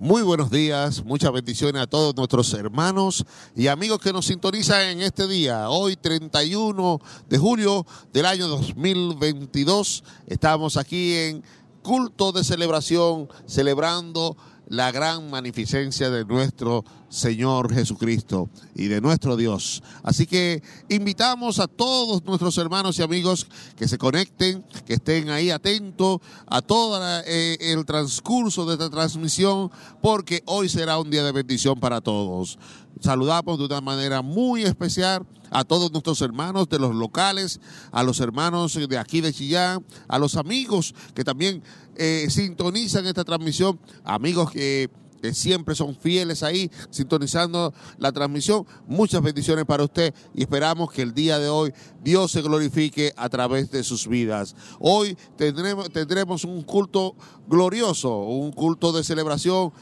Muy buenos días, muchas bendiciones a todos nuestros hermanos y amigos que nos sintonizan en este día. Hoy 31 de julio del año 2022 estamos aquí en culto de celebración, celebrando la gran magnificencia de nuestro Señor Jesucristo y de nuestro Dios. Así que invitamos a todos nuestros hermanos y amigos que se conecten, que estén ahí atentos a todo eh, el transcurso de esta transmisión, porque hoy será un día de bendición para todos. Saludamos de una manera muy especial a todos nuestros hermanos de los locales, a los hermanos de aquí de Chillán, a los amigos que también eh, sintonizan esta transmisión, amigos que siempre son fieles ahí, sintonizando la transmisión. Muchas bendiciones para usted y esperamos que el día de hoy Dios se glorifique a través de sus vidas. Hoy tendremos, tendremos un culto glorioso, un culto de celebración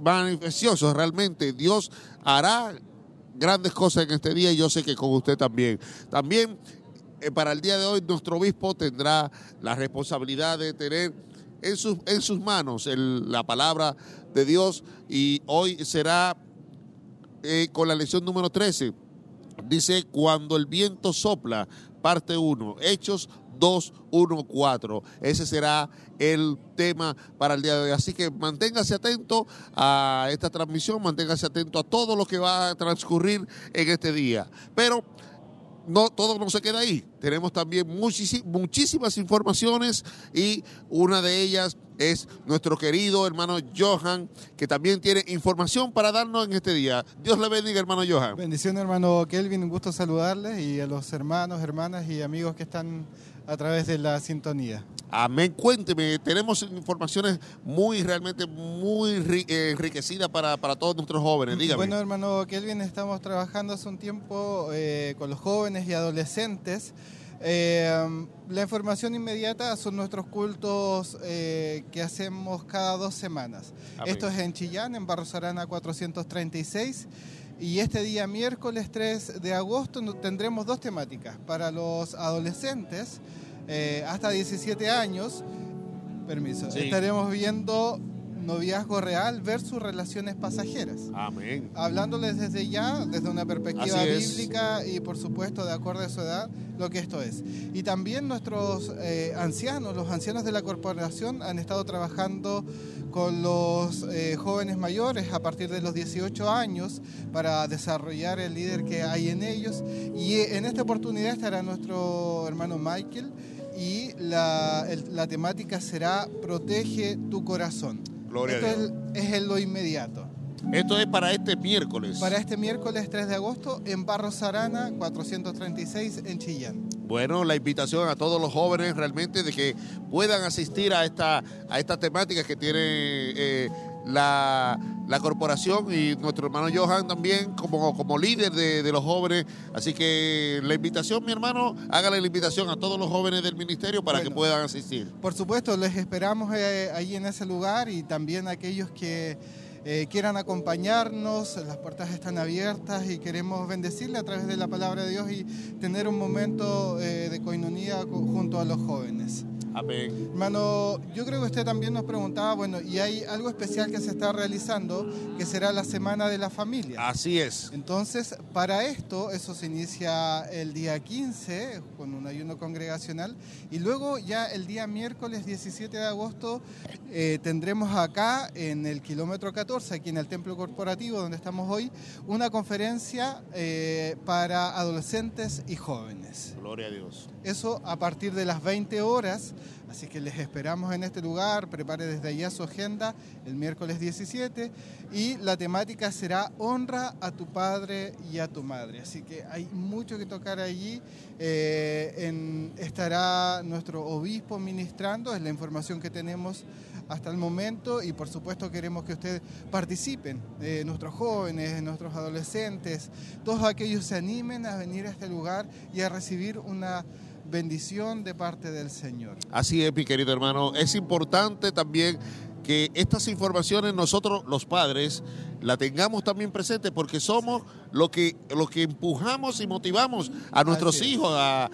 manifestioso. Realmente Dios hará grandes cosas en este día y yo sé que con usted también. También eh, para el día de hoy nuestro obispo tendrá la responsabilidad de tener en sus, en sus manos la palabra de Dios y hoy será eh, con la lección número 13. Dice, cuando el viento sopla, parte 1, Hechos 2, 1, 4. Ese será el tema para el día de hoy. Así que manténgase atento a esta transmisión, manténgase atento a todo lo que va a transcurrir en este día. Pero no, todo no se queda ahí. Tenemos también muchísimas informaciones y una de ellas es nuestro querido hermano Johan, que también tiene información para darnos en este día. Dios le bendiga, hermano Johan. Bendición, hermano Kelvin. Un gusto saludarles y a los hermanos, hermanas y amigos que están a través de la sintonía. Amén. Cuénteme, tenemos informaciones muy, realmente muy eh, enriquecidas para, todos nuestros jóvenes. Dígame. Bueno, hermano Kelvin, estamos trabajando hace un tiempo eh, con los jóvenes y adolescentes. Eh, la información inmediata son nuestros cultos que hacemos cada dos semanas. Esto es en Chillán, en Barros Arana 436. Y este día miércoles 3 de agosto tendremos dos temáticas. Para los adolescentes, eh, hasta 17 años, permiso, estaremos viendo noviazgo real versus relaciones pasajeras. Amén. Hablándoles desde ya, desde una perspectiva bíblica y por supuesto de acuerdo a su edad, lo que esto es. Y también nuestros eh, ancianos, los ancianos de la corporación han estado trabajando con los eh, jóvenes mayores a partir de los 18 años para desarrollar el líder que hay en ellos. Y en esta oportunidad estará nuestro hermano Michael y la, temática será Protege tu corazón. Gloria Esto Es, es lo inmediato. Esto es para este miércoles. Para este miércoles 3 de agosto en Barros Arana 436 en Chillán. Bueno, la invitación a todos los jóvenes realmente de que puedan asistir a esta, a esta temática que tiene eh, la, corporación y nuestro hermano Johan también como, como líder de, los jóvenes. Así que la invitación, mi hermano, hágale la invitación a todos los jóvenes del ministerio para que puedan asistir. Por supuesto, les esperamos eh, ahí en ese lugar y también aquellos que eh, quieran acompañarnos, las puertas están abiertas y queremos bendecirle a través de la palabra de Dios y tener un momento eh, de coinonía junto a los jóvenes. Amén. Hermano, yo creo que usted también nos preguntaba, bueno, y hay algo especial que se está realizando, que será la Semana de la Familia. Así es. Entonces, para esto, eso se inicia el día 15 con un ayuno congregacional y luego ya el día miércoles 17 de agosto eh, tendremos acá en el kilómetro 14, aquí en el Templo Corporativo donde estamos hoy, una conferencia eh, para adolescentes y jóvenes. Gloria a Dios. Eso a partir de las 20 horas Así que les esperamos en este lugar, prepare desde allá su agenda el miércoles 17 y la temática será honra a tu padre y a tu madre. Así que hay mucho que tocar allí. Eh, estará nuestro obispo ministrando, es la información que tenemos hasta el momento y por supuesto queremos que ustedes participen, eh, nuestros jóvenes, nuestros adolescentes, todos aquellos se animen a venir a este lugar y a recibir una bendición de parte del Señor. Así es, mi querido hermano. Es importante también que estas informaciones nosotros los padres la tengamos también presente porque somos lo que, que empujamos y motivamos a nuestros Así hijos a, a-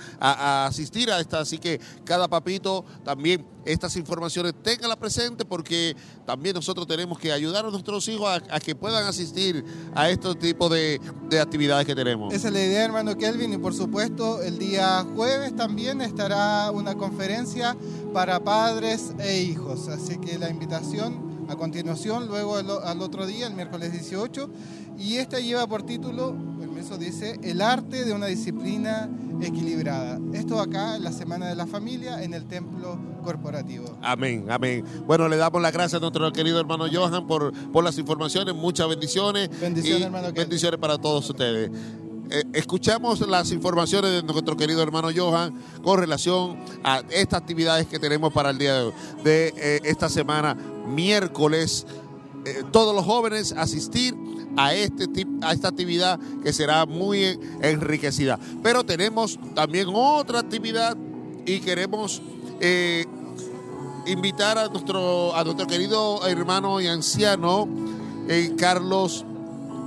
a asistir a esta. Así que cada papito también estas informaciones ténganlas presente porque también nosotros tenemos que ayudar a nuestros hijos a, a que puedan asistir a estos tipos de, de actividades que tenemos. Esa es la idea, hermano Kelvin, y por supuesto el día jueves también estará una conferencia para padres e hijos. Así que la invitación a continuación, luego al, al otro día, el miércoles 18, y esta lleva por título, permiso, dice, El arte de una disciplina equilibrada. Esto acá en la Semana de la Familia en el Templo Corporativo. Amén, amén. Bueno, le damos las gracias a nuestro querido hermano Johan por, por las informaciones, muchas bendiciones. Bendiciones, y hermano. Bendiciones para todos ustedes. Eh, escuchamos las informaciones de nuestro querido hermano Johan con relación a estas actividades que tenemos para el día de, de eh, esta semana, miércoles. Eh, todos los jóvenes asistir a, este tip- a esta actividad que será muy en- enriquecida. Pero tenemos también otra actividad y queremos invitar a nuestro, a nuestro querido hermano y anciano eh, Carlos,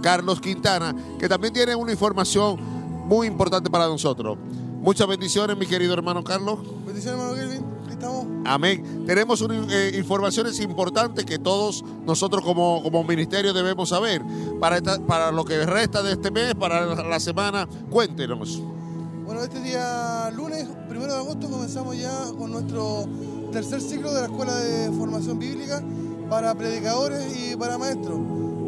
Carlos Quintana, que también tiene una información muy importante para nosotros. Muchas bendiciones, mi querido hermano Carlos. Bendiciones, hermano Kelvin. Aquí estamos. Amén. Tenemos una, eh, informaciones importantes que todos nosotros como, como ministerio debemos saber para, esta- para lo que resta de este mes, para la, la semana. Cuéntenos. Bueno, este día lunes, primero de agosto, comenzamos ya con nuestro tercer ciclo de la Escuela de Formación Bíblica para predicadores y para maestros.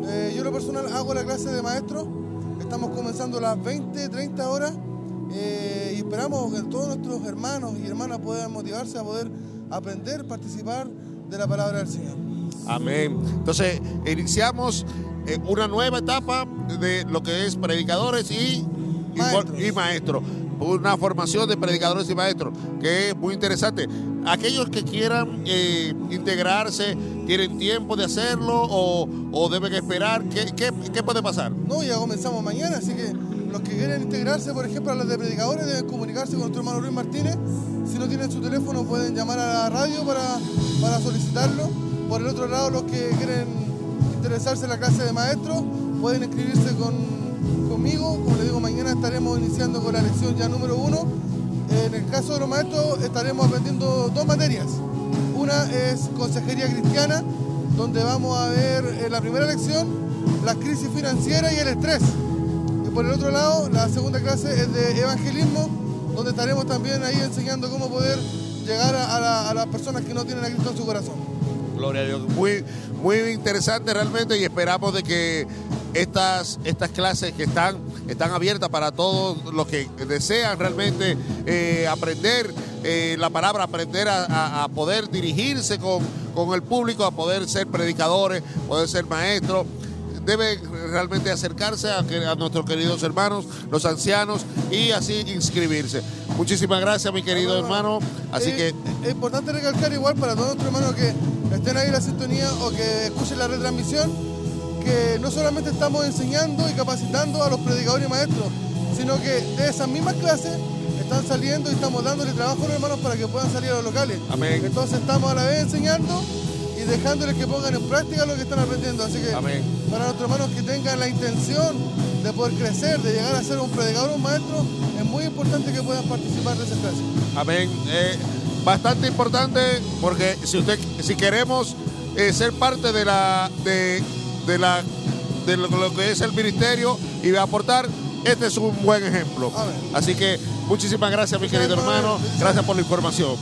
Eh, yo, en lo personal, hago la clase de maestro. Estamos comenzando a las 20, 30 horas eh, y esperamos que todos nuestros hermanos y hermanas puedan motivarse a poder aprender, participar de la palabra del Señor. Amén. Entonces, iniciamos eh, una nueva etapa de lo que es predicadores y, y, Maestros. y maestros. Una formación de predicadores y maestros, que es muy interesante. Aquellos que quieran eh, integrarse, ¿tienen tiempo de hacerlo o, o deben esperar? ¿Qué, qué, qué puede pasar? No, ya comenzamos mañana, así que los que quieren integrarse, por ejemplo, a las de predicadores, deben comunicarse con nuestro hermano Luis Martínez. Si no tienen su teléfono, pueden llamar a la radio para, para solicitarlo. Por el otro lado, los que quieren interesarse en la clase de maestros, pueden inscribirse con, conmigo. Como les digo, mañana estaremos iniciando con la lección ya número uno. En el caso de los maestros, estaremos aprendiendo dos materias. Una es consejería cristiana, donde vamos a ver en la primera lección la crisis financiera y el estrés. Y por el otro lado, la segunda clase es de evangelismo, donde estaremos también ahí enseñando cómo poder llegar a, la- las personas que no tienen a Cristo en su corazón. Gloria a Dios. Muy, muy interesante realmente y esperamos de que estas, estas clases que están, están abiertas para todos los que desean realmente eh, aprender eh, la palabra, aprender a, a- a poder dirigirse con, con el público, a poder ser predicadores, poder ser maestros. Deben realmente acercarse a, nuestros queridos hermanos, los ancianos, y así inscribirse. Muchísimas gracias, mi querido hermano. Así que Es importante recalcar igual para todos nuestros hermanos que estén ahí en la sintonía o que escuchen la retransmisión, que no solamente estamos enseñando y capacitando a los predicadores y maestros, sino que de esas mismas clases están saliendo y estamos dándole trabajo a los hermanos para que puedan salir a los locales. Amén. Entonces estamos a la vez enseñando y dejándoles que pongan en práctica lo que están aprendiendo. Así que Amén. para nuestros hermanos que tengan la intención de poder crecer, de llegar a ser un predicador o un maestro, es muy importante que puedan participar de esas clases. Amén. Eh, bastante importante porque si usted, si queremos eh, ser parte de la de, de la de lo, lo que es el ministerio y aportar, este es un buen ejemplo. Así que muchísimas gracias, mi querido hermano. Gracias por la información.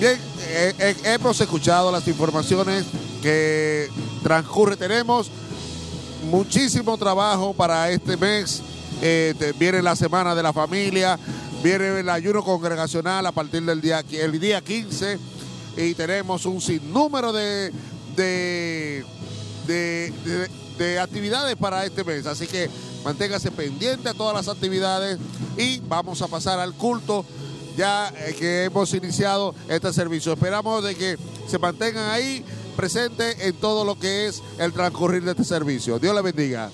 Bien, eh, eh, hemos escuchado las informaciones que transcurre. Tenemos muchísimo trabajo para este mes. Eh, te- viene la semana de la familia, viene el ayuno congregacional a partir del día, el día 15 y tenemos un sinnúmero de, de, de, de- de actividades para este mes. Así que manténgase pendiente a todas las actividades y vamos a pasar al culto ya eh, que hemos iniciado este servicio. Esperamos de que se mantengan ahí presentes en todo lo que es el transcurrir de este servicio. Dios le bendiga.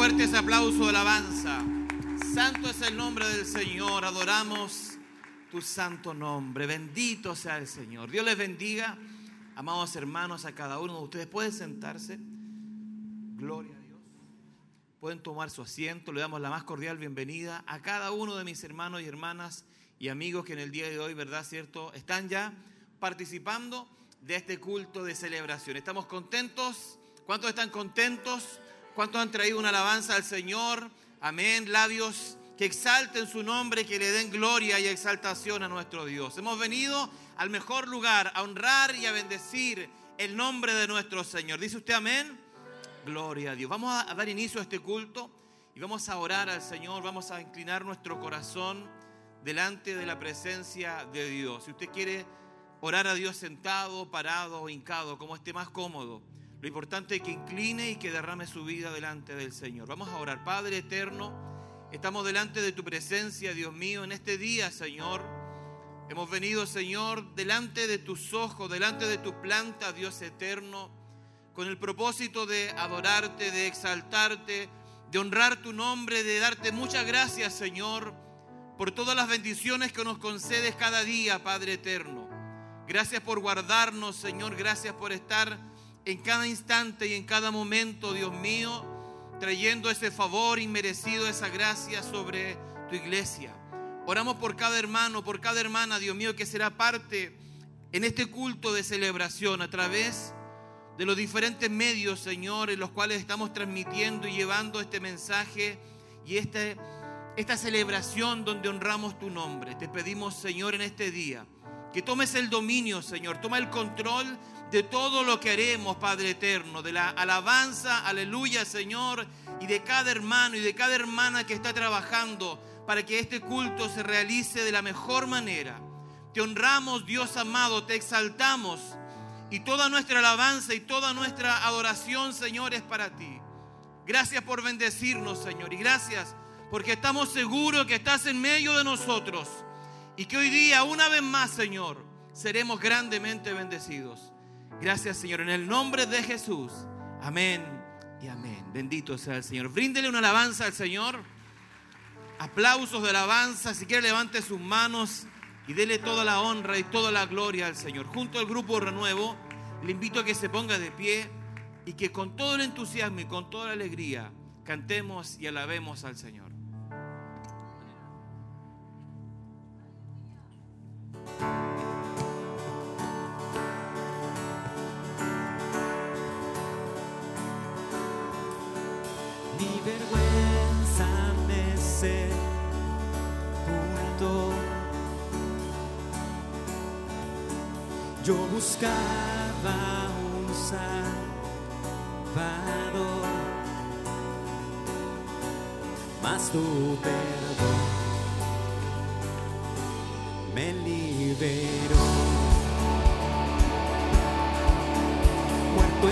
Fuerte ese aplauso de alabanza. Santo es el nombre del Señor. Adoramos tu santo nombre. Bendito sea el Señor. Dios les bendiga. Amados hermanos, a cada uno de ustedes. Pueden sentarse. Gloria a Dios. Pueden tomar su asiento. Le damos la más cordial bienvenida a cada uno de mis hermanos y hermanas y amigos que en el día de hoy, ¿verdad? ¿Cierto? Están ya participando de este culto de celebración. Estamos contentos. ¿Cuántos están contentos? ¿Cuántos han traído una alabanza al Señor? Amén. Labios que exalten su nombre, que le den gloria y exaltación a nuestro Dios. Hemos venido al mejor lugar a honrar y a bendecir el nombre de nuestro Señor. ¿Dice usted amén? Gloria a Dios. Vamos a dar inicio a este culto y vamos a orar al Señor, vamos a inclinar nuestro corazón delante de la presencia de Dios. Si usted quiere orar a Dios sentado, parado hincado, como esté más cómodo, lo importante es que incline y que derrame su vida delante del Señor. Vamos a orar. Padre eterno, estamos delante de tu presencia, Dios mío, en este día, Señor. Hemos venido, Señor, delante de tus ojos, delante de tu planta, Dios eterno, con el propósito de adorarte, de exaltarte, de honrar tu nombre, de darte muchas gracias, Señor, por todas las bendiciones que nos concedes cada día, Padre eterno. Gracias por guardarnos, Señor. Gracias por estar en cada instante y en cada momento, Dios mío, trayendo ese favor inmerecido, esa gracia sobre tu iglesia. Oramos por cada hermano, por cada hermana, Dios mío, que será parte en este culto de celebración a través de los diferentes medios, Señor, en los cuales estamos transmitiendo y llevando este mensaje y este, esta celebración donde honramos tu nombre. Te pedimos, Señor, en este día, que tomes el dominio, Señor, toma el control de todo lo que haremos, Padre eterno, de la alabanza, aleluya, Señor, y de cada hermano y de cada hermana que está trabajando para que este culto se realice de la mejor manera. Te honramos, Dios amado, te exaltamos y toda nuestra alabanza y toda nuestra adoración, Señor, es para ti. Gracias por bendecirnos, Señor, y gracias porque estamos seguros que estás en medio de nosotros y que hoy día, una vez más, Señor, seremos grandemente bendecidos. Gracias, Señor, en el nombre de Jesús. Amén y amén. Bendito sea el Señor. Bríndele una alabanza al Señor. Aplausos de alabanza. Si quiere, levante sus manos y dele toda la honra y toda la gloria al Señor. Junto al grupo Renuevo, le invito a que se ponga de pie y que con todo el entusiasmo y con toda la alegría cantemos y alabemos al Señor. Yo buscaba un salvador, mas tu perdón me liberó. Muerto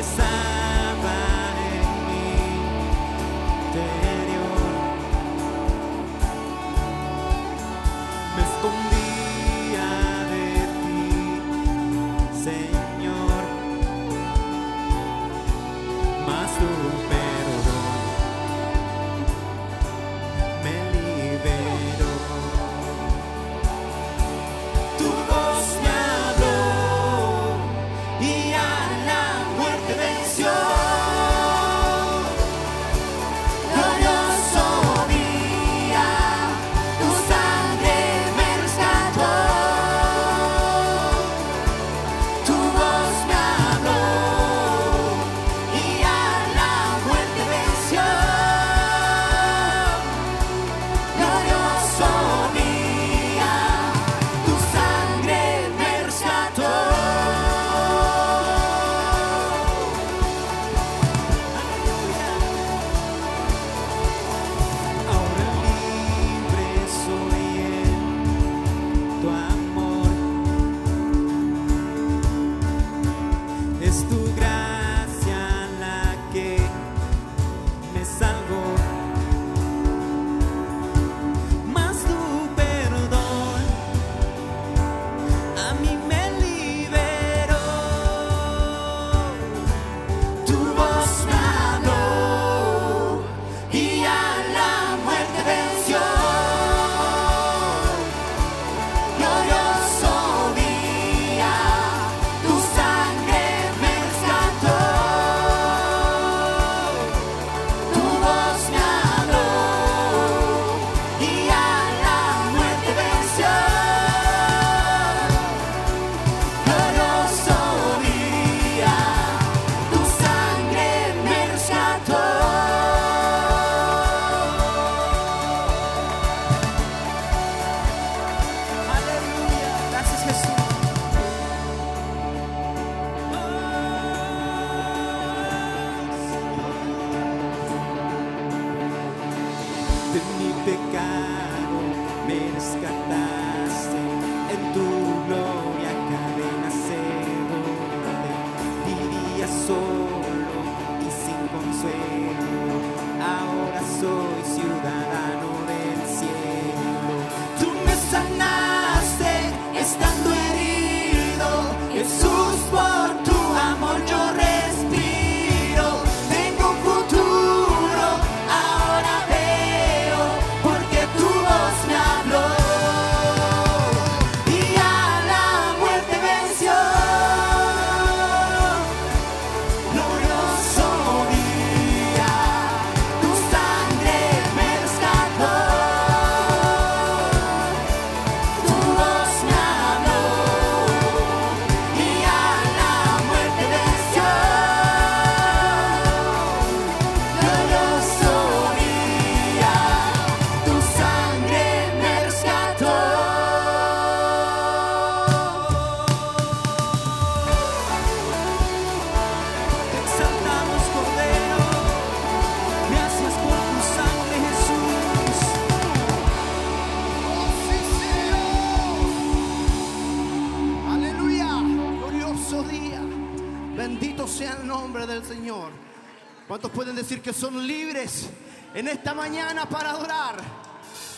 decir que son libres en esta mañana para adorar.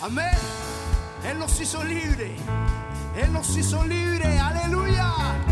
Amén. Él nos hizo libre. Él nos hizo libre. Aleluya.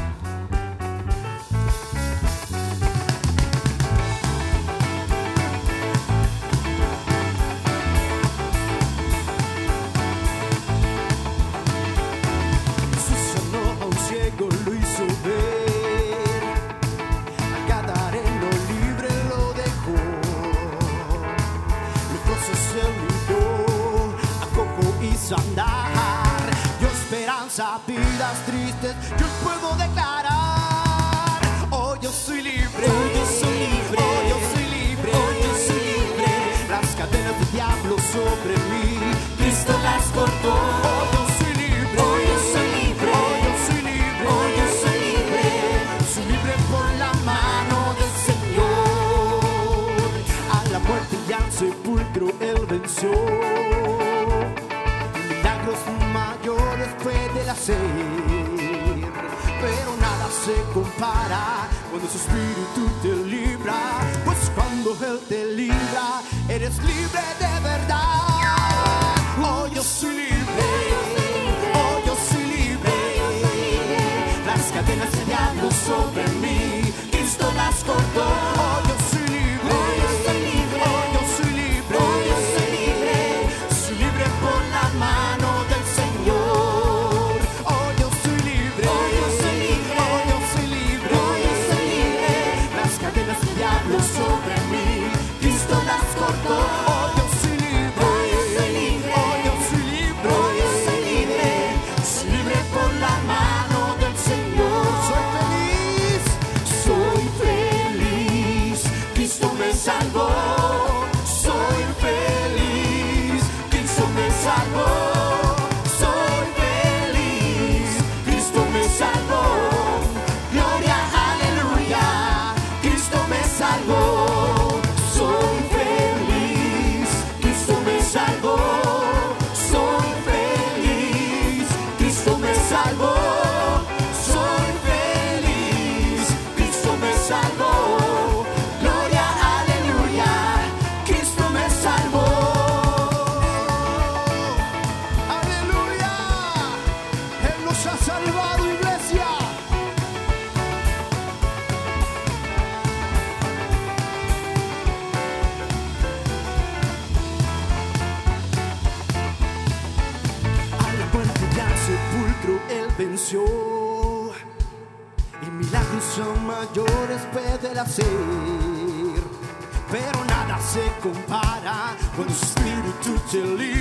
to leave.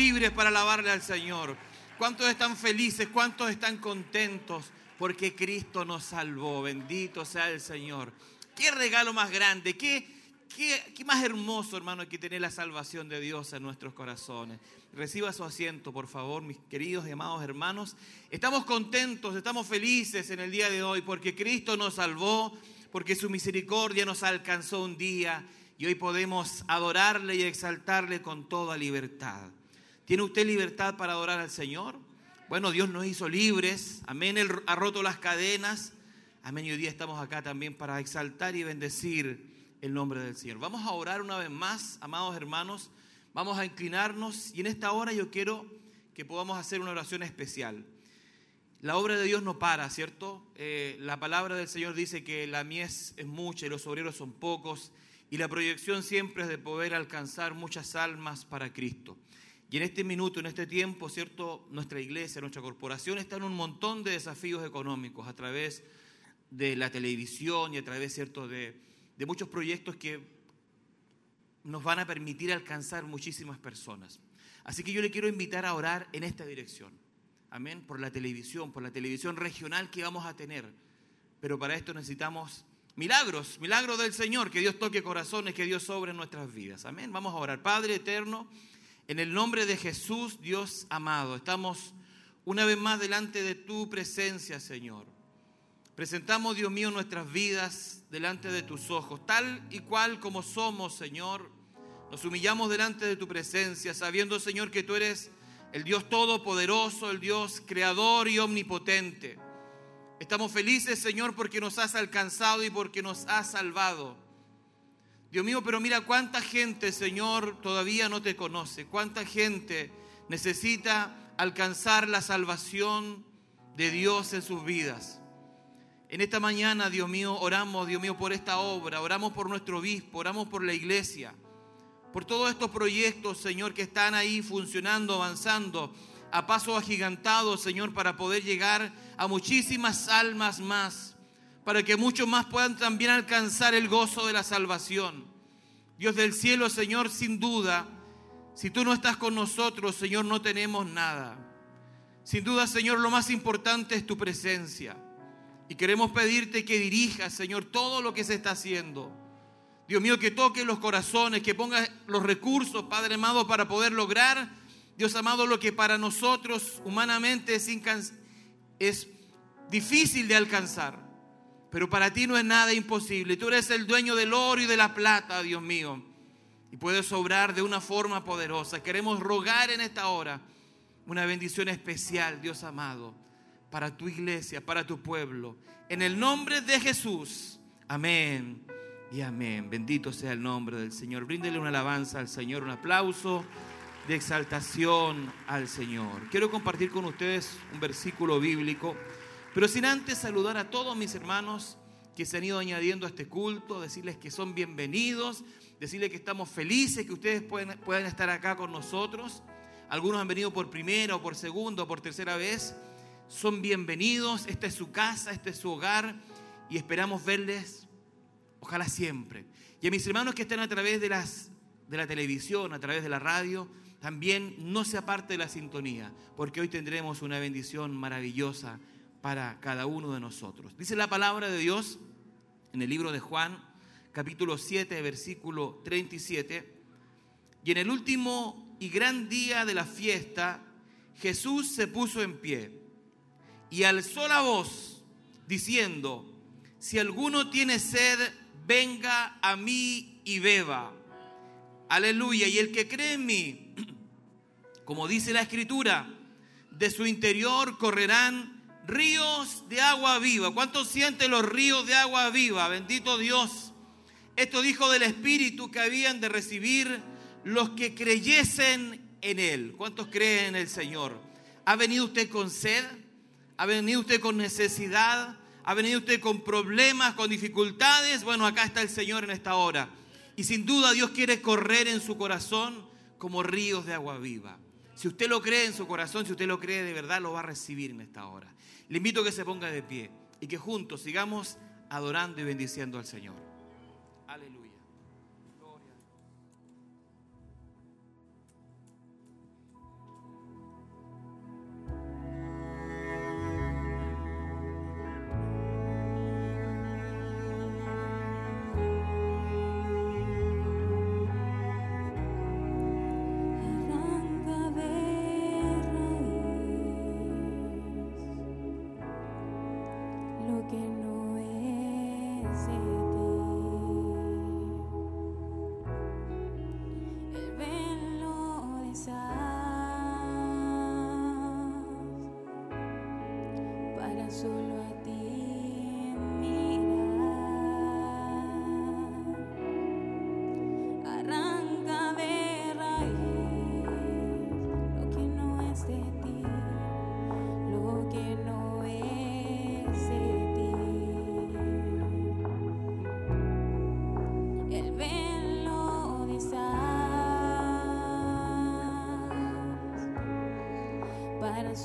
Libres para alabarle al Señor? ¿Cuántos están felices? ¿Cuántos están contentos? Porque Cristo nos salvó. Bendito sea el Señor. Qué regalo más grande. Qué, qué, qué más hermoso, hermano, que tener la salvación de Dios en nuestros corazones. Reciba su asiento, por favor, mis queridos y amados hermanos. Estamos contentos, estamos felices en el día de hoy porque Cristo nos salvó, porque su misericordia nos alcanzó un día y hoy podemos adorarle y exaltarle con toda libertad. ¿Tiene usted libertad para adorar al Señor? Bueno, Dios nos hizo libres. Amén. Él ha roto las cadenas. Amén. Y hoy día estamos acá también para exaltar y bendecir el nombre del Señor. Vamos a orar una vez más, amados hermanos. Vamos a inclinarnos y en esta hora yo quiero que podamos hacer una oración especial. La obra de Dios no para, ¿cierto? Eh, la palabra del Señor dice que la mies es mucha y los obreros son pocos y la proyección siempre es de poder alcanzar muchas almas para Cristo. Y en este minuto, en este tiempo, ¿cierto? Nuestra iglesia, nuestra corporación está en un montón de desafíos económicos a través de la televisión y a través, ¿cierto?, de, muchos proyectos que nos van a permitir alcanzar muchísimas personas. Así que yo le quiero invitar a orar en esta dirección. Amén. Por la televisión, por la televisión regional que vamos a tener. pero para esto necesitamos milagros, milagros del Señor, que Dios toque corazones, que Dios sobre nuestras vidas. Amén. Vamos a orar. Padre eterno, en el nombre de Jesús, Dios amado, estamos una vez más delante de tu presencia, Señor. Presentamos, Dios mío, nuestras vidas delante de tus ojos, tal y cual como somos, Señor. Nos humillamos delante de tu presencia, sabiendo, Señor, que tú eres el Dios todopoderoso, el Dios creador y omnipotente. Estamos felices, Señor, porque nos has alcanzado y porque nos has salvado. Dios mío, pero mira cuánta gente, Señor, todavía no te conoce. Cuánta gente necesita alcanzar la salvación de Dios en sus vidas. En esta mañana, Dios mío, oramos, Dios mío, por esta obra, oramos por nuestro obispo, oramos por la iglesia, por todos estos proyectos, Señor, que están ahí funcionando, avanzando a paso agigantado, Señor, para poder llegar a muchísimas almas más, para que muchos más puedan también alcanzar el gozo de la salvación. Dios del cielo, Señor, sin duda, si tú no estás con nosotros, Señor, no tenemos nada. Sin duda, Señor, lo más importante es tu presencia. Y queremos pedirte que dirijas, Señor, todo lo que se está haciendo. Dios mío, que toque los corazones, que ponga los recursos, Padre amado, para poder lograr Dios amado, lo que para nosotros humanamente es, es difícil de alcanzar, pero para ti no es nada imposible. Tú eres el dueño del oro y de la plata, Dios mío, y puedes obrar de una forma poderosa. Queremos rogar en esta hora una bendición especial, Dios amado, para tu iglesia, para tu pueblo. En el nombre de Jesús. Amén y amén. Bendito sea el nombre del Señor. Bríndele una alabanza al Señor, un aplauso de exaltación al Señor. Quiero compartir con ustedes un versículo bíblico, pero sin antes saludar a todos mis hermanos que se han ido añadiendo a este culto, decirles que son bienvenidos, decirles que estamos felices que ustedes pueden, puedan estar acá con nosotros. Algunos han venido por primera o por segunda o por tercera vez. Son bienvenidos, esta es su casa, este es su hogar y esperamos verles, ojalá siempre. Y a mis hermanos que están a través de, las, de la televisión, a través de la radio, también no se aparte de la sintonía, porque hoy tendremos una bendición maravillosa para cada uno de nosotros. Dice la palabra de Dios en el libro de Juan, capítulo 7, versículo 37, y en el último y gran día de la fiesta, Jesús se puso en pie y alzó la voz diciendo, si alguno tiene sed, venga a mí y beba. Aleluya. Y el que cree en mí, como dice la escritura, de su interior correrán ríos de agua viva. ¿Cuántos sienten los ríos de agua viva? Bendito Dios. Esto dijo del Espíritu que habían de recibir los que creyesen en Él. ¿Cuántos creen en el Señor? ¿Ha venido usted con sed? ¿Ha venido usted con necesidad? ¿Ha venido usted con problemas, con dificultades? Bueno, acá está el Señor en esta hora. Y sin duda Dios quiere correr en su corazón como ríos de agua viva. Si usted lo cree en su corazón, si usted lo cree de verdad, lo va a recibir en esta hora. Le invito a que se ponga de pie y que juntos sigamos adorando y bendiciendo al Señor.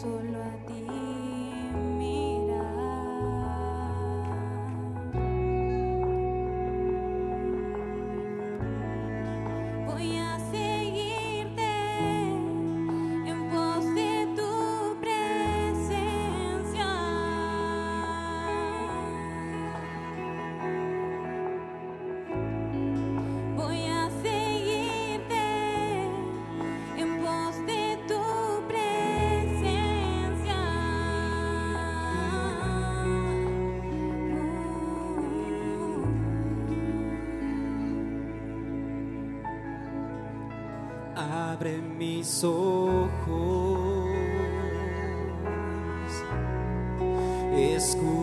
solo a ti. Abre mis ojos, escudriñame.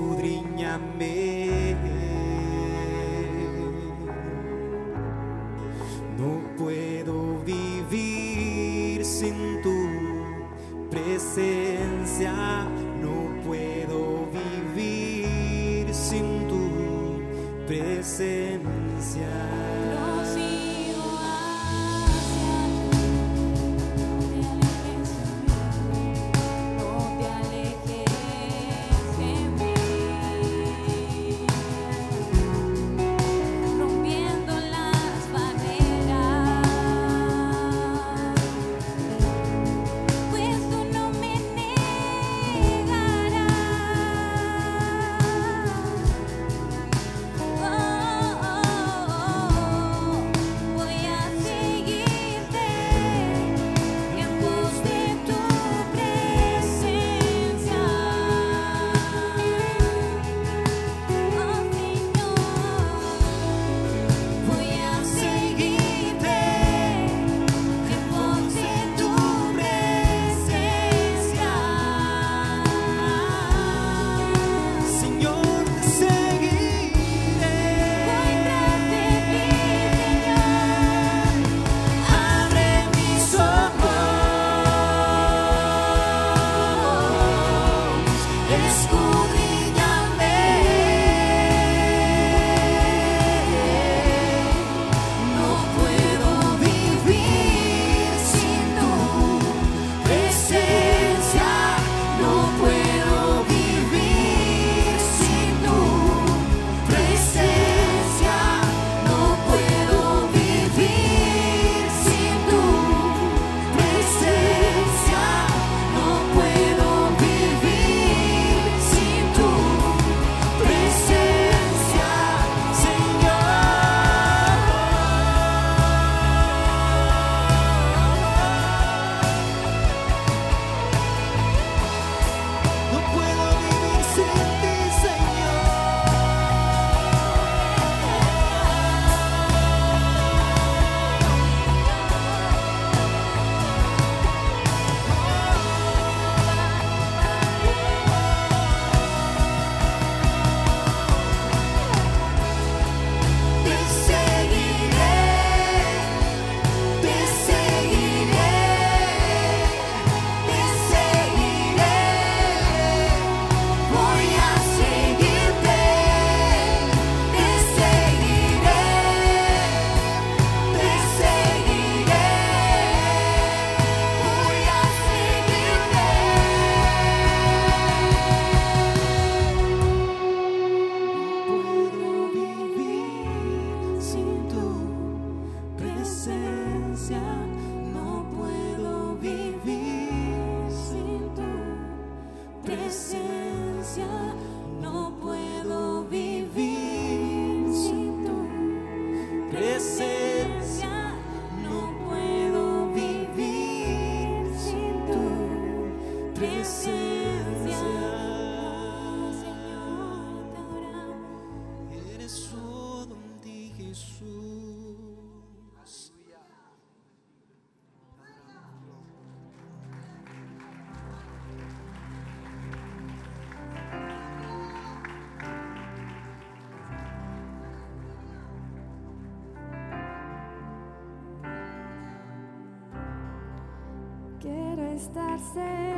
Estar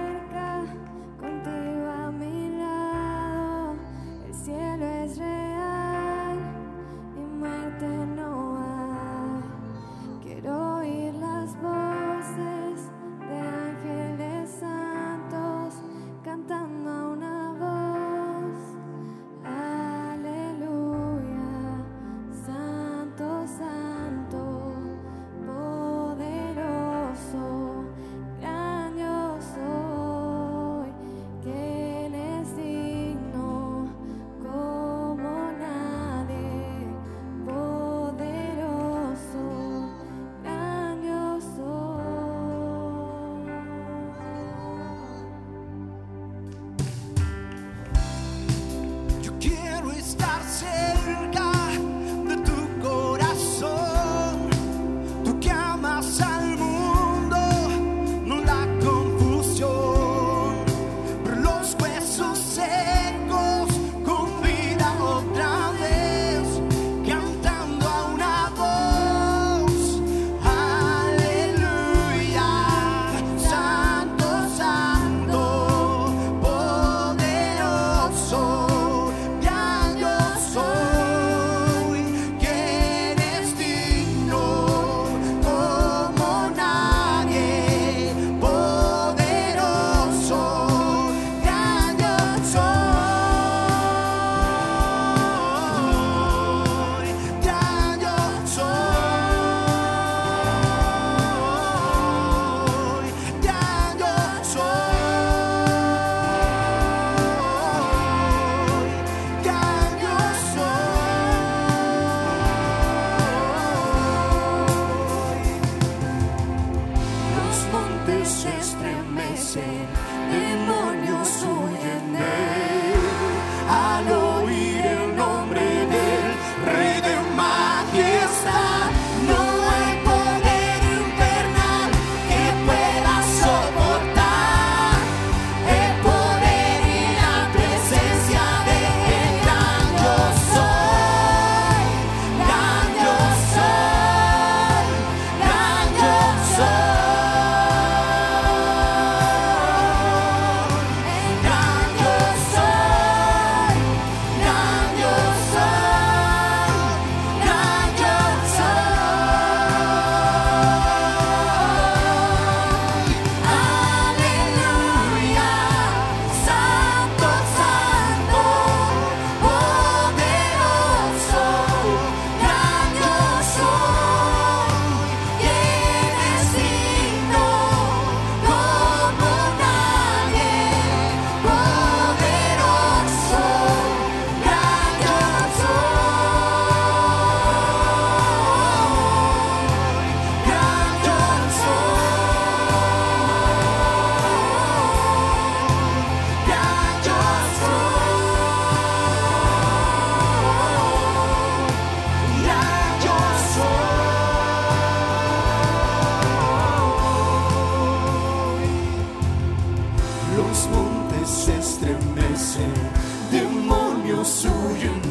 so you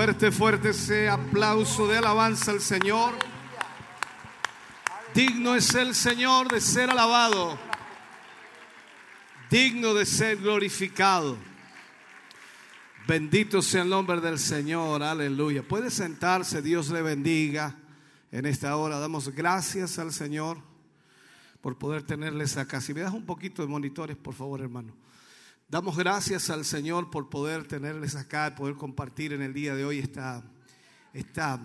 Fuerte, fuerte ese aplauso de alabanza al Señor. Digno es el Señor de ser alabado. Digno de ser glorificado. Bendito sea el nombre del Señor. Aleluya. Puede sentarse. Dios le bendiga. En esta hora damos gracias al Señor por poder tenerles acá. Si me das un poquito de monitores, por favor, hermano. Damos gracias al Señor por poder tenerles acá, poder compartir en el día de hoy esta, esta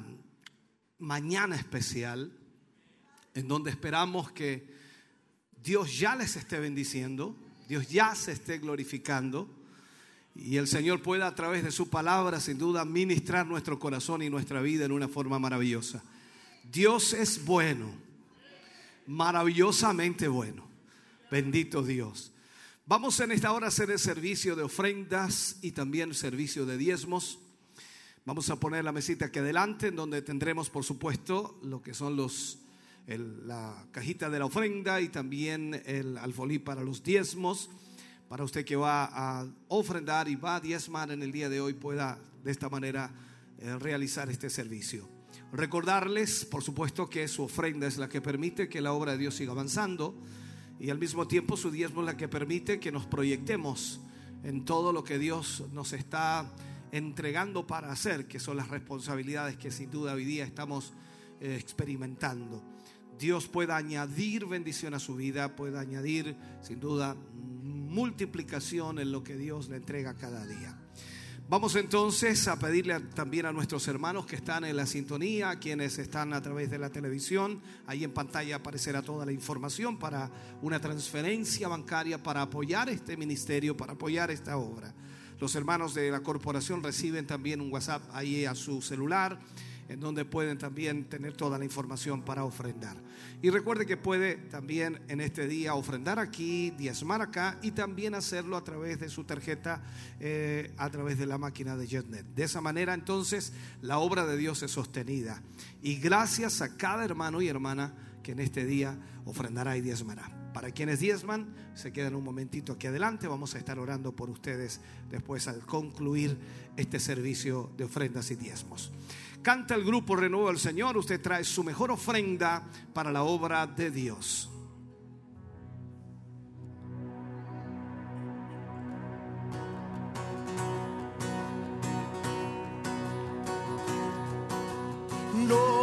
mañana especial, en donde esperamos que Dios ya les esté bendiciendo, Dios ya se esté glorificando y el Señor pueda a través de su palabra, sin duda, ministrar nuestro corazón y nuestra vida en una forma maravillosa. Dios es bueno, maravillosamente bueno. Bendito Dios. Vamos en esta hora a hacer el servicio de ofrendas y también servicio de diezmos. Vamos a poner la mesita aquí adelante, en donde tendremos, por supuesto, lo que son los, la cajita de la ofrenda y también el alfolí para los diezmos. Para usted que va a ofrendar y va a diezmar en el día de hoy, pueda de esta manera eh, realizar este servicio. Recordarles, por supuesto, que su ofrenda es la que permite que la obra de Dios siga avanzando y al mismo tiempo su diezmo es la que permite que nos proyectemos en todo lo que Dios nos está entregando para hacer, que son las responsabilidades que sin duda hoy día estamos eh, experimentando. Dios pueda añadir bendición a su vida, pueda añadir sin duda multiplicación en lo que Dios le entrega cada día. Vamos entonces a pedirle también a nuestros hermanos que están en la sintonía, quienes están a través de la televisión, ahí en pantalla aparecerá toda la información para una transferencia bancaria para apoyar este ministerio, para apoyar esta obra. Los hermanos de la corporación reciben también un WhatsApp ahí a su celular, en donde pueden también tener toda la información para ofrendar. Y recuerde que puede también en este día ofrendar aquí, diezmar acá y también hacerlo a través de su tarjeta, eh, a través de la máquina de JetNet. De esa manera entonces la obra de Dios es sostenida. Y gracias a cada hermano y hermana que en este día ofrendará y diezmará. Para quienes diezman, se quedan un momentito aquí adelante. Vamos a estar orando por ustedes después al concluir este servicio de ofrendas y diezmos. Canta el grupo Renuevo al Señor. Usted trae su mejor ofrenda para la obra de Dios. glorioso.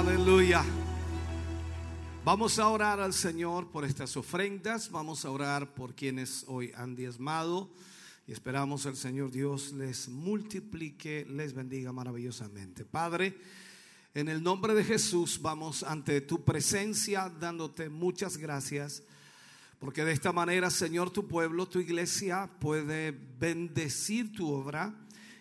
Aleluya. Vamos a orar al Señor por estas ofrendas. Vamos a orar por quienes hoy han diezmado. Y esperamos el Señor Dios les multiplique, les bendiga maravillosamente. Padre, en el nombre de Jesús vamos ante tu presencia dándote muchas gracias. Porque de esta manera, Señor, tu pueblo, tu iglesia puede bendecir tu obra.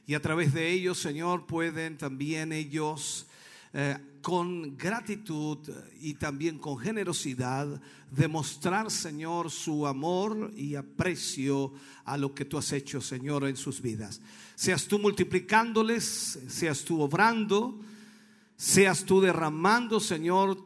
Y a través de ellos, Señor, pueden también ellos eh, con gratitud y también con generosidad demostrar, Señor, su amor y aprecio a lo que tú has hecho, Señor, en sus vidas. Seas tú multiplicándoles, seas tú obrando, seas tú derramando, Señor,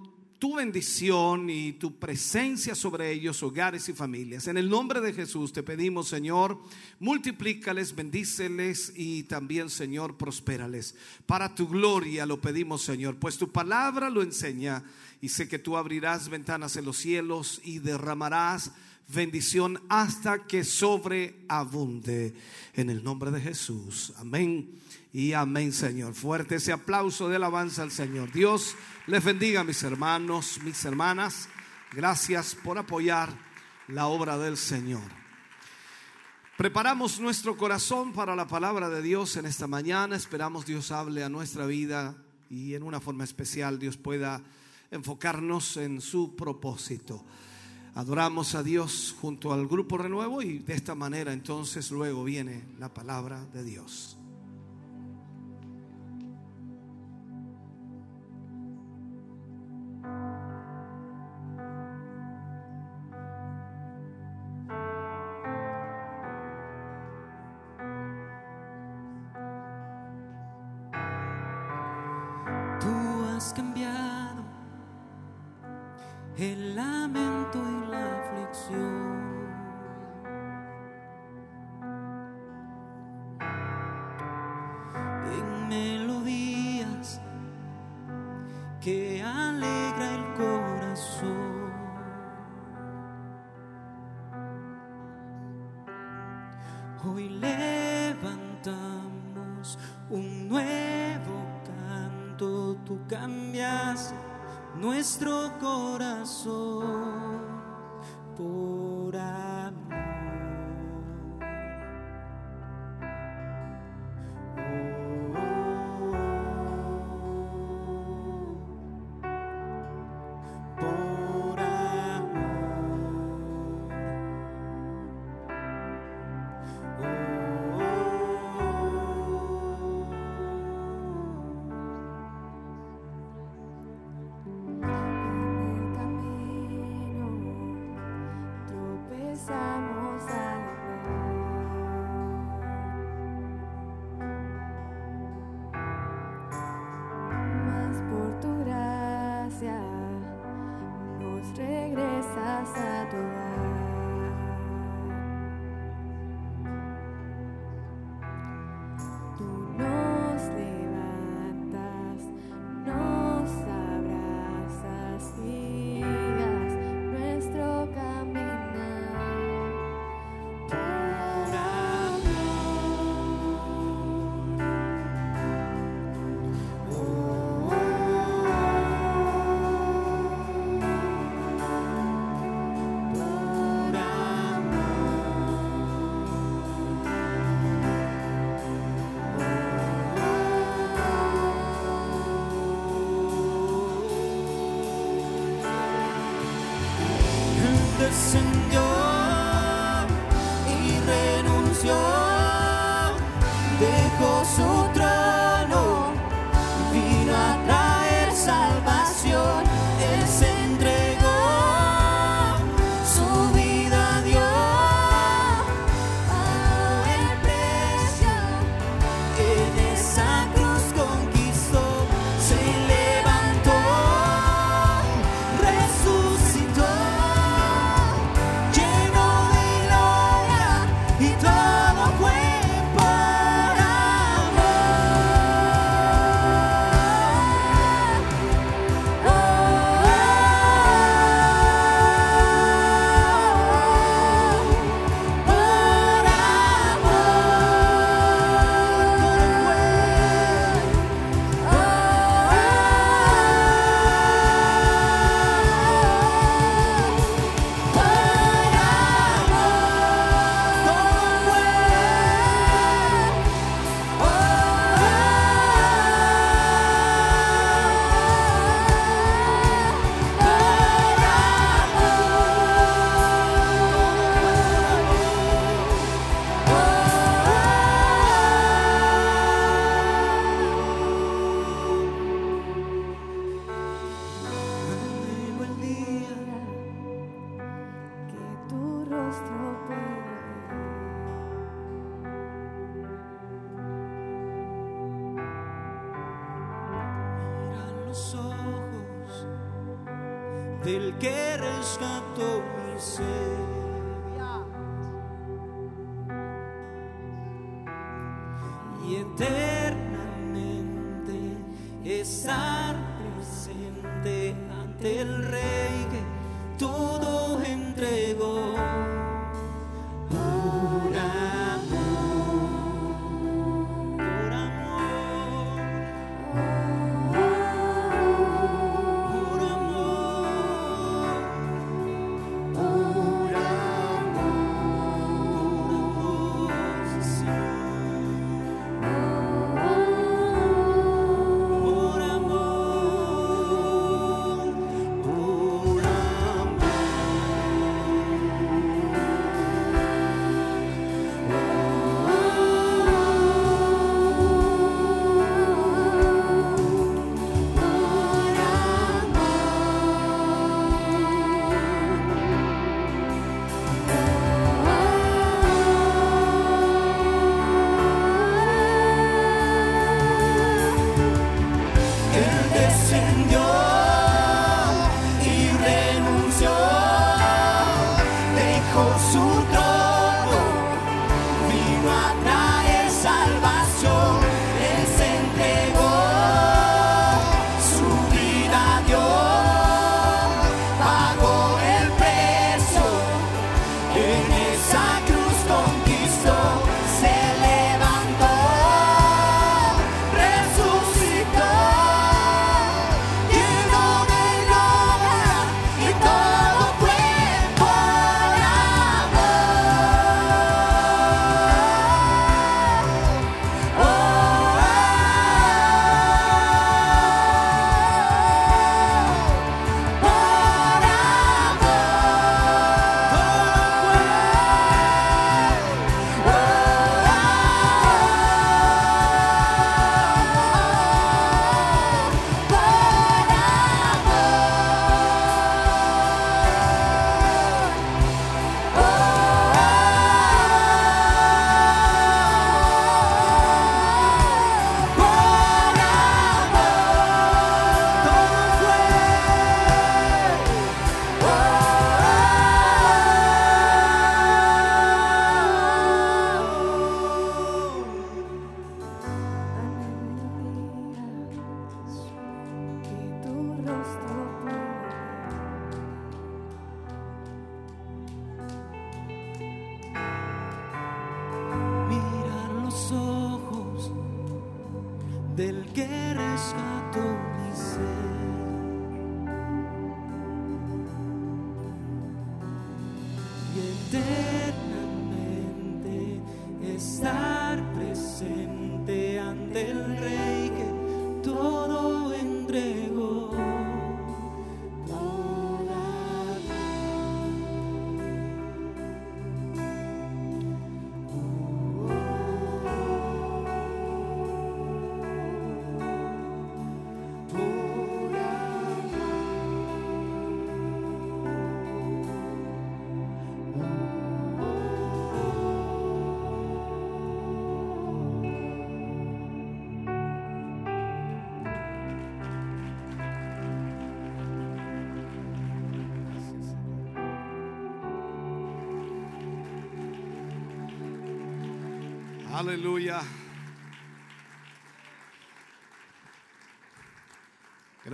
tu bendición y tu presencia sobre ellos, hogares y familias. En el nombre de Jesús te pedimos, Señor, multiplícales, bendíceles y también, Señor, prospérales. Para tu gloria lo pedimos, Señor, pues tu palabra lo enseña y sé que tú abrirás ventanas en los cielos y derramarás bendición hasta que sobreabunde. En el nombre de Jesús. Amén y amén, Señor. Fuerte ese aplauso de alabanza al Señor. Dios les bendiga, mis hermanos, mis hermanas. Gracias por apoyar la obra del Señor. Preparamos nuestro corazón para la palabra de Dios en esta mañana. Esperamos Dios hable a nuestra vida y en una forma especial Dios pueda enfocarnos en su propósito. Adoramos a Dios junto al grupo renuevo y de esta manera entonces luego viene la palabra de Dios.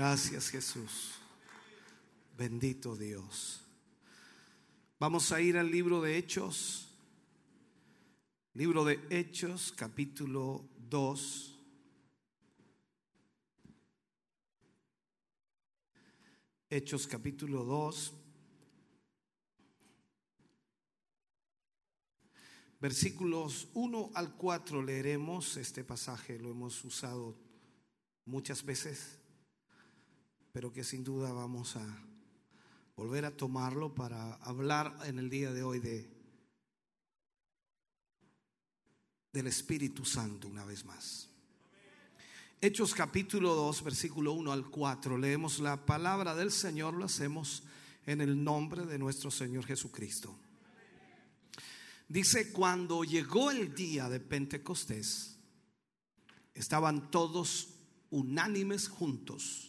Gracias Jesús. Bendito Dios. Vamos a ir al libro de Hechos. Libro de Hechos, capítulo 2. Hechos, capítulo 2. Versículos 1 al 4 leeremos este pasaje, lo hemos usado muchas veces, pero que sin duda vamos a volver a tomarlo para hablar en el día de hoy de del Espíritu Santo una vez más. Hechos capítulo 2, versículo 1 al 4, leemos la palabra del Señor, lo hacemos en el nombre de nuestro Señor Jesucristo. Dice, cuando llegó el día de Pentecostés, estaban todos unánimes juntos.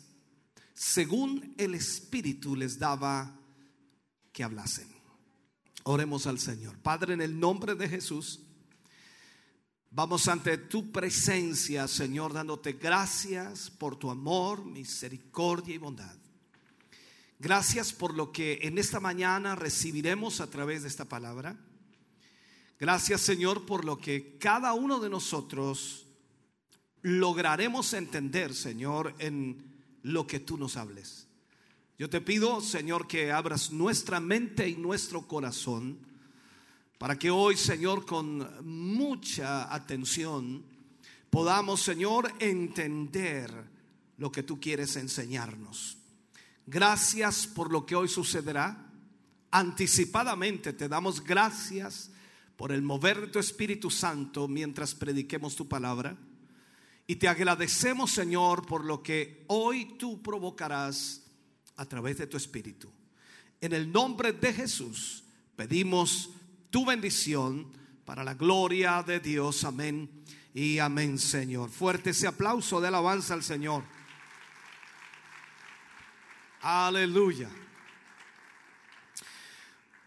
según el Espíritu les daba que hablasen. Oremos al Señor. Padre, en el nombre de Jesús, vamos ante tu presencia, Señor, dándote gracias por tu amor, misericordia y bondad. Gracias por lo que en esta mañana recibiremos a través de esta palabra. Gracias, Señor, por lo que cada uno de nosotros lograremos entender, Señor, en lo que tú nos hables. Yo te pido, Señor, que abras nuestra mente y nuestro corazón para que hoy, Señor, con mucha atención podamos, Señor, entender lo que tú quieres enseñarnos. Gracias por lo que hoy sucederá. Anticipadamente te damos gracias por el mover de tu Espíritu Santo mientras prediquemos tu palabra. Y te agradecemos, Señor, por lo que hoy tú provocarás a través de tu Espíritu. En el nombre de Jesús pedimos tu bendición para la gloria de Dios. Amén y amén, Señor. Fuerte ese aplauso de alabanza al Señor. Aleluya.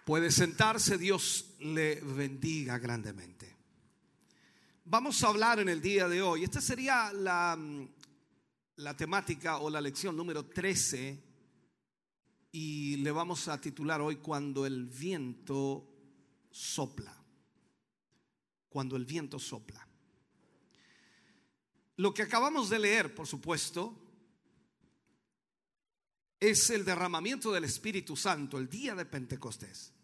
Puede sentarse, Dios le bendiga grandemente. Vamos a hablar en el día de hoy. Esta sería la, la temática o la lección número 13 y le vamos a titular hoy Cuando el viento sopla. Cuando el viento sopla. Lo que acabamos de leer, por supuesto, es el derramamiento del Espíritu Santo el día de Pentecostés.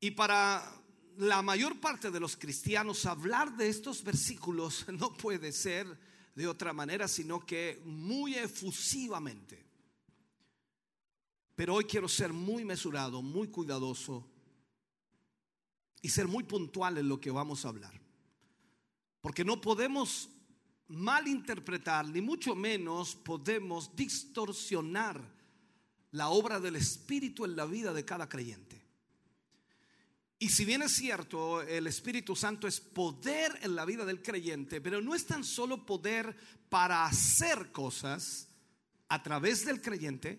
Y para la mayor parte de los cristianos hablar de estos versículos no puede ser de otra manera, sino que muy efusivamente. Pero hoy quiero ser muy mesurado, muy cuidadoso y ser muy puntual en lo que vamos a hablar. Porque no podemos malinterpretar, ni mucho menos podemos distorsionar la obra del Espíritu en la vida de cada creyente. Y si bien es cierto, el Espíritu Santo es poder en la vida del creyente, pero no es tan solo poder para hacer cosas a través del creyente,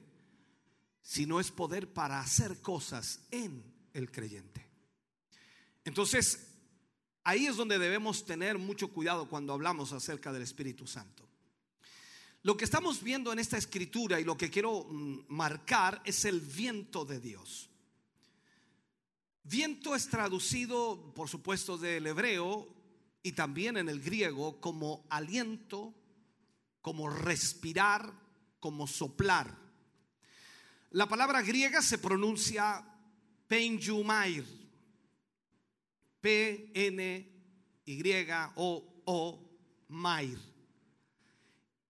sino es poder para hacer cosas en el creyente. Entonces, ahí es donde debemos tener mucho cuidado cuando hablamos acerca del Espíritu Santo. Lo que estamos viendo en esta escritura y lo que quiero mm, marcar es el viento de Dios. Viento es traducido, por supuesto, del hebreo y también en el griego como aliento, como respirar, como soplar. La palabra griega se pronuncia penjumair, P N Y O O mair.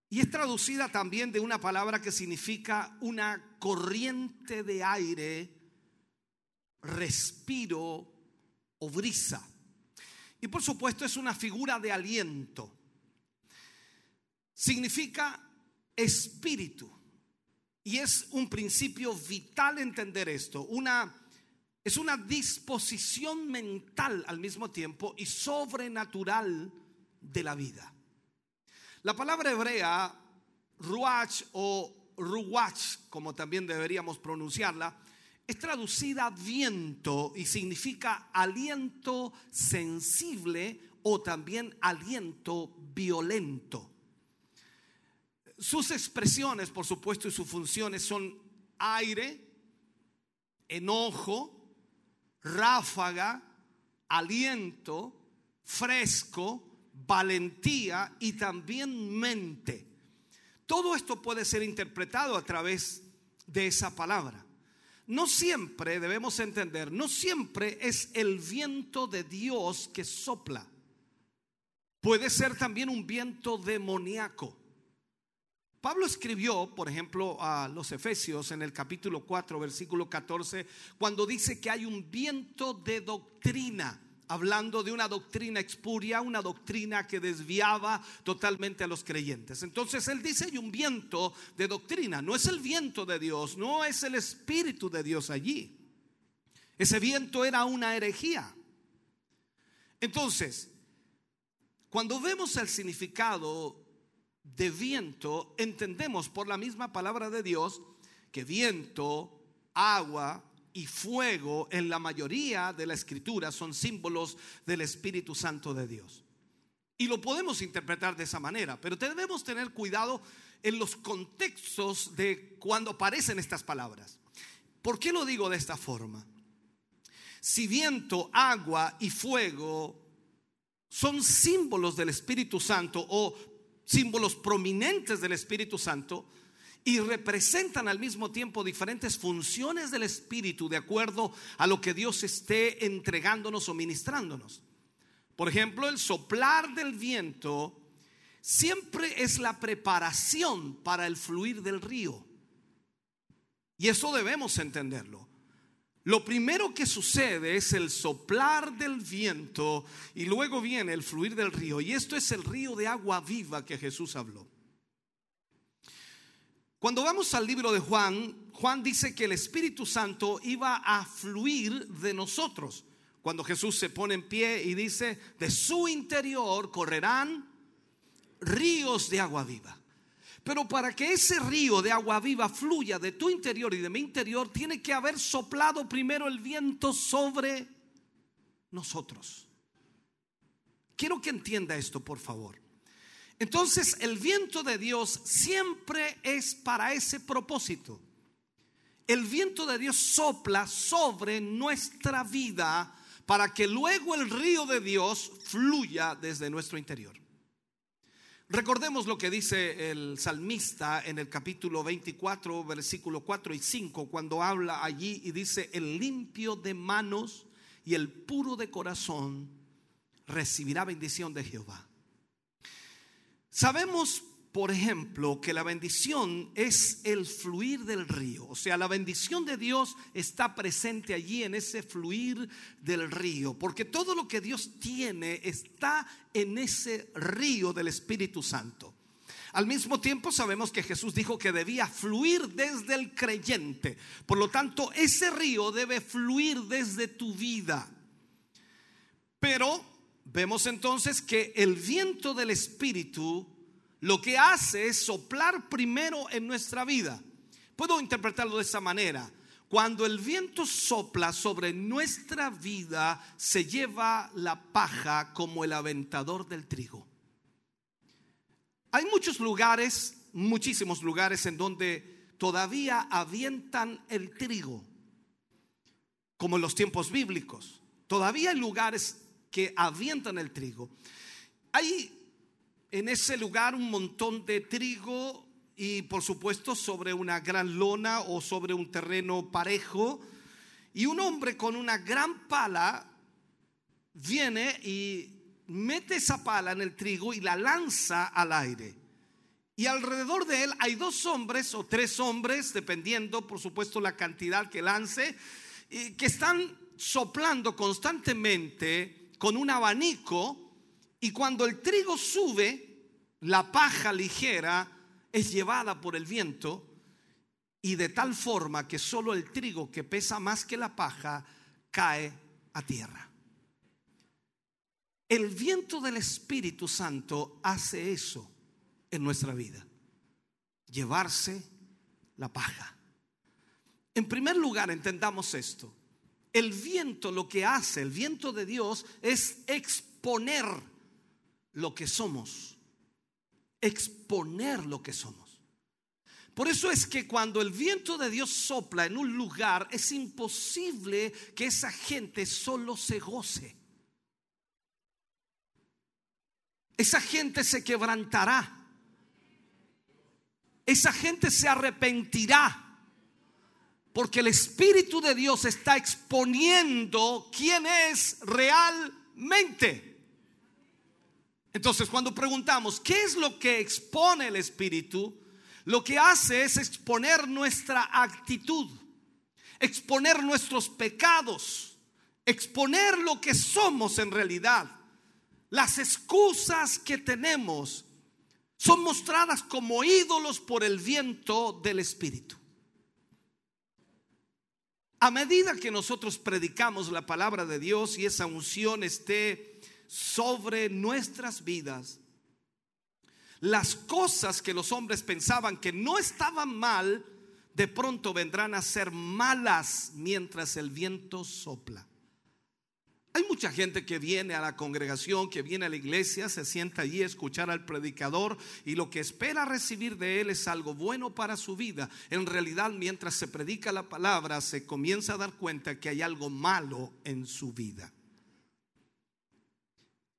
Y es traducida también de una palabra que significa una corriente de aire respiro o brisa. Y por supuesto es una figura de aliento. Significa espíritu. Y es un principio vital entender esto. Una, es una disposición mental al mismo tiempo y sobrenatural de la vida. La palabra hebrea, ruach o ruach, como también deberíamos pronunciarla, es traducida viento y significa aliento sensible o también aliento violento. Sus expresiones, por supuesto, y sus funciones son aire, enojo, ráfaga, aliento, fresco, valentía y también mente. Todo esto puede ser interpretado a través de esa palabra no siempre debemos entender, no siempre es el viento de Dios que sopla. Puede ser también un viento demoníaco. Pablo escribió, por ejemplo, a los Efesios en el capítulo 4, versículo 14, cuando dice que hay un viento de doctrina, hablando de una doctrina expuria, una doctrina que desviaba totalmente a los creyentes. Entonces él dice, hay un viento de doctrina, no es el viento de Dios, no es el Espíritu de Dios allí. Ese viento era una herejía. Entonces, cuando vemos el significado de viento, entendemos por la misma palabra de Dios que viento, agua y fuego en la mayoría de la escritura son símbolos del Espíritu Santo de Dios. Y lo podemos interpretar de esa manera, pero debemos tener cuidado en los contextos de cuando aparecen estas palabras. ¿Por qué lo digo de esta forma? Si viento, agua y fuego son símbolos del Espíritu Santo o símbolos prominentes del Espíritu Santo y representan al mismo tiempo diferentes funciones del Espíritu de acuerdo a lo que Dios esté entregándonos o ministrándonos. Por ejemplo, el soplar del viento siempre es la preparación para el fluir del río. Y eso debemos entenderlo. Lo primero que sucede es el soplar del viento y luego viene el fluir del río. Y esto es el río de agua viva que Jesús habló. Cuando vamos al libro de Juan, Juan dice que el Espíritu Santo iba a fluir de nosotros. Cuando Jesús se pone en pie y dice, de su interior correrán ríos de agua viva. Pero para que ese río de agua viva fluya de tu interior y de mi interior, tiene que haber soplado primero el viento sobre nosotros. Quiero que entienda esto, por favor. Entonces, el viento de Dios siempre es para ese propósito. El viento de Dios sopla sobre nuestra vida para que luego el río de Dios fluya desde nuestro interior. Recordemos lo que dice el salmista en el capítulo 24, versículo 4 y 5, cuando habla allí y dice, el limpio de manos y el puro de corazón recibirá bendición de Jehová. Sabemos, por ejemplo, que la bendición es el fluir del río. O sea, la bendición de Dios está presente allí en ese fluir del río. Porque todo lo que Dios tiene está en ese río del Espíritu Santo. Al mismo tiempo sabemos que Jesús dijo que debía fluir desde el creyente. Por lo tanto, ese río debe fluir desde tu vida. Pero vemos entonces que el viento del Espíritu lo que hace es soplar primero en nuestra vida. Puedo interpretarlo de esa manera. Cuando el viento sopla sobre nuestra vida, se lleva la paja como el aventador del trigo. Hay muchos lugares, muchísimos lugares en donde todavía avientan el trigo, como en los tiempos bíblicos. Todavía hay lugares que avientan el trigo. Hay en ese lugar un montón de trigo y por supuesto sobre una gran lona o sobre un terreno parejo. Y un hombre con una gran pala viene y mete esa pala en el trigo y la lanza al aire. Y alrededor de él hay dos hombres o tres hombres, dependiendo por supuesto la cantidad que lance, que están soplando constantemente con un abanico y cuando el trigo sube, la paja ligera es llevada por el viento y de tal forma que solo el trigo que pesa más que la paja cae a tierra. El viento del Espíritu Santo hace eso en nuestra vida, llevarse la paja. En primer lugar, entendamos esto. El viento lo que hace, el viento de Dios, es exponer lo que somos, exponer lo que somos. Por eso es que cuando el viento de Dios sopla en un lugar, es imposible que esa gente solo se goce. Esa gente se quebrantará. Esa gente se arrepentirá. Porque el Espíritu de Dios está exponiendo quién es realmente. Entonces, cuando preguntamos, ¿qué es lo que expone el Espíritu? lo que hace es exponer nuestra actitud, exponer nuestros pecados, exponer lo que somos en realidad. Las excusas que tenemos son mostradas como ídolos por el viento del Espíritu. A medida que nosotros predicamos la palabra de Dios y esa unción esté sobre nuestras vidas, las cosas que los hombres pensaban que no estaban mal, de pronto vendrán a ser malas mientras el viento sopla. Hay mucha gente que viene a la congregación, que viene a la iglesia, se sienta allí a escuchar al predicador y lo que espera recibir de él es algo bueno para su vida. En realidad, mientras se predica la palabra, se comienza a dar cuenta que hay algo malo en su vida.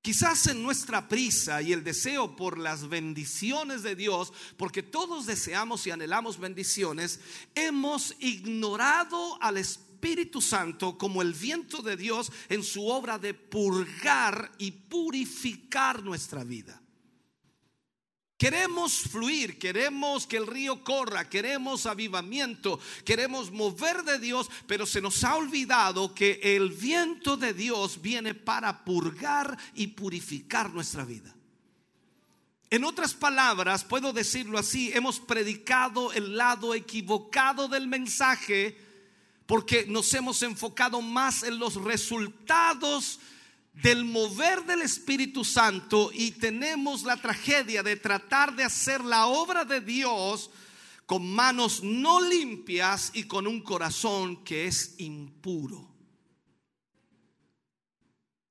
Quizás en nuestra prisa y el deseo por las bendiciones de Dios, porque todos deseamos y anhelamos bendiciones, hemos ignorado al Espíritu Santo como el viento de Dios en su obra de purgar y purificar nuestra vida. Queremos fluir, queremos que el río corra, queremos avivamiento, queremos mover de Dios, pero se nos ha olvidado que el viento de Dios viene para purgar y purificar nuestra vida. En otras palabras, puedo decirlo así, hemos predicado el lado equivocado del mensaje porque nos hemos enfocado más en los resultados del mover del Espíritu Santo y tenemos la tragedia de tratar de hacer la obra de Dios con manos no limpias y con un corazón que es impuro.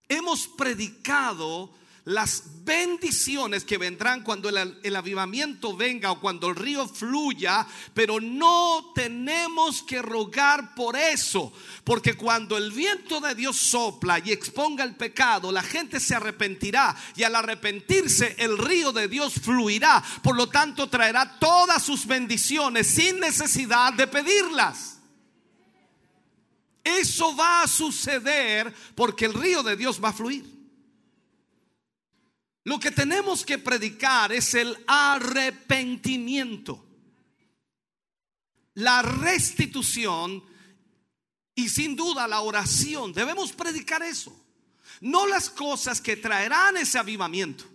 Hemos predicado las bendiciones que vendrán cuando el, avivamiento venga o cuando el río fluya, pero no tenemos que rogar por eso, porque cuando el viento de Dios sopla y exponga el pecado, la gente se arrepentirá y al arrepentirse el río de Dios fluirá, por lo tanto traerá todas sus bendiciones sin necesidad de pedirlas. Eso va a suceder porque el río de Dios va a fluir. Lo que tenemos que predicar es el arrepentimiento, la restitución y sin duda la oración. Debemos predicar eso, no las cosas que traerán ese avivamiento.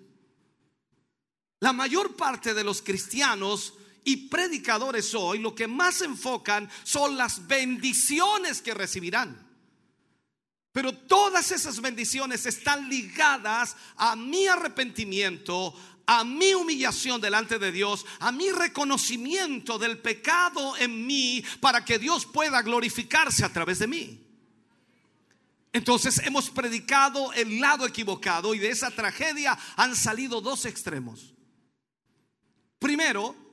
La mayor parte de los cristianos y predicadores hoy lo que más enfocan son las bendiciones que recibirán. Pero todas esas bendiciones están ligadas a mi arrepentimiento, a mi humillación delante de Dios, a mi reconocimiento del pecado en mí para que Dios pueda glorificarse a través de mí. Entonces hemos predicado el lado equivocado y de esa tragedia han salido dos extremos. Primero,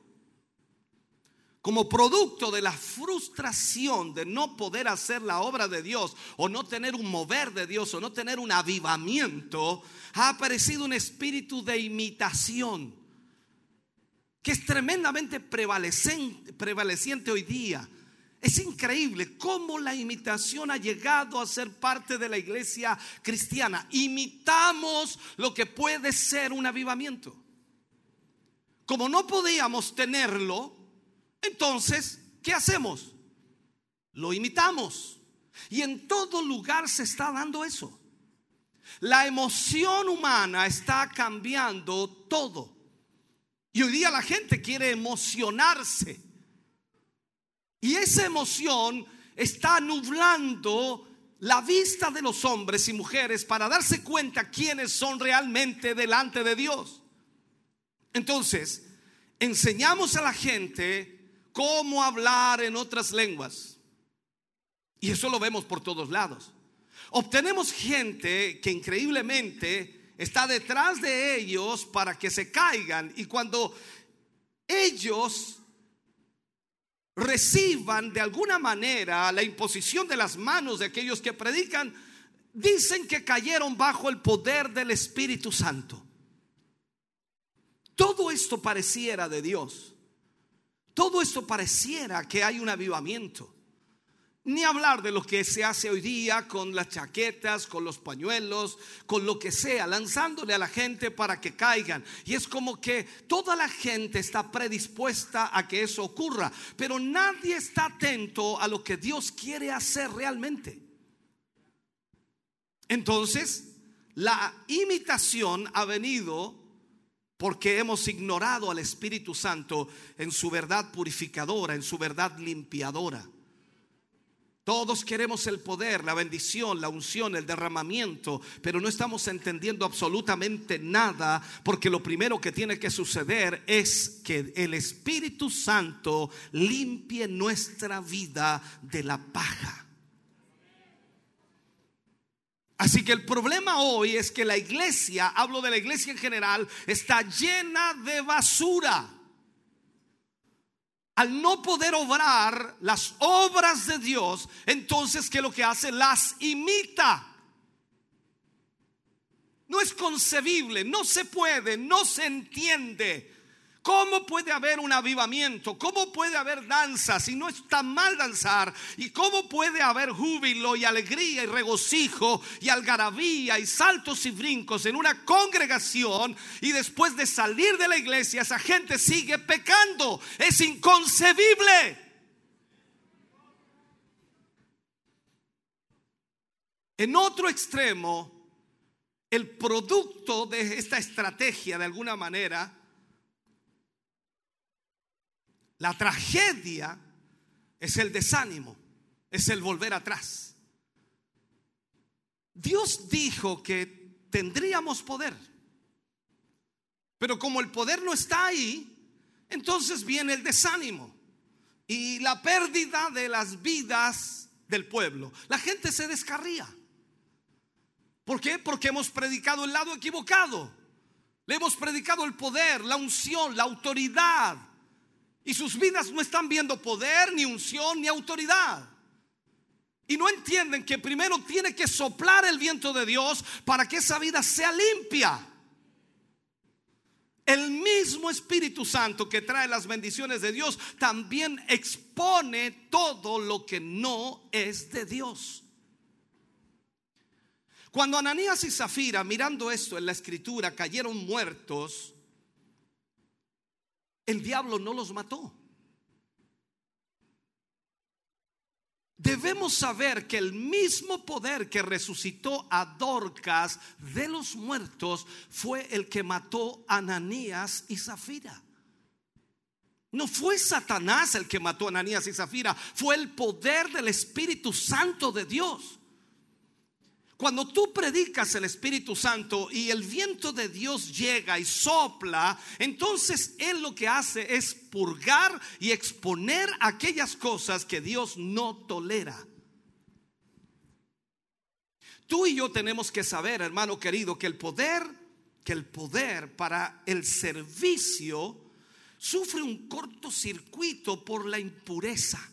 como producto de la frustración de no poder hacer la obra de Dios o no tener un mover de Dios o no tener un avivamiento, ha aparecido un espíritu de imitación que es tremendamente prevaleciente, prevaleciente hoy día. Es increíble cómo la imitación ha llegado a ser parte de la iglesia cristiana. Imitamos lo que puede ser un avivamiento. Como no podíamos tenerlo, entonces, ¿qué hacemos? Lo imitamos. Y en todo lugar se está dando eso. La emoción humana está cambiando todo. Y hoy día la gente quiere emocionarse. Y esa emoción está nublando la vista de los hombres y mujeres para darse cuenta quiénes son realmente delante de Dios. Entonces, enseñamos a la gente cómo hablar en otras lenguas. Y eso lo vemos por todos lados. Obtenemos gente que increíblemente está detrás de ellos para que se caigan. Y cuando ellos reciban de alguna manera la imposición de las manos de aquellos que predican, dicen que cayeron bajo el poder del Espíritu Santo. Todo esto pareciera de Dios. Todo esto pareciera que hay un avivamiento. Ni hablar de lo que se hace hoy día con las chaquetas, con los pañuelos, con lo que sea, lanzándole a la gente para que caigan. Y es como que toda la gente está predispuesta a que eso ocurra, pero nadie está atento a lo que Dios quiere hacer realmente. Entonces, la imitación ha venido porque hemos ignorado al Espíritu Santo en su verdad purificadora, en su verdad limpiadora. Todos queremos el poder, la bendición, la unción, el derramamiento, pero no estamos entendiendo absolutamente nada porque lo primero que tiene que suceder es que el Espíritu Santo limpie nuestra vida de la paja. Así que el problema hoy es que la iglesia, hablo de la iglesia en general, está llena de basura al no poder obrar las obras de Dios, entonces que lo que hace las imita. No es concebible, no se puede, no se entiende. ¿Cómo puede haber un avivamiento? ¿Cómo puede haber danza si no está mal danzar? ¿Y cómo puede haber júbilo y alegría y regocijo y algarabía y saltos y brincos en una congregación y después de salir de la iglesia esa gente sigue pecando? Es inconcebible. En otro extremo, el producto de esta estrategia de alguna manera La tragedia es el desánimo, es el volver atrás. Dios dijo que tendríamos poder, pero como el poder no está ahí, entonces viene el desánimo y la pérdida de las vidas del pueblo. La gente se descarría. ¿Por qué? Porque hemos predicado el lado equivocado. Le hemos predicado el poder, la unción, la autoridad, y sus vidas no están viendo poder, ni unción, ni autoridad. Y no entienden que primero tiene que soplar el viento de Dios para que esa vida sea limpia. El mismo Espíritu Santo que trae las bendiciones de Dios también expone todo lo que no es de Dios. Cuando Ananías y Zafira, mirando esto en la escritura, cayeron muertos, el diablo no los mató. Debemos saber que el mismo poder que resucitó a Dorcas de los muertos fue el que mató a Ananías y Zafira. No fue Satanás el que mató a Ananías y Zafira, fue el poder del Espíritu Santo de Dios. Cuando tú predicas el Espíritu Santo y el viento de Dios llega y sopla, entonces Él lo que hace es purgar y exponer aquellas cosas que Dios no tolera. Tú y yo tenemos que saber, hermano querido, que el poder, que el poder para el servicio sufre un cortocircuito por la impureza.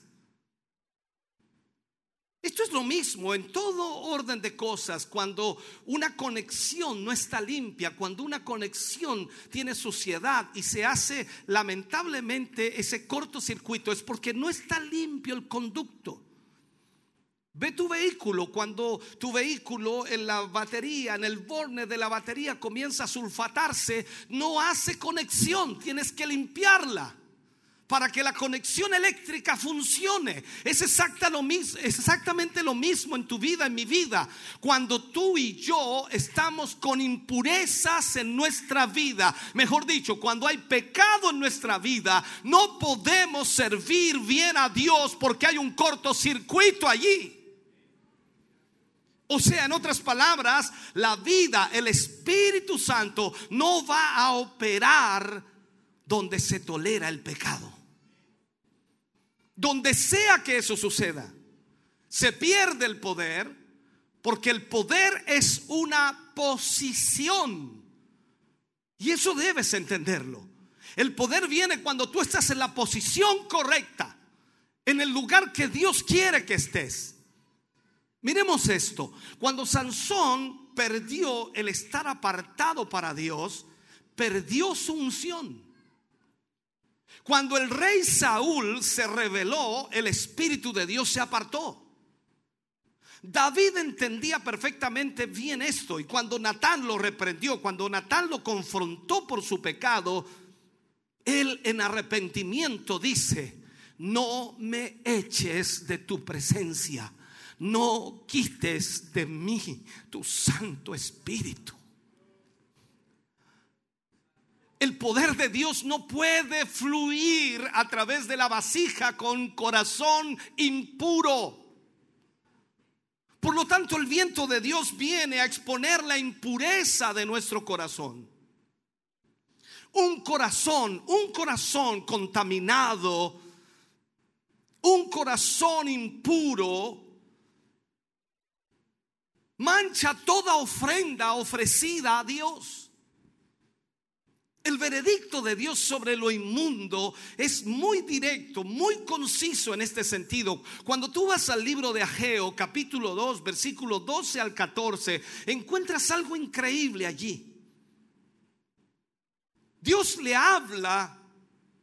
Esto es lo mismo en todo orden de cosas, cuando una conexión no está limpia, cuando una conexión tiene suciedad y se hace lamentablemente ese cortocircuito, es porque no está limpio el conducto. Ve tu vehículo, cuando tu vehículo en la batería, en el borne de la batería comienza a sulfatarse, no hace conexión, tienes que limpiarla para que la conexión eléctrica funcione. Es, exactamente lo mismo en tu vida, en mi vida. Cuando tú y yo estamos con impurezas en nuestra vida, mejor dicho, cuando hay pecado en nuestra vida, no podemos servir bien a Dios porque hay un cortocircuito allí. O sea, en otras palabras, la vida, el Espíritu Santo no va a operar donde se tolera el pecado. Donde sea que eso suceda, se pierde el poder porque el poder es una posición. Y eso debes entenderlo. El poder viene cuando tú estás en la posición correcta, en el lugar que Dios quiere que estés. Miremos esto. Cuando Sansón perdió el estar apartado para Dios, perdió su unción. Cuando el rey Saúl se rebeló, el Espíritu de Dios se apartó. David entendía perfectamente bien esto y cuando Natán lo reprendió, cuando Natán lo confrontó por su pecado, él en arrepentimiento dice, no me eches de tu presencia, no quites de mí tu Santo Espíritu. El poder de Dios no puede fluir a través de la vasija con corazón impuro. Por lo tanto, el viento de Dios viene a exponer la impureza de nuestro corazón. Un corazón, un corazón contaminado, un corazón impuro, mancha toda ofrenda ofrecida a Dios. El veredicto de Dios sobre lo inmundo es muy directo, muy conciso en este sentido. Cuando tú vas al libro de Ageo, capítulo 2, versículo 12 al 14, encuentras algo increíble allí. Dios le habla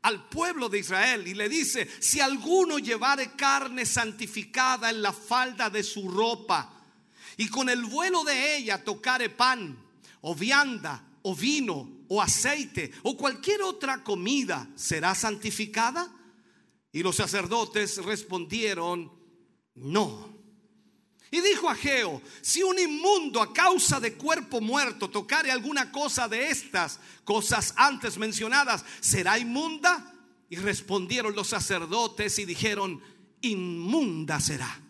al pueblo de Israel y le dice, si alguno llevare carne santificada en la falda de su ropa y con el vuelo de ella tocare pan o vianda o vino o aceite o cualquier otra comida, ¿será santificada? Y los sacerdotes respondieron, no. Y dijo Ageo, si un inmundo a causa de cuerpo muerto tocare alguna cosa de estas cosas antes mencionadas, ¿será inmunda? Y respondieron los sacerdotes y dijeron, inmunda será.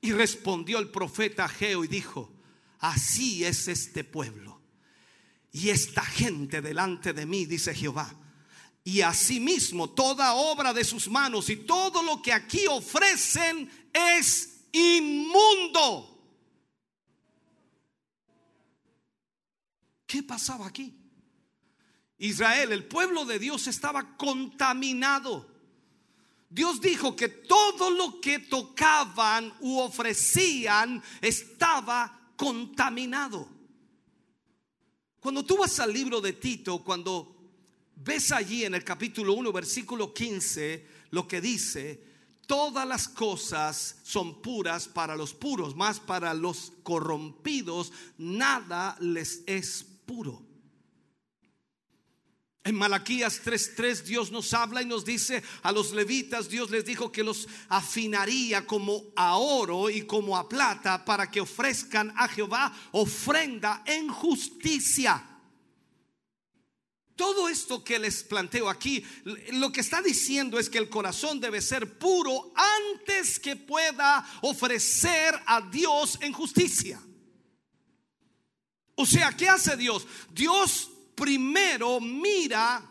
Y respondió el profeta Ageo y dijo, así es este pueblo. Y esta gente delante de mí, dice Jehová. Y asimismo toda obra de sus manos y todo lo que aquí ofrecen es inmundo. ¿Qué pasaba aquí? Israel, el pueblo de Dios estaba contaminado. Dios dijo que todo lo que tocaban u ofrecían estaba contaminado. Cuando tú vas al libro de Tito, cuando ves allí en el capítulo 1, versículo 15, lo que dice, todas las cosas son puras para los puros, más para los corrompidos nada les es puro. En Malaquías 3:3 Dios nos habla y nos dice a los levitas, Dios les dijo que los afinaría como a oro y como a plata para que ofrezcan a Jehová ofrenda en justicia. Todo esto que les planteo aquí, lo que está diciendo es que el corazón debe ser puro antes que pueda ofrecer a Dios en justicia. O sea, ¿qué hace Dios? Dios primero mira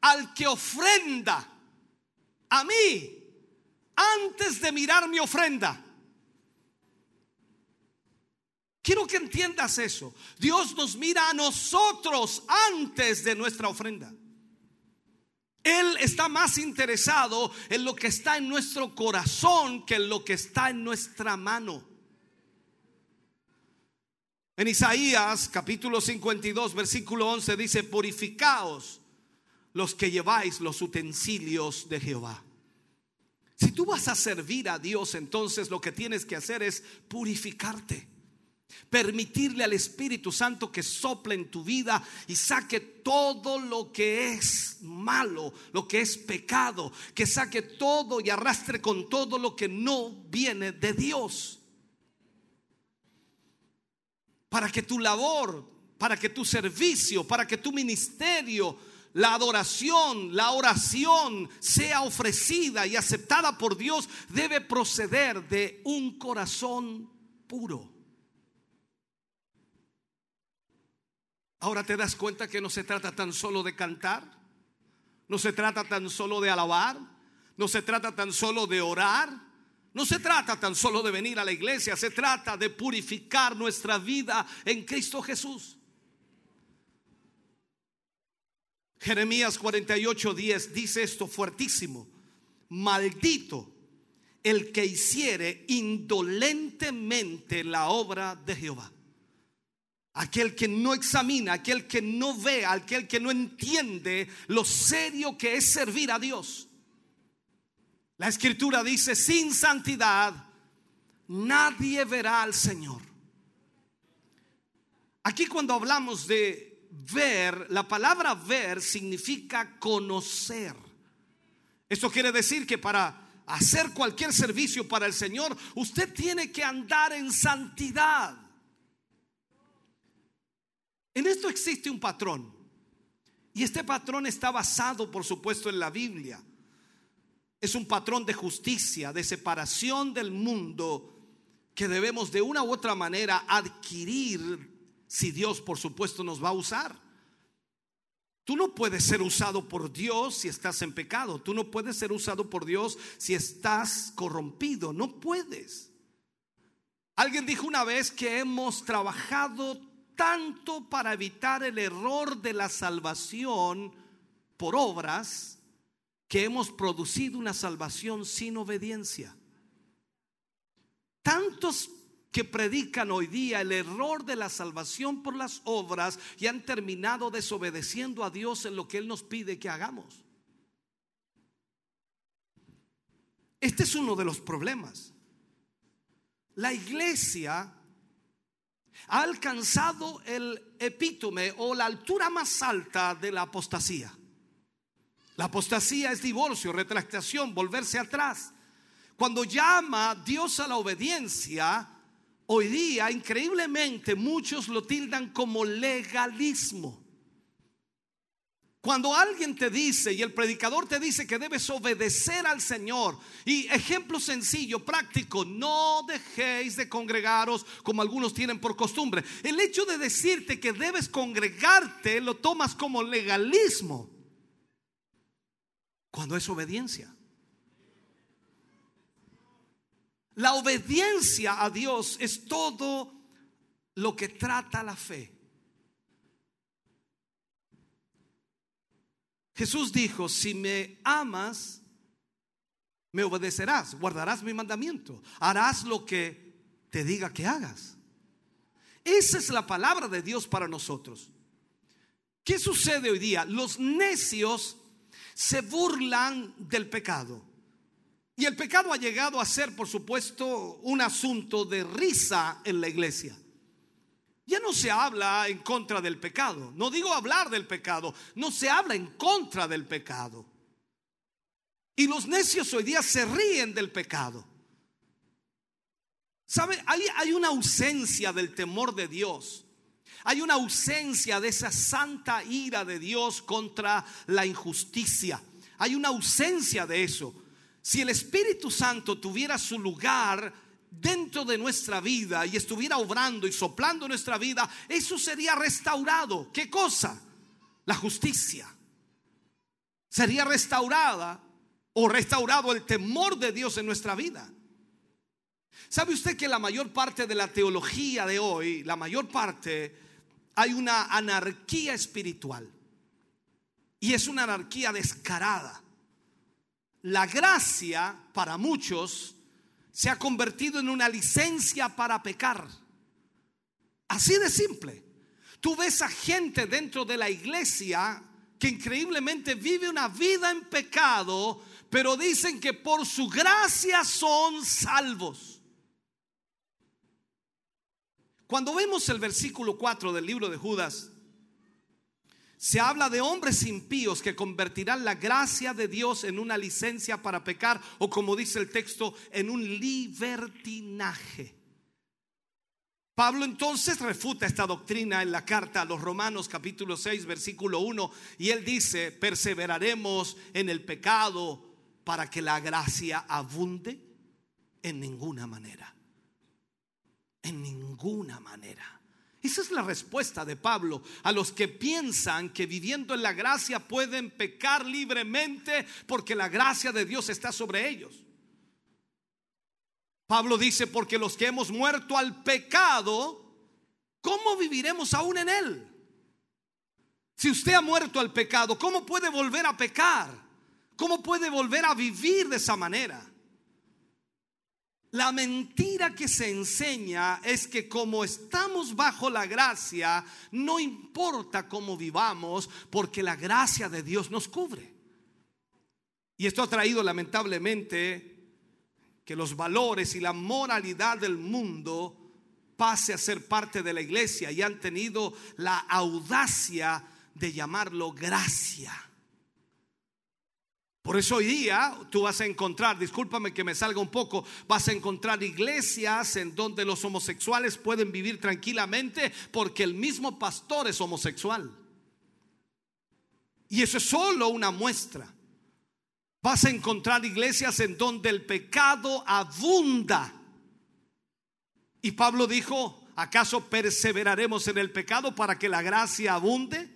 al que ofrenda a mí antes de mirar mi ofrenda. Quiero que entiendas eso. Dios nos mira a nosotros antes de nuestra ofrenda. Él está más interesado en lo que está en nuestro corazón que en lo que está en nuestra mano. En Isaías capítulo 52 versículo 11 dice, purificaos los que lleváis los utensilios de Jehová. Si tú vas a servir a Dios, entonces lo que tienes que hacer es purificarte. Permitirle al Espíritu Santo que sople en tu vida y saque todo lo que es malo, lo que es pecado, que saque todo y arrastre con todo lo que no viene de Dios. Para que tu labor, para que tu servicio, para que tu ministerio, la adoración, la oración sea ofrecida y aceptada por Dios, debe proceder de un corazón puro. Ahora te das cuenta que no se trata tan solo de cantar, no se trata tan solo de alabar, no se trata tan solo de orar, no se trata tan solo de venir a la iglesia, se trata de purificar nuestra vida en Cristo Jesús. Jeremías 48, 10 dice esto fuertísimo. Maldito el que hiciere indolentemente la obra de Jehová. aquel que no examina, aquel que no ve, aquel que no entiende lo serio que es servir a Dios. La escritura dice, sin santidad nadie verá al Señor. Aquí cuando hablamos de ver, la palabra ver significa conocer. Esto quiere decir que para hacer cualquier servicio para el Señor, usted tiene que andar en santidad. En esto existe un patrón. Y este patrón está basado, por supuesto, en la Biblia. Es un patrón de justicia, de separación del mundo que debemos de una u otra manera adquirir si Dios, por supuesto, nos va a usar. Tú no puedes ser usado por Dios si estás en pecado. Tú no puedes ser usado por Dios si estás corrompido. No puedes. Alguien dijo una vez que hemos trabajado tanto para evitar el error de la salvación por obras que hemos producido una salvación sin obediencia. Tantos que predican hoy día el error de la salvación por las obras y han terminado desobedeciendo a Dios en lo que Él nos pide que hagamos. Este es uno de los problemas. La iglesia ha alcanzado el epítome o la altura más alta de la apostasía. La apostasía es divorcio, retractación, volverse atrás. Cuando llama Dios a la obediencia, hoy día increíblemente muchos lo tildan como legalismo. Cuando alguien te dice y el predicador te dice que debes obedecer al Señor, y ejemplo sencillo, práctico, no dejéis de congregaros como algunos tienen por costumbre. El hecho de decirte que debes congregarte lo tomas como legalismo, cuando es obediencia. La obediencia a Dios es todo lo que trata la fe. Jesús dijo, si me amas, me obedecerás, guardarás mi mandamiento, harás lo que te diga que hagas. Esa es la palabra de Dios para nosotros. ¿Qué sucede hoy día? Los necios se burlan del pecado. Y el pecado ha llegado a ser, por supuesto, un asunto de risa en la iglesia. Ya no se habla en contra del pecado. No digo hablar del pecado, no se habla en contra del pecado. Y los necios hoy día se ríen del pecado. ¿Sabe? Hay, hay una ausencia del temor de Dios. Hay una ausencia de esa santa ira de Dios contra la injusticia. Hay una ausencia de eso. Si el Espíritu Santo tuviera su lugar dentro de nuestra vida y estuviera obrando y soplando nuestra vida, eso sería restaurado. ¿Qué cosa? La justicia. Sería restaurada o restaurado el temor de Dios en nuestra vida. ¿Sabe usted que la mayor parte de la teología de hoy, la mayor parte, hay una anarquía espiritual? Y es una anarquía descarada. La gracia para muchos se ha convertido en una licencia para pecar. Así de simple. Tú ves a gente dentro de la iglesia que increíblemente vive una vida en pecado, pero dicen que por su gracia son salvos. Cuando vemos el versículo 4 del libro de Judas, se habla de hombres impíos que convertirán la gracia de Dios en una licencia para pecar o como dice el texto, en un libertinaje. Pablo entonces refuta esta doctrina en la carta a los Romanos capítulo 6 versículo 1 y él dice, perseveraremos en el pecado para que la gracia abunde en ninguna manera. En ninguna manera. Esa es la respuesta de Pablo a los que piensan que viviendo en la gracia pueden pecar libremente porque la gracia de Dios está sobre ellos. Pablo dice, porque los que hemos muerto al pecado, ¿cómo viviremos aún en él? Si usted ha muerto al pecado, ¿cómo puede volver a pecar? ¿Cómo puede volver a vivir de esa manera? La mentira que se enseña es que como estamos bajo la gracia, no importa cómo vivamos, porque la gracia de Dios nos cubre. Y esto ha traído lamentablemente que los valores y la moralidad del mundo pase a ser parte de la iglesia y han tenido la audacia de llamarlo gracia. Por eso hoy día tú vas a encontrar, discúlpame que me salga un poco, vas a encontrar iglesias en donde los homosexuales pueden vivir tranquilamente porque el mismo pastor es homosexual. Y eso es solo una muestra. Vas a encontrar iglesias en donde el pecado abunda. Y Pablo dijo, ¿acaso perseveraremos en el pecado para que la gracia abunde?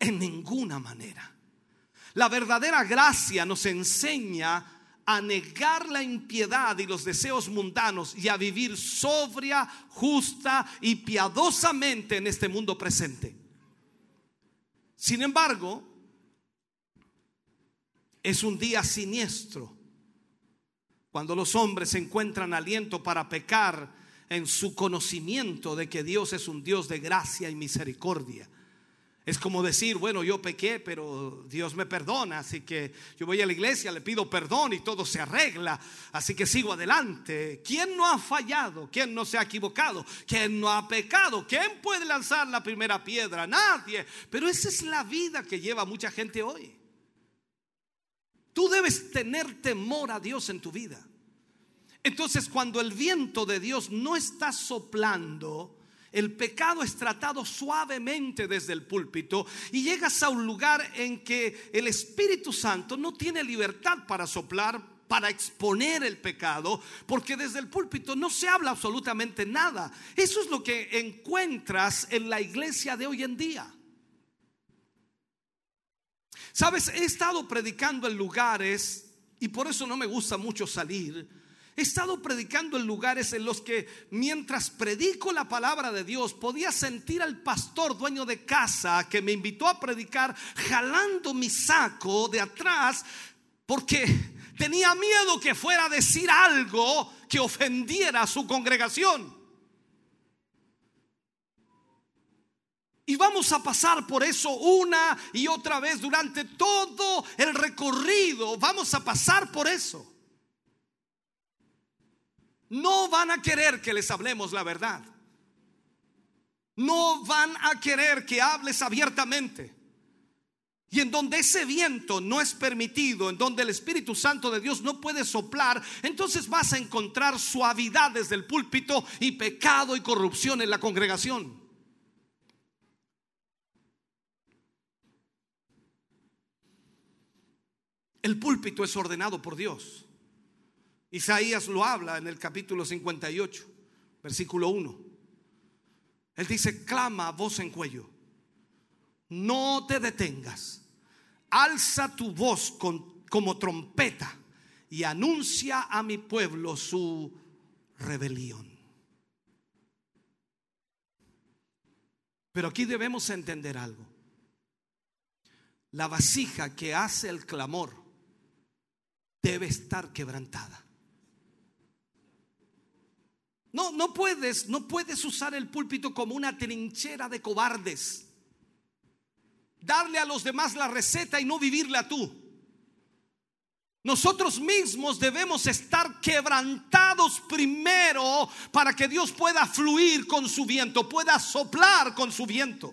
En ninguna manera. La verdadera gracia nos enseña a negar la impiedad y los deseos mundanos y a vivir sobria, justa y piadosamente en este mundo presente. Sin embargo, es un día siniestro cuando los hombres encuentran aliento para pecar en su conocimiento de que Dios es un Dios de gracia y misericordia. Es como decir, bueno, yo pequé, pero Dios me perdona, así que yo voy a la iglesia, le pido perdón y todo se arregla, así que sigo adelante. ¿Quién no ha fallado? ¿Quién no se ha equivocado? ¿Quién no ha pecado? ¿Quién puede lanzar la primera piedra? Nadie. Pero esa es la vida que lleva mucha gente hoy. Tú debes tener temor a Dios en tu vida. Entonces, cuando el viento de Dios no está soplando, el pecado es tratado suavemente desde el púlpito y llegas a un lugar en que el Espíritu Santo no tiene libertad para soplar, para exponer el pecado, porque desde el púlpito no se habla absolutamente nada. Eso es lo que encuentras en la iglesia de hoy en día. Sabes, he estado predicando en lugares y por eso no me gusta mucho salir He estado predicando en lugares en los que mientras predico la palabra de Dios podía sentir al pastor dueño de casa que me invitó a predicar jalando mi saco de atrás porque tenía miedo que fuera a decir algo que ofendiera a su congregación. Y vamos a pasar por eso una y otra vez durante todo el recorrido. Vamos a pasar por eso no van a querer que les hablemos la verdad. No van a querer que hables abiertamente. Y en donde ese viento no es permitido, en donde el Espíritu Santo de Dios no puede soplar, entonces vas a encontrar suavidad desde el púlpito y pecado y corrupción en la congregación. El púlpito es ordenado por Dios. Isaías lo habla en el capítulo 58, versículo 1. Él dice, clama a voz en cuello, no te detengas, alza tu voz como trompeta y anuncia a mi pueblo su rebelión. Pero aquí debemos entender algo. La vasija que hace el clamor debe estar quebrantada. No, no puedes, no puedes usar el púlpito como una trinchera de cobardes. Darle a los demás la receta y no vivirla tú. Nosotros mismos debemos estar quebrantados primero para que Dios pueda fluir con su viento, pueda soplar con su viento.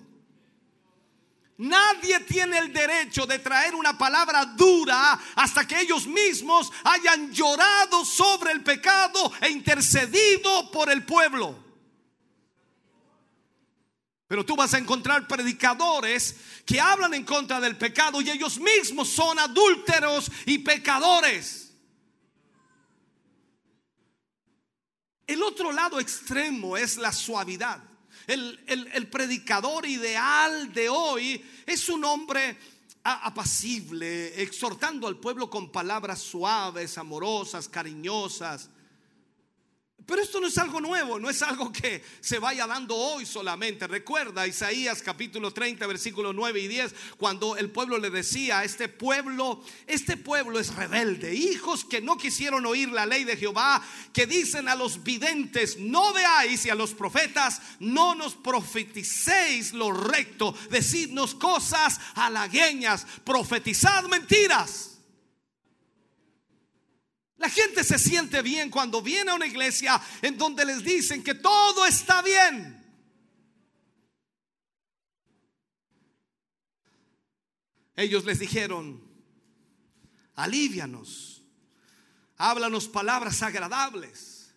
Nadie tiene el derecho de traer una palabra dura hasta que ellos mismos hayan llorado sobre el pecado e intercedido por el pueblo. Pero tú vas a encontrar predicadores que hablan en contra del pecado y ellos mismos son adúlteros y pecadores. El otro lado extremo es la suavidad el, predicador ideal de hoy es un hombre apacible, exhortando al pueblo con palabras suaves, amorosas, cariñosas. Pero esto no es algo nuevo, no es algo que se vaya dando hoy solamente. Recuerda Isaías capítulo 30, versículos 9 y 10, cuando el pueblo le decía este pueblo, este pueblo es rebelde, hijos que no quisieron oír la ley de Jehová, que dicen a los videntes, no veáis y a los profetas, no nos profeticéis lo recto, decidnos cosas halagueñas, profetizad mentiras. La gente se siente bien cuando viene a una iglesia en donde les dicen que todo está bien. Ellos les dijeron, alivianos, háblanos palabras agradables,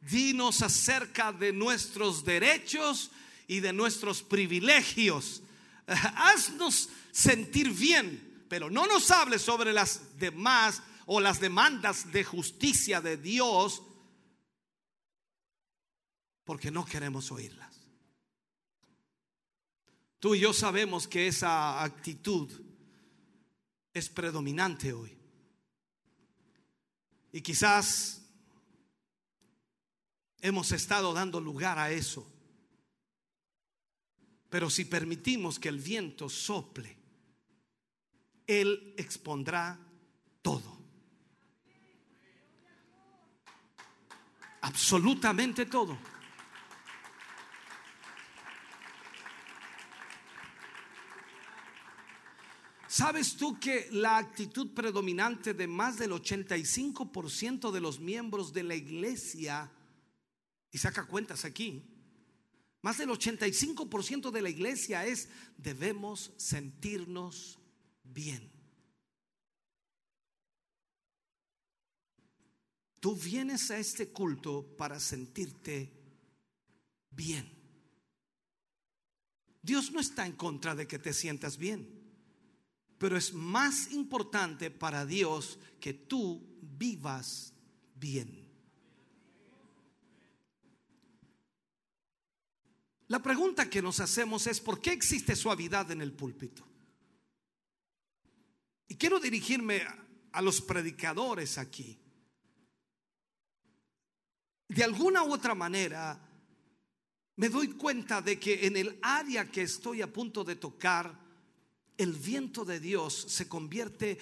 dinos acerca de nuestros derechos y de nuestros privilegios, haznos sentir bien, pero no nos hables sobre las demás o las demandas de justicia de Dios porque no queremos oírlas. Tú y yo sabemos que esa actitud es predominante hoy. Y quizás hemos estado dando lugar a eso. Pero si permitimos que el viento sople, Él expondrá todo. Absolutamente todo. ¿Sabes tú que la actitud predominante de más del 85% de los miembros de la iglesia, y saca cuentas aquí, más del 85% de la iglesia es debemos sentirnos bien? Tú vienes a este culto para sentirte bien. Dios no está en contra de que te sientas bien, pero es más importante para Dios que tú vivas bien. La pregunta que nos hacemos es, ¿por qué existe suavidad en el púlpito? Y quiero dirigirme a los predicadores aquí de alguna u otra manera, me doy cuenta de que en el área que estoy a punto de tocar, el viento de Dios se convierte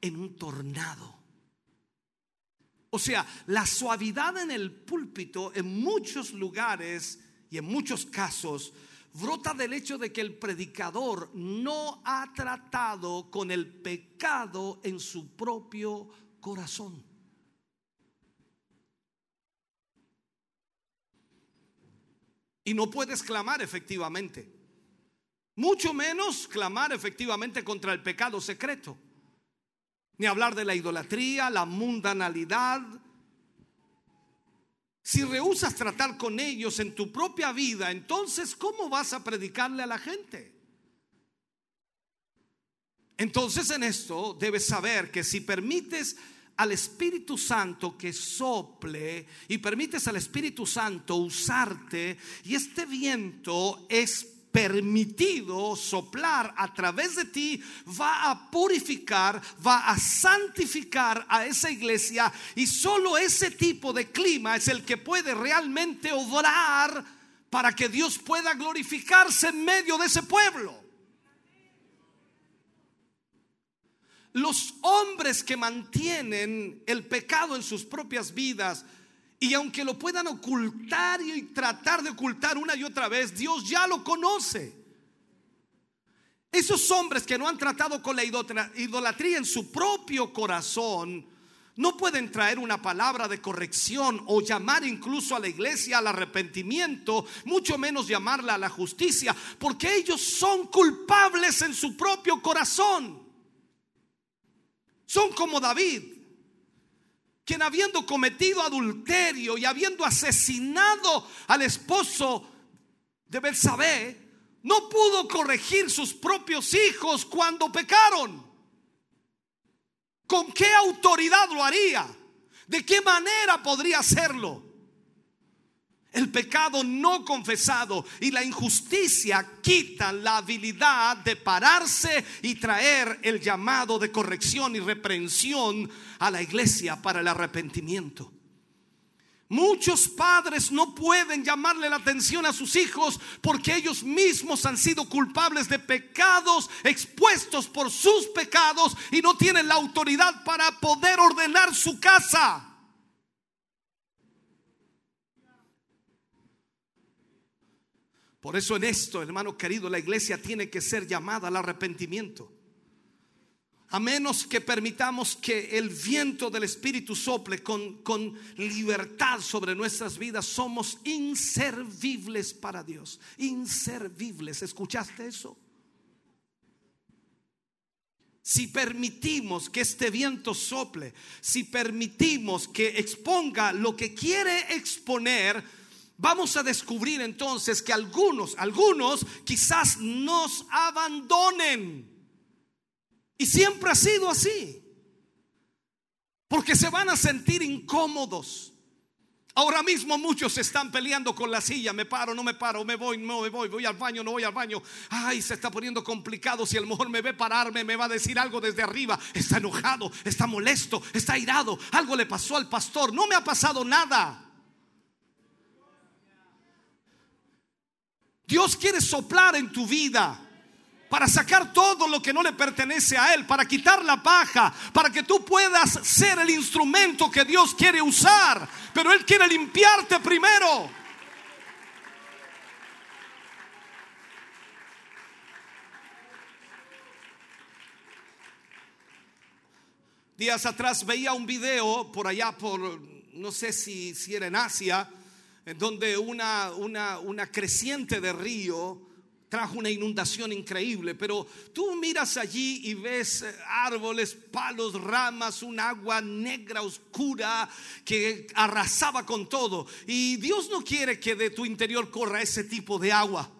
en un tornado. O sea, la suavidad en el púlpito en muchos lugares y en muchos casos brota del hecho de que el predicador no ha tratado con el pecado en su propio corazón. Y no puedes clamar efectivamente. Mucho menos clamar efectivamente contra el pecado secreto. Ni hablar de la idolatría, la mundanalidad. Si rehusas tratar con ellos en tu propia vida, entonces ¿cómo vas a predicarle a la gente? Entonces en esto debes saber que si permites al Espíritu Santo que sople y permites al Espíritu Santo usarte y este viento es permitido soplar a través de ti, va a purificar, va a santificar a esa iglesia y solo ese tipo de clima es el que puede realmente obrar para que Dios pueda glorificarse en medio de ese pueblo. Los hombres que mantienen el pecado en sus propias vidas, y aunque lo puedan ocultar y tratar de ocultar una y otra vez, Dios ya lo conoce. Esos hombres que no han tratado con la idolatría en su propio corazón, no pueden traer una palabra de corrección o llamar incluso a la iglesia al arrepentimiento, mucho menos llamarla a la justicia, porque ellos son culpables en su propio corazón. Son como David, quien habiendo cometido adulterio y habiendo asesinado al esposo de Belsabé, no pudo corregir sus propios hijos cuando pecaron. ¿Con qué autoridad lo haría? ¿De qué manera podría hacerlo? El pecado no confesado y la injusticia quitan la habilidad de pararse y traer el llamado de corrección y reprensión a la iglesia para el arrepentimiento. Muchos padres no pueden llamarle la atención a sus hijos porque ellos mismos han sido culpables de pecados, expuestos por sus pecados y no tienen la autoridad para poder ordenar su casa. Por eso en esto, hermano querido, la iglesia tiene que ser llamada al arrepentimiento. A menos que permitamos que el viento del Espíritu sople con, con libertad sobre nuestras vidas, somos inservibles para Dios. Inservibles. ¿Escuchaste eso? Si permitimos que este viento sople, si permitimos que exponga lo que quiere exponer, vamos a descubrir entonces que algunos, algunos quizás nos abandonen. Y siempre ha sido así. Porque se van a sentir incómodos. Ahora mismo muchos están peleando con la silla. Me paro, no me paro, me voy, no me voy, voy al baño, no voy al baño. Ay, se está poniendo complicado. Si lo mejor me ve pararme, me va a decir algo desde arriba. Está enojado, está molesto, está irado. Algo le pasó al pastor. No me ha pasado nada. Dios quiere soplar en tu vida para sacar todo lo que no le pertenece a Él, para quitar la paja, para que tú puedas ser el instrumento que Dios quiere usar. Pero Él quiere limpiarte primero. Días atrás veía un video por allá, por no sé si, si era en Asia, en donde una, una, una creciente de río trajo una inundación increíble, pero tú miras allí y ves eh, árboles, palos, ramas, un agua negra, oscura, que arrasaba con todo. Y Dios no quiere que de tu interior corra ese tipo de agua.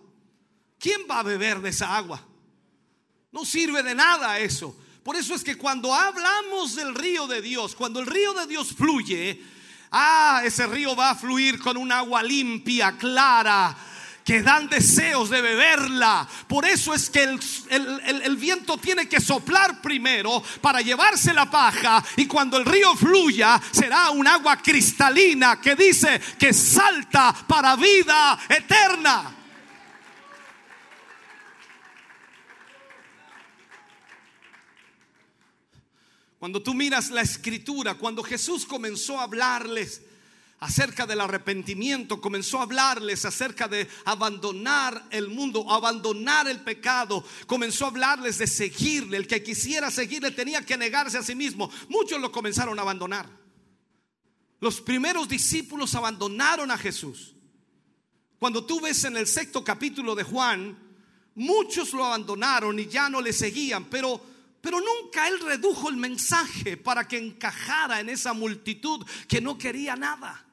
¿Quién va a beber de esa agua? No sirve de nada eso. Por eso es que cuando hablamos del río de Dios, cuando el río de Dios fluye, ah, ese río va a fluir con un agua limpia, clara, que dan deseos de beberla. Por eso es que el, viento tiene que soplar primero para llevarse la paja y cuando el río fluya será un agua cristalina que dice que salta para vida eterna. Cuando tú miras la escritura, cuando Jesús comenzó a hablarles acerca del arrepentimiento, comenzó a hablarles acerca de abandonar el mundo, abandonar el pecado, comenzó a hablarles de seguirle. El que quisiera seguirle tenía que negarse a sí mismo. Muchos lo comenzaron a abandonar. Los primeros discípulos abandonaron a Jesús. Cuando tú ves en el sexto capítulo de Juan, muchos lo abandonaron y ya no le seguían, pero pero nunca él redujo el mensaje para que encajara en esa multitud que no quería nada.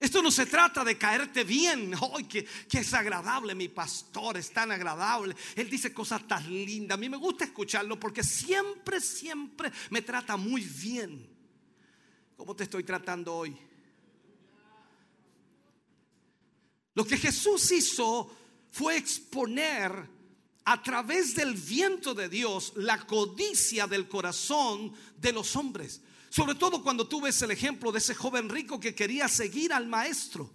Esto no se trata de caerte bien. ¡Ay, que, que es agradable! Mi pastor es tan agradable. Él dice cosas tan lindas. A mí me gusta escucharlo porque siempre, siempre me trata muy bien. ¿Cómo te estoy tratando hoy? Lo que Jesús hizo fue exponer a través del viento de Dios la codicia del corazón de los hombres. Sobre todo cuando tú ves el ejemplo de ese joven rico que quería seguir al maestro.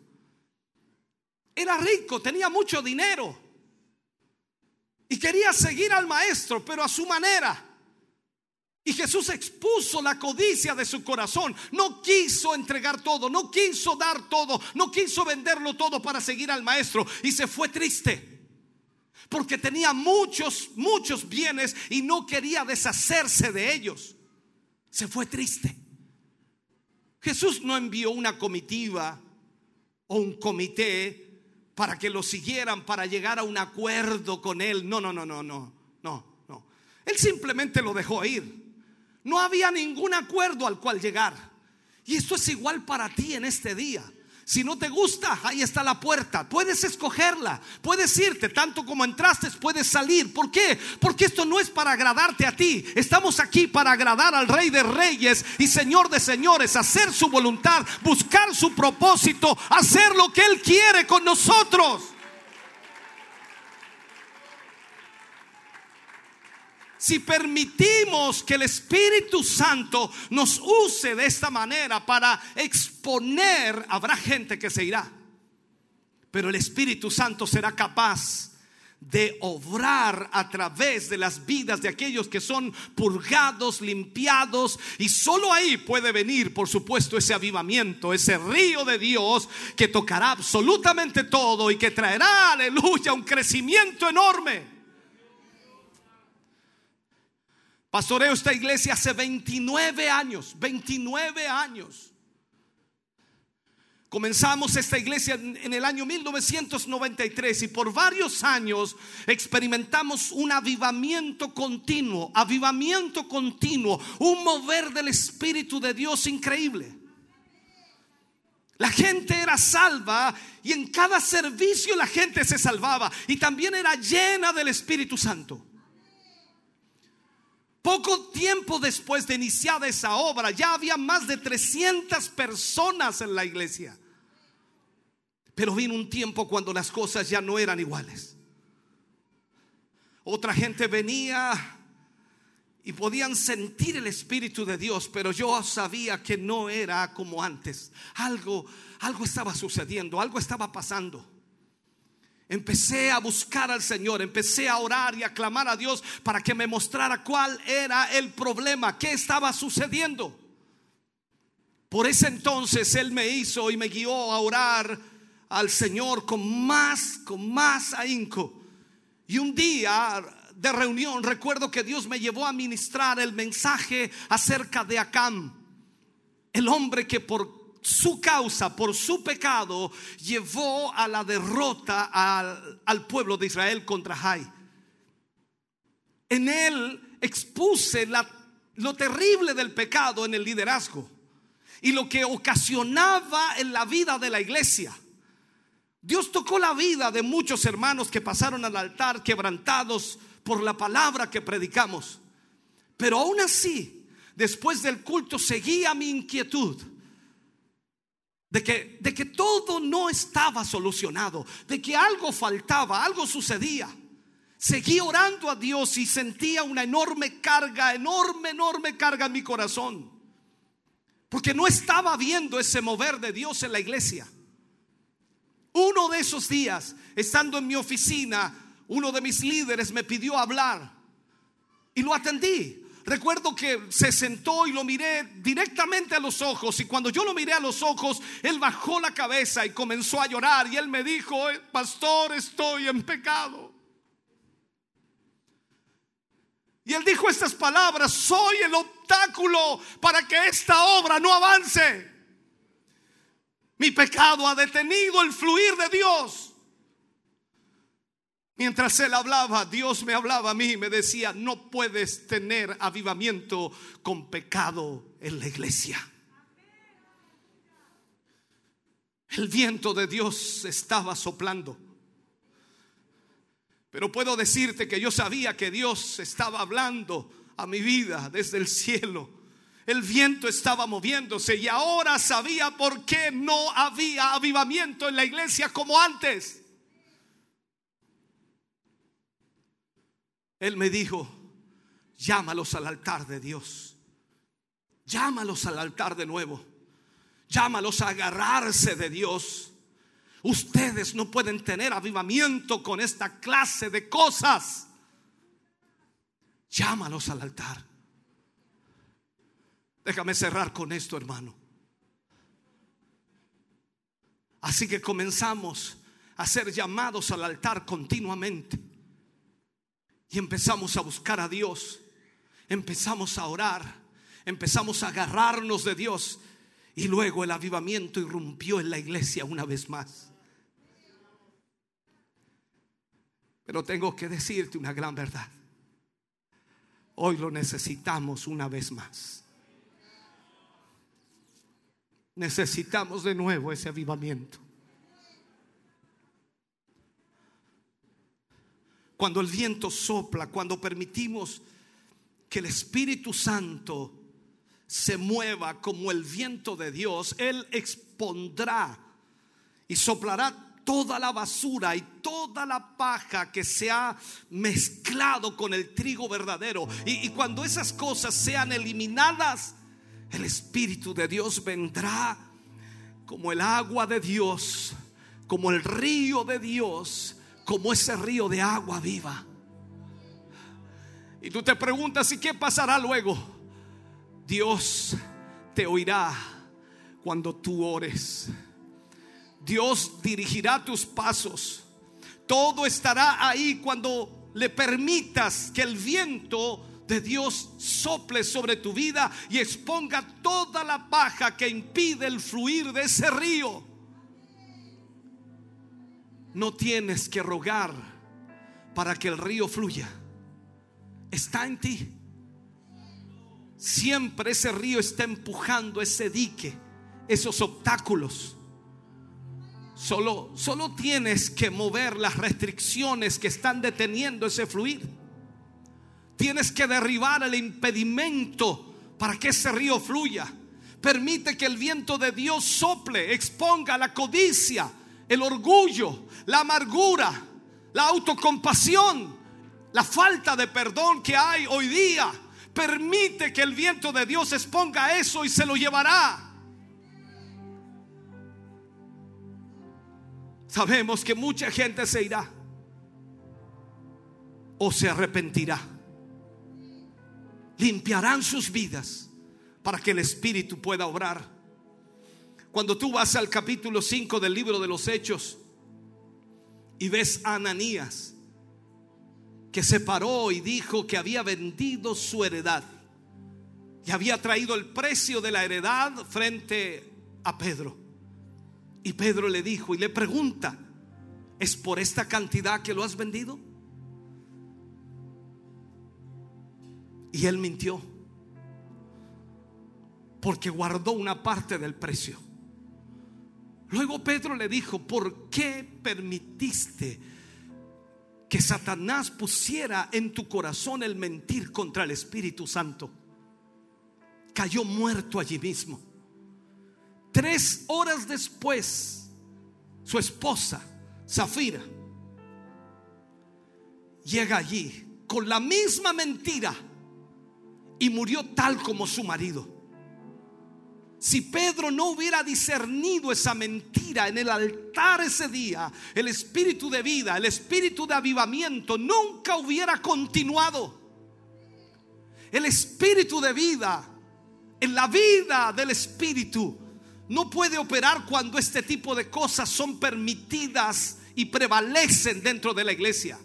Era rico, tenía mucho dinero. Y quería seguir al maestro, pero a su manera. Y Jesús expuso la codicia de su corazón. No quiso entregar todo, no quiso dar todo, no quiso venderlo todo para seguir al maestro. Y se fue triste. Porque tenía muchos, muchos bienes y no quería deshacerse de ellos. Se fue triste. Jesús no envió una comitiva o un comité para que lo siguieran, para llegar a un acuerdo con él. No, no, no, no, no, no, no. Él simplemente lo dejó ir. No había ningún acuerdo al cual llegar. Y esto es igual para ti en este día. Si no te gusta, ahí está la puerta. Puedes escogerla. Puedes irte. Tanto como entraste, puedes salir. ¿Por qué? Porque esto no es para agradarte a ti. Estamos aquí para agradar al Rey de Reyes y Señor de Señores. Hacer su voluntad, buscar su propósito, hacer lo que Él quiere con nosotros. Si permitimos que el Espíritu Santo nos use de esta manera para exponer, habrá gente que se irá. Pero el Espíritu Santo será capaz de obrar a través de las vidas de aquellos que son purgados, limpiados. Y solo ahí puede venir, por supuesto, ese avivamiento, ese río de Dios que tocará absolutamente todo y que traerá, aleluya, un crecimiento enorme. Pastoreo esta iglesia hace 29 años, 29 años. Comenzamos esta iglesia en el año 1993 y por varios años experimentamos un avivamiento continuo, avivamiento continuo, un mover del Espíritu de Dios increíble. La gente era salva y en cada servicio la gente se salvaba y también era llena del Espíritu Santo. Poco tiempo después de iniciada esa obra, ya había más de 300 personas en la iglesia. Pero vino un tiempo cuando las cosas ya no eran iguales. Otra gente venía y podían sentir el espíritu de Dios, pero yo sabía que no era como antes. Algo algo estaba sucediendo, algo estaba pasando. Empecé a buscar al Señor, empecé a orar y a clamar a Dios para que me mostrara cuál era el problema, qué estaba sucediendo. Por ese entonces Él me hizo y me guió a orar al Señor con más, con más ahínco. Y un día de reunión recuerdo que Dios me llevó a ministrar el mensaje acerca de Acán, el hombre que por su causa, por su pecado, llevó a la derrota al, pueblo de Israel contra Jai. En él expuse la- lo terrible del pecado en el liderazgo y lo que ocasionaba en la vida de la iglesia. Dios tocó la vida de muchos hermanos que pasaron al altar quebrantados por la palabra que predicamos. Pero aún así, después del culto seguía mi inquietud de que, de que todo no estaba solucionado, de que algo faltaba, algo sucedía. Seguí orando a Dios y sentía una enorme carga, enorme, enorme carga en mi corazón. Porque no estaba viendo ese mover de Dios en la iglesia. Uno de esos días, estando en mi oficina, uno de mis líderes me pidió hablar y lo atendí. Recuerdo que se sentó y lo miré directamente a los ojos y cuando yo lo miré a los ojos, él bajó la cabeza y comenzó a llorar y él me dijo, "Eh, pastor, estoy en pecado. Y él dijo estas palabras, soy el obstáculo para que esta obra no avance. Mi pecado ha detenido el fluir de Dios. Mientras él hablaba, Dios me hablaba a mí y me decía, no puedes tener avivamiento con pecado en la iglesia. El viento de Dios estaba soplando. Pero puedo decirte que yo sabía que Dios estaba hablando a mi vida desde el cielo. El viento estaba moviéndose y ahora sabía por qué no había avivamiento en la iglesia como antes. Él me dijo, llámalos al altar de Dios. Llámalos al altar de nuevo. Llámalos a agarrarse de Dios. Ustedes no pueden tener avivamiento con esta clase de cosas. Llámalos al altar. Déjame cerrar con esto, hermano. Así que comenzamos a ser llamados al altar continuamente. Y empezamos a buscar a Dios. Empezamos a orar. Empezamos a agarrarnos de Dios. Y luego el avivamiento irrumpió en la iglesia una vez más. Pero tengo que decirte una gran verdad. Hoy lo necesitamos una vez más. Necesitamos de nuevo ese avivamiento. Cuando el viento sopla, cuando permitimos que el Espíritu Santo se mueva como el viento de Dios, Él expondrá y soplará toda la basura y toda la paja que se ha mezclado con el trigo verdadero. Y, y cuando esas cosas sean eliminadas, el Espíritu de Dios vendrá como el agua de Dios, como el río de Dios, como ese río de agua viva. Y tú te preguntas, ¿y qué pasará luego? Dios te oirá cuando tú ores. Dios dirigirá tus pasos. Todo estará ahí cuando le permitas que el viento de Dios sople sobre tu vida y exponga toda la paja que impide el fluir de ese río. No tienes que rogar para que el río fluya. Está en ti. Siempre ese río está empujando ese dique, esos obstáculos. Solo, solo tienes que mover las restricciones que están deteniendo ese fluir. Tienes que derribar el impedimento para que ese río fluya. Permite que el viento de Dios sople, exponga la codicia, el orgullo, la amargura, la autocompasión, la falta de perdón que hay hoy día. Permite que el viento de Dios exponga eso y se lo llevará. Sabemos que mucha gente se irá o se arrepentirá. Limpiarán sus vidas para que el Espíritu pueda obrar. Cuando tú vas al capítulo 5 del libro de los Hechos y ves a Ananías que se paró y dijo que había vendido su heredad y había traído el precio de la heredad frente a Pedro. Y Pedro le dijo y le pregunta, ¿es por esta cantidad que lo has vendido? Y él mintió. Porque guardó una parte del precio. Luego Pedro le dijo, ¿por qué permitiste que Satanás pusiera en tu corazón el mentir contra el Espíritu Santo? Cayó muerto allí mismo. Tres horas después, su esposa, Zafira, llega allí con la misma mentira y murió tal como su marido. Si Pedro no hubiera discernido esa mentira en el altar ese día, el espíritu de vida, el espíritu de avivamiento nunca hubiera continuado. El espíritu de vida, en la vida del espíritu, no puede operar cuando este tipo de cosas son permitidas y prevalecen dentro de la iglesia.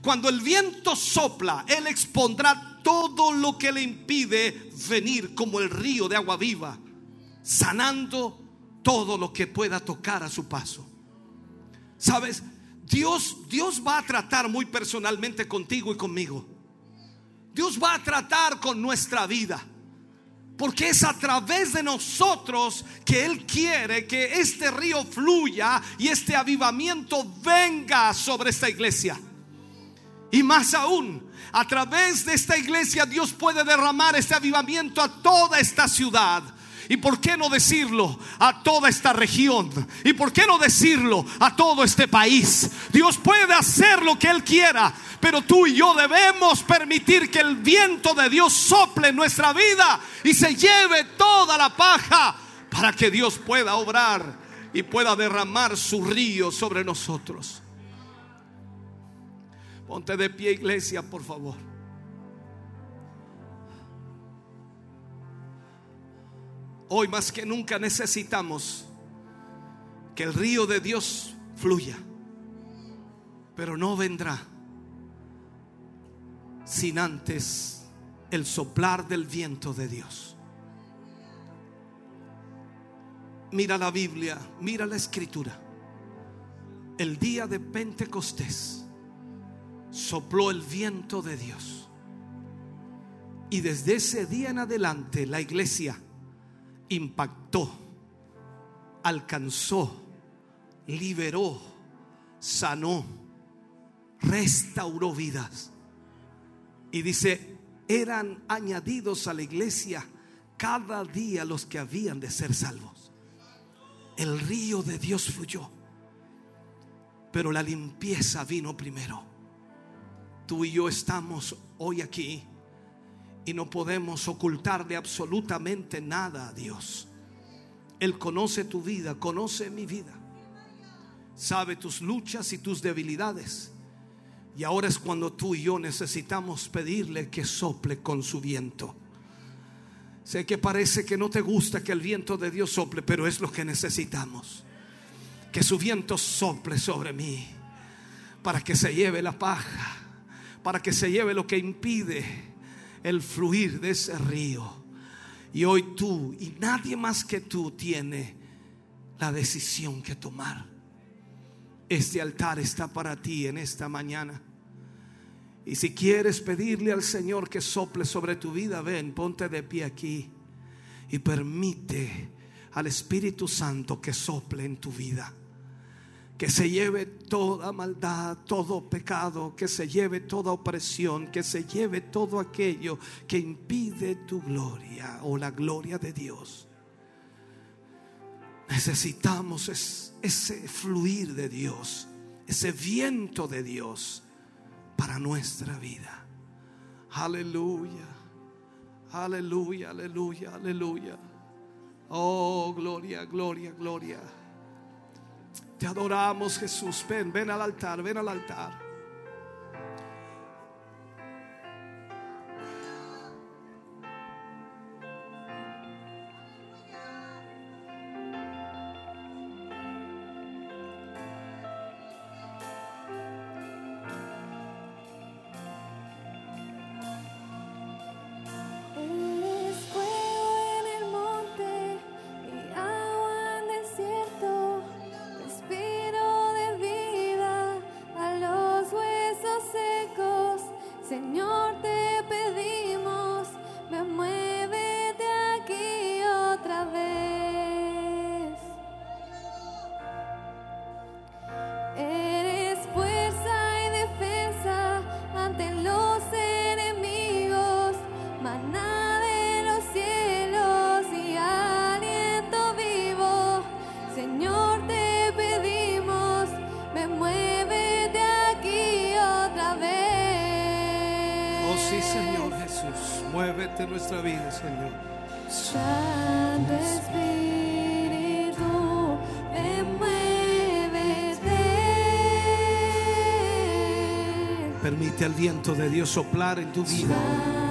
Cuando el viento sopla, Él expondrá todo lo que le impide venir como el río de agua viva, sanando todo lo que pueda tocar a su paso. ¿Sabes? Dios, Dios va a tratar muy personalmente contigo y conmigo. Dios va a tratar con nuestra vida. Porque es a través de nosotros que Él quiere que este río fluya y este avivamiento venga sobre esta iglesia. Y más aún, a través de esta iglesia Dios puede derramar este avivamiento a toda esta ciudad. ¿Y por qué no decirlo a toda esta región? ¿Y por qué no decirlo a todo este país? Dios puede hacer lo que Él quiera, pero tú y yo debemos permitir que el viento de Dios sople en nuestra vida y se lleve toda la paja para que Dios pueda obrar y pueda derramar su río sobre nosotros. Ponte de pie, iglesia, por favor. Hoy más que nunca necesitamos que el río de Dios fluya, pero no vendrá sin antes el soplar del viento de Dios. Mira la Biblia, mira la escritura. El día de Pentecostés sopló el viento de Dios. Y desde ese día en adelante la iglesia impactó, alcanzó, liberó, sanó, restauró vidas. Y dice, eran añadidos a la iglesia cada día los que habían de ser salvos. El río de Dios fluyó. pero la limpieza vino primero. Tú y yo estamos hoy aquí y no podemos ocultarle absolutamente nada a Dios. Él conoce tu vida, conoce mi vida, sabe tus luchas y tus debilidades. Y ahora es cuando tú y yo necesitamos pedirle que sople con su viento. Sé que parece que no te gusta que el viento de Dios sople, pero es lo que necesitamos. Que su viento sople sobre mí para que se lleve la paja, para que se lleve lo que impide el fluir de ese río. Y hoy tú y nadie más que tú tiene la decisión que tomar. Este altar está para ti en esta mañana. Y si quieres pedirle al Señor que sople sobre tu vida, ven, ponte de pie aquí y permite al Espíritu Santo que sople en tu vida. Que se lleve toda maldad, todo pecado, que se lleve toda opresión, que se lleve todo aquello que impide tu gloria o la gloria de Dios. Necesitamos es- ese fluir de Dios, ese viento de Dios para nuestra vida. Aleluya, aleluya, aleluya, aleluya. Oh, gloria, gloria, gloria. Te adoramos Jesús. Ven, ven al altar, ven al altar. Permite al viento de Dios soplar en tu vida.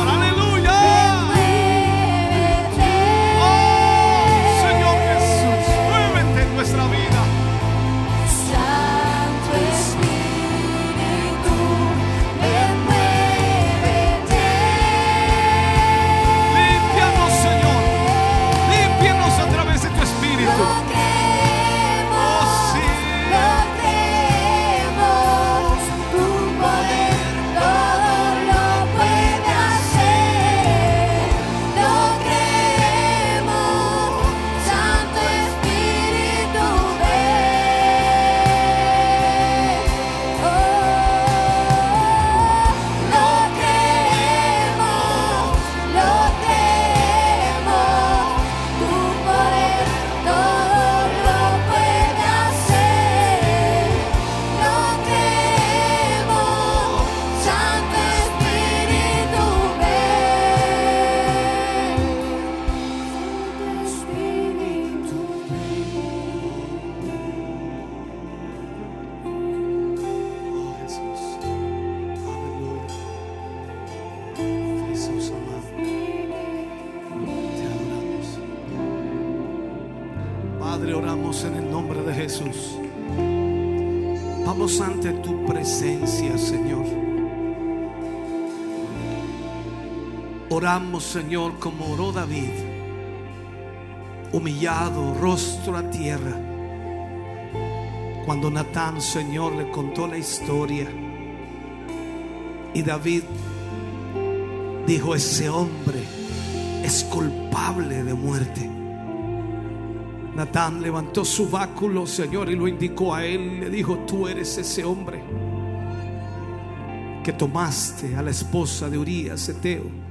Señor. Aleluya. Señor, como oró David, humillado, rostro a tierra. Cuando Natán, Señor, le contó la historia y David dijo, ese hombre es culpable de muerte. Natán levantó su báculo, Señor, y lo indicó a él. Le dijo, tú eres ese hombre que tomaste a la esposa de Urías, Eteo,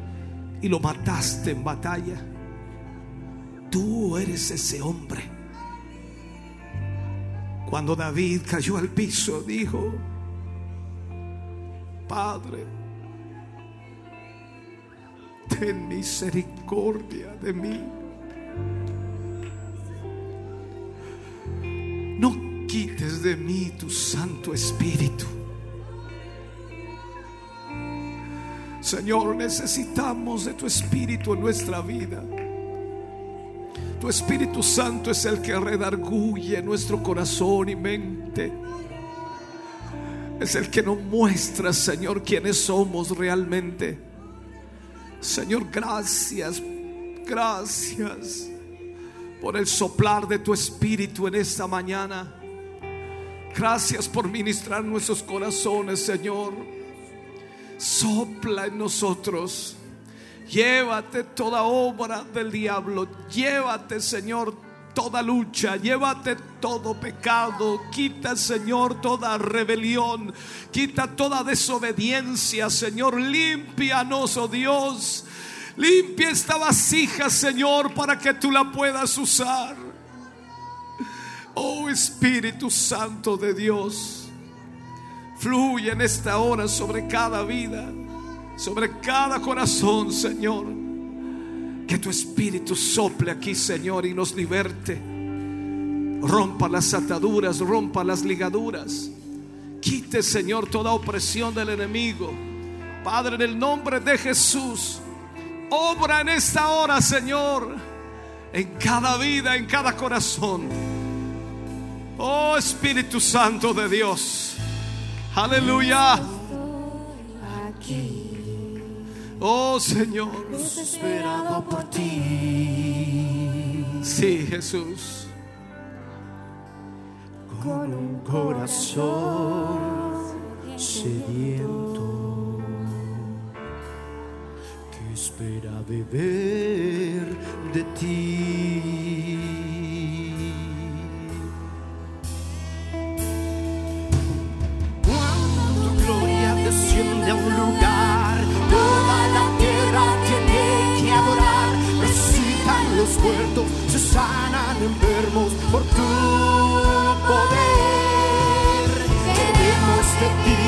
y lo mataste en batalla. Tú eres ese hombre. Cuando David cayó al piso, dijo, Padre, ten misericordia de mí. No quites de mí tu Santo Espíritu. Señor, necesitamos de tu Espíritu en nuestra vida. Tu Espíritu Santo es el que redarguye nuestro corazón y mente. Es el que nos muestra, Señor, quiénes somos realmente. Señor, gracias, gracias por el soplar de tu Espíritu en esta mañana. Gracias por ministrar nuestros corazones, Señor. Sopla en nosotros. Llévate toda obra del diablo. Llévate, Señor, toda lucha. Llévate todo pecado. Quita, Señor, toda rebelión. Quita toda desobediencia, Señor. Límpianos, oh Dios. Limpia esta vasija, Señor, para que tú la puedas usar. Oh Espíritu Santo de Dios, fluye en esta hora sobre cada vida, sobre cada corazón, Señor. Que tu Espíritu sople aquí, Señor, y nos liberte. Rompa las ataduras, rompa las ligaduras. Quite, Señor, toda opresión del enemigo. Padre, en el nombre de Jesús. Obra en esta hora, Señor, en cada vida, en cada corazón. Oh Espíritu Santo de Dios. Aleluya. Oh Señor. Desesperado por ti. Sí, Jesús. Con un corazón sediento que espera beber de ti. A un lugar, toda la tierra tiene que adorar. Resucitan los muertos, se sanan enfermos por tu poder. Queremos de ti,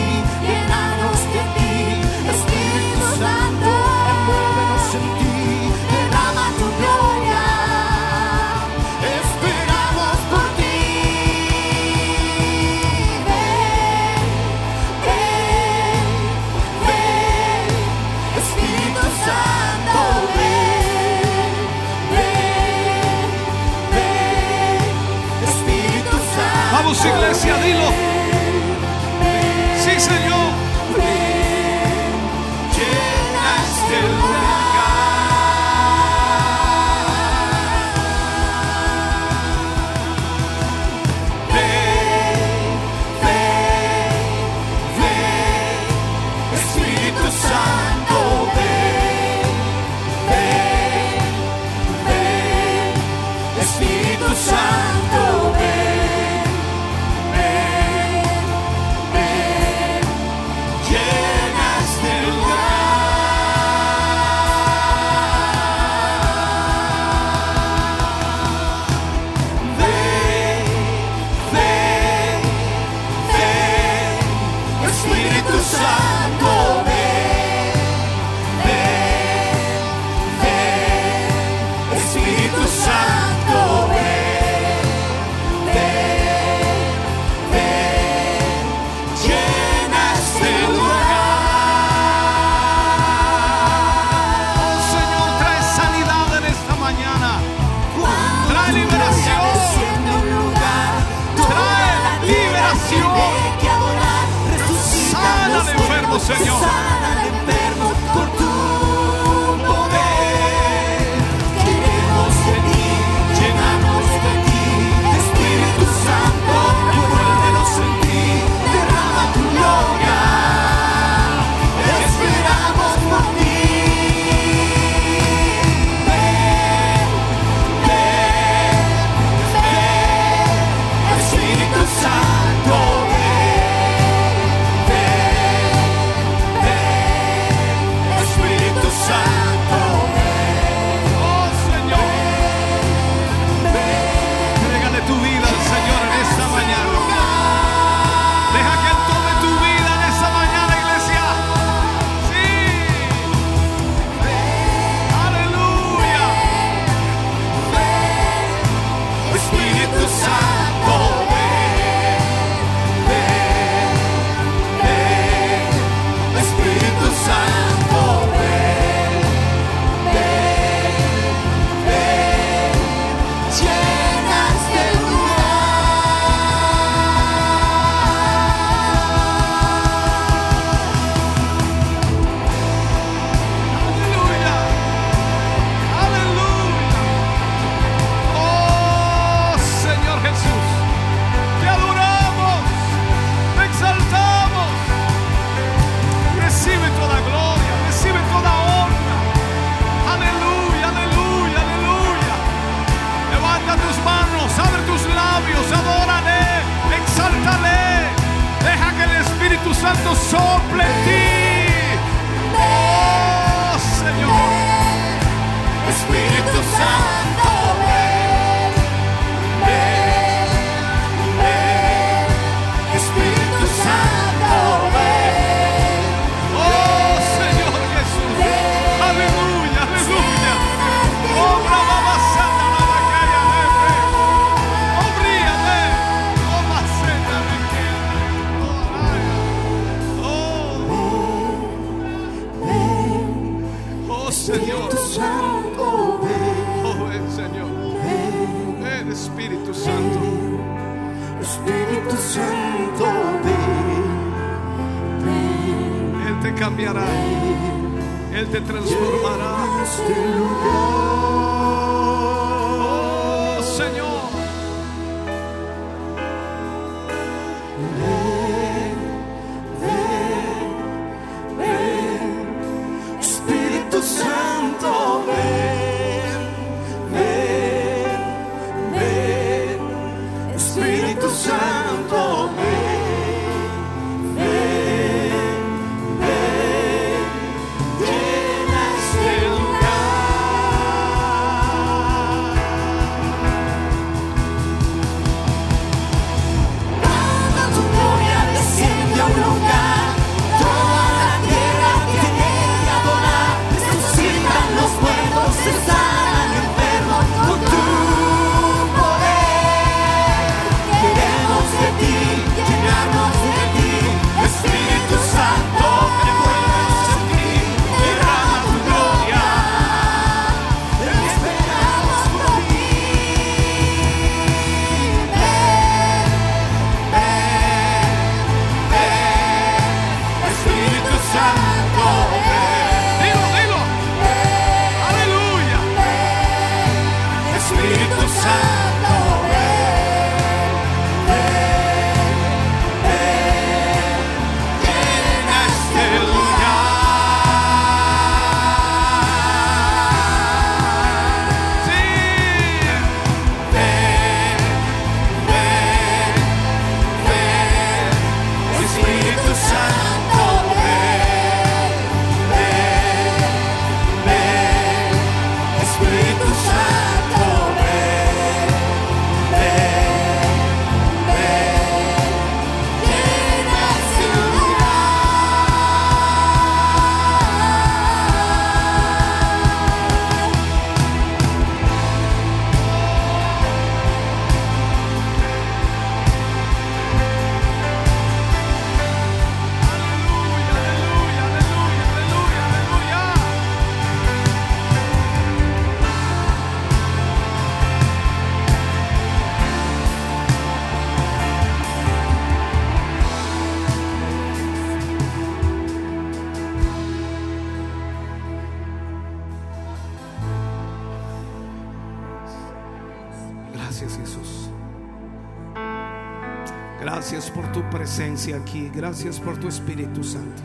Gracias por tu Espíritu Santo.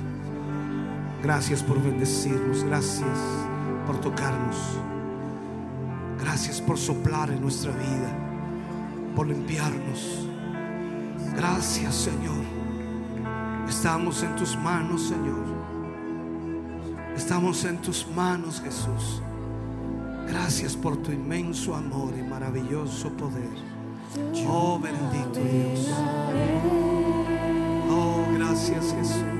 Gracias por bendecirnos. Gracias por tocarnos. Gracias por soplar en nuestra vida. Por limpiarnos. Gracias Señor. Estamos en tus manos Señor. Estamos en tus manos Jesús. Gracias por tu inmenso amor y maravilloso poder. Oh bendito Dios. Oh, gracias Jesús.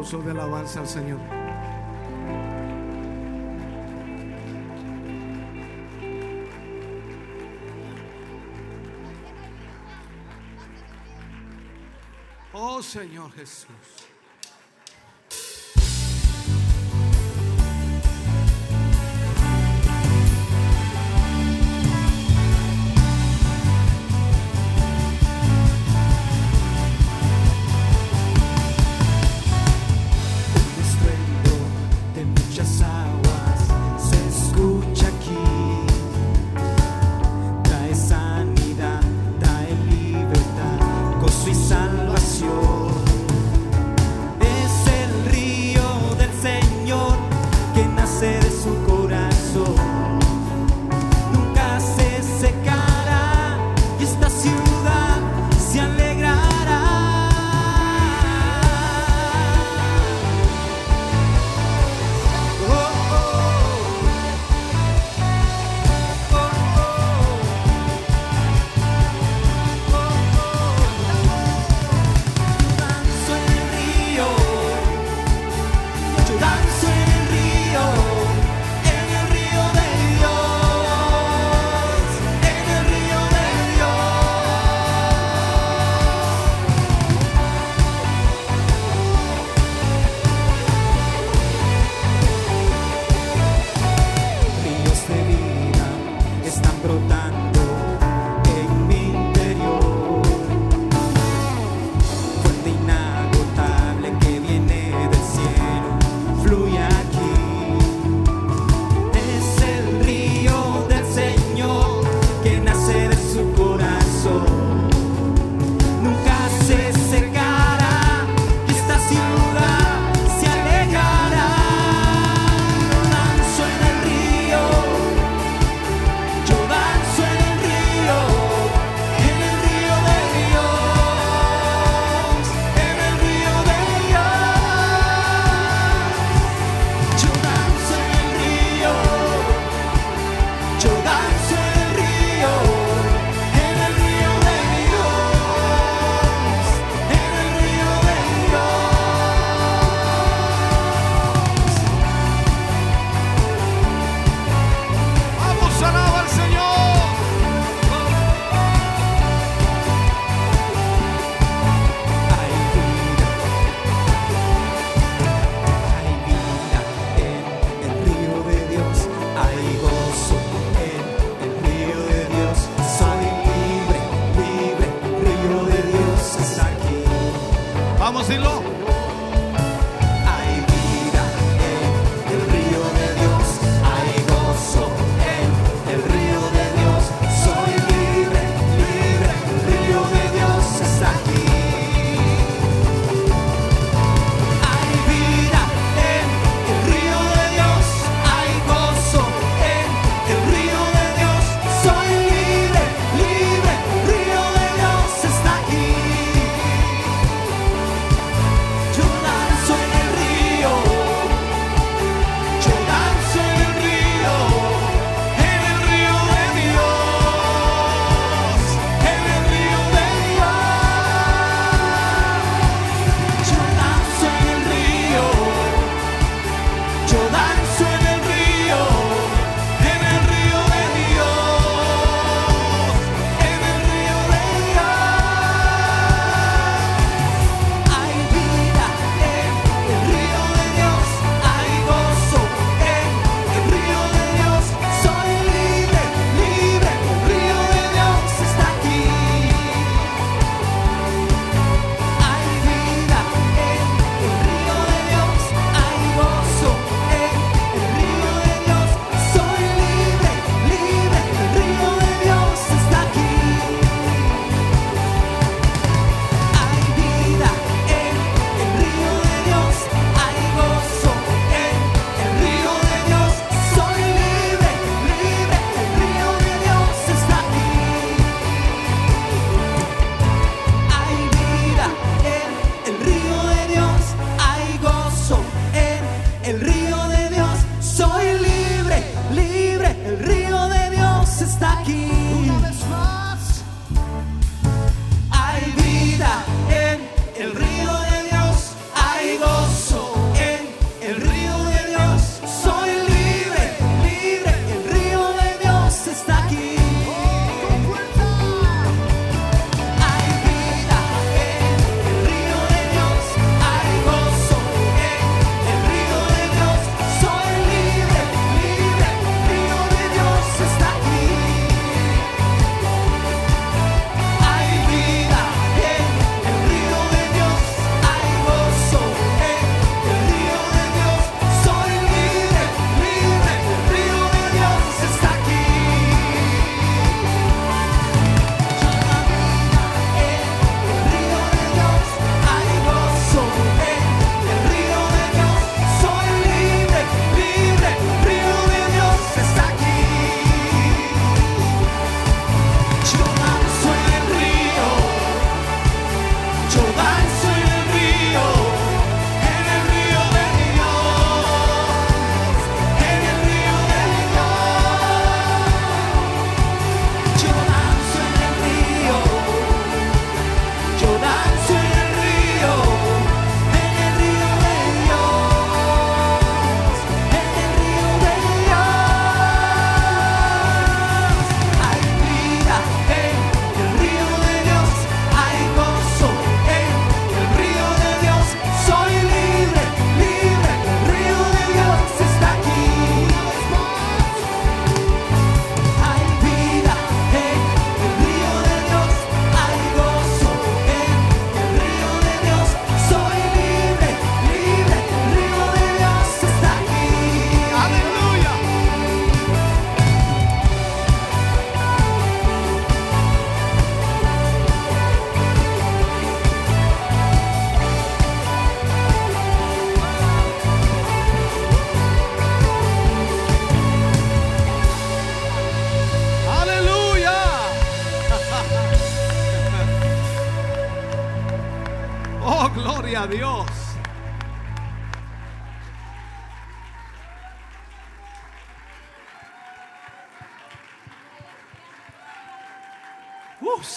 De alabanza al Señor. Oh Señor Jesús.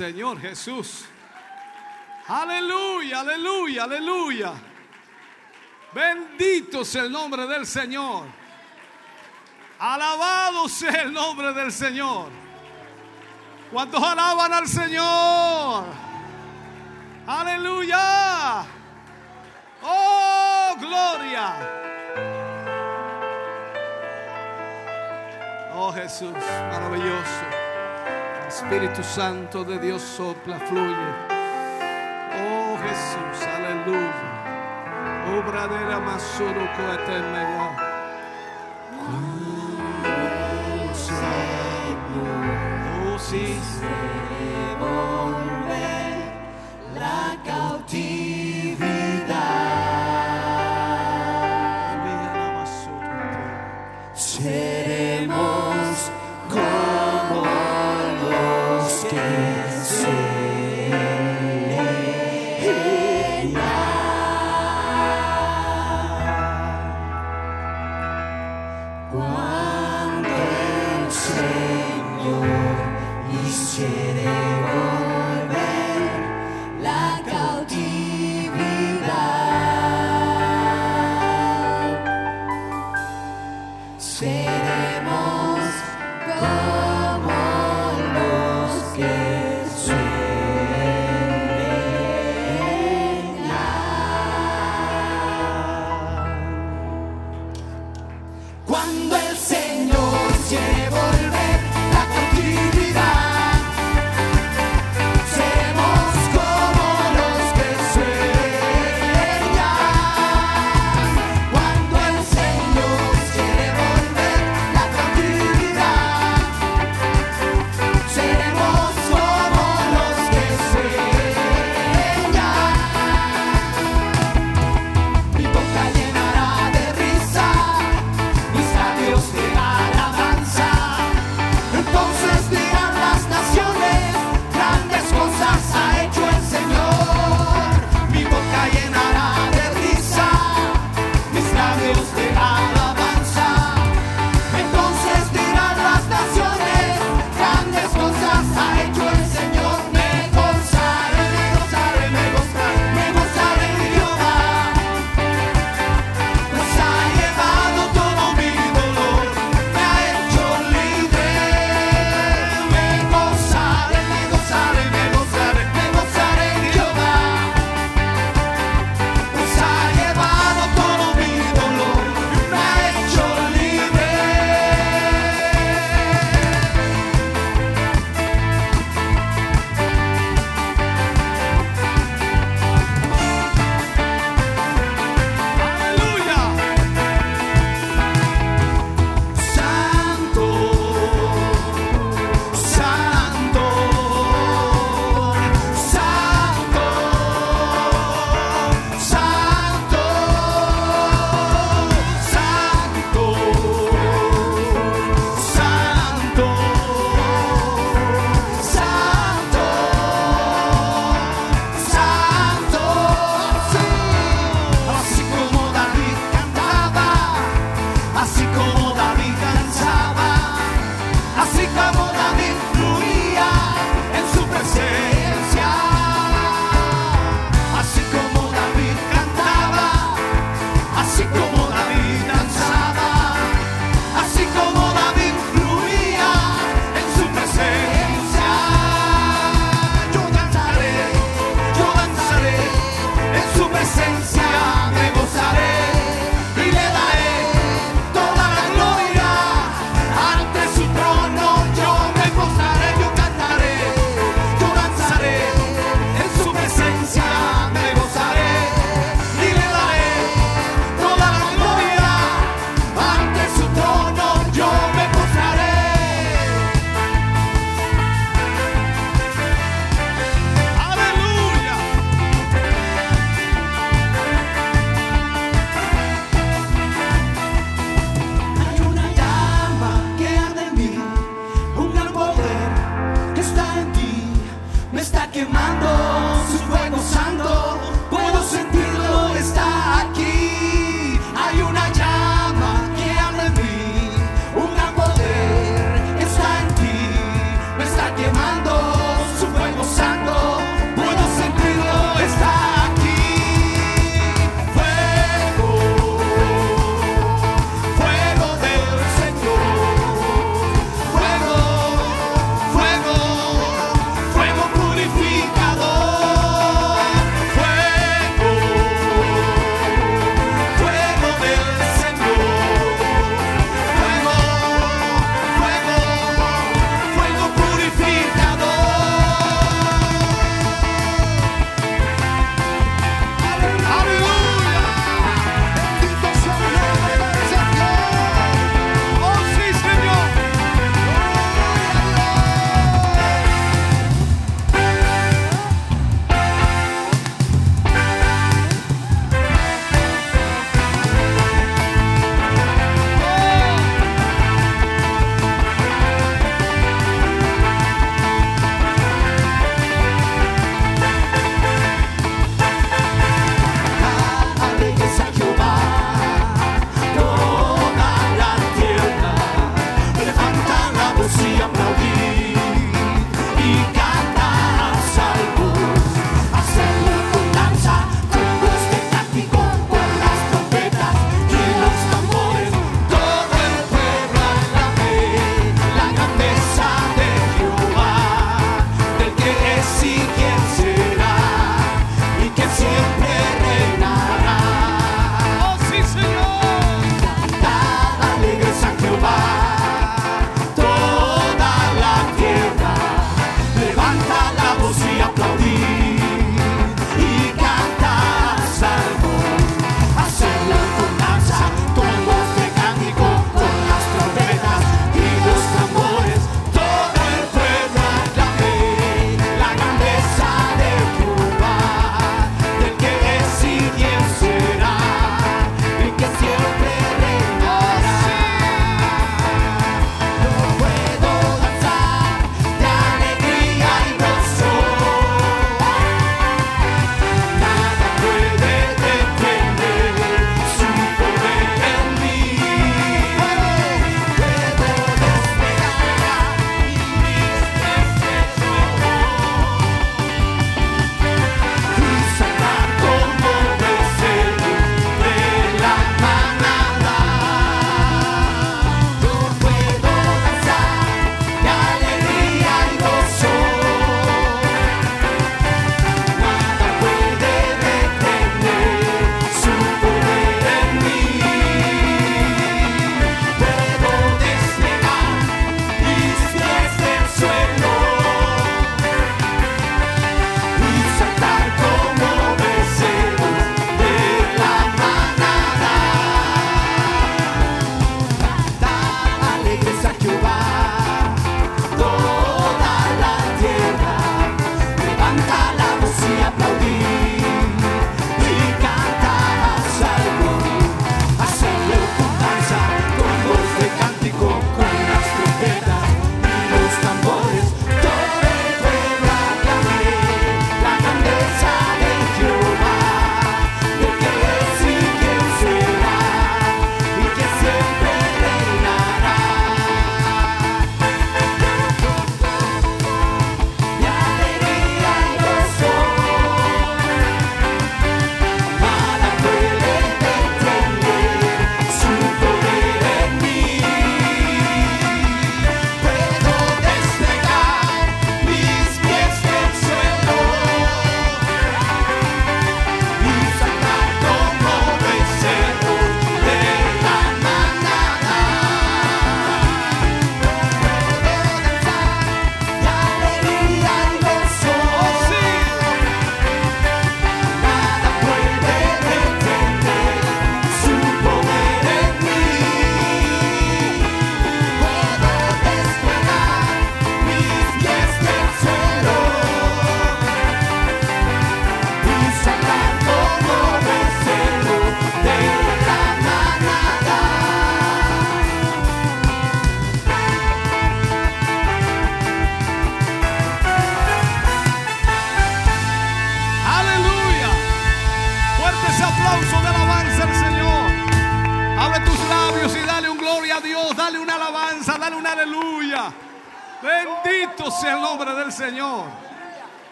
Señor Jesús. Aleluya, aleluya, aleluya. Bendito sea el nombre del Señor. Alabado sea el nombre del Señor. ¿Cuántos alaban al Señor? Espíritu Santo de Dios sopla, fluye. Oh Jesús, aleluya. Obra de la masuro coetemela. Oh sí.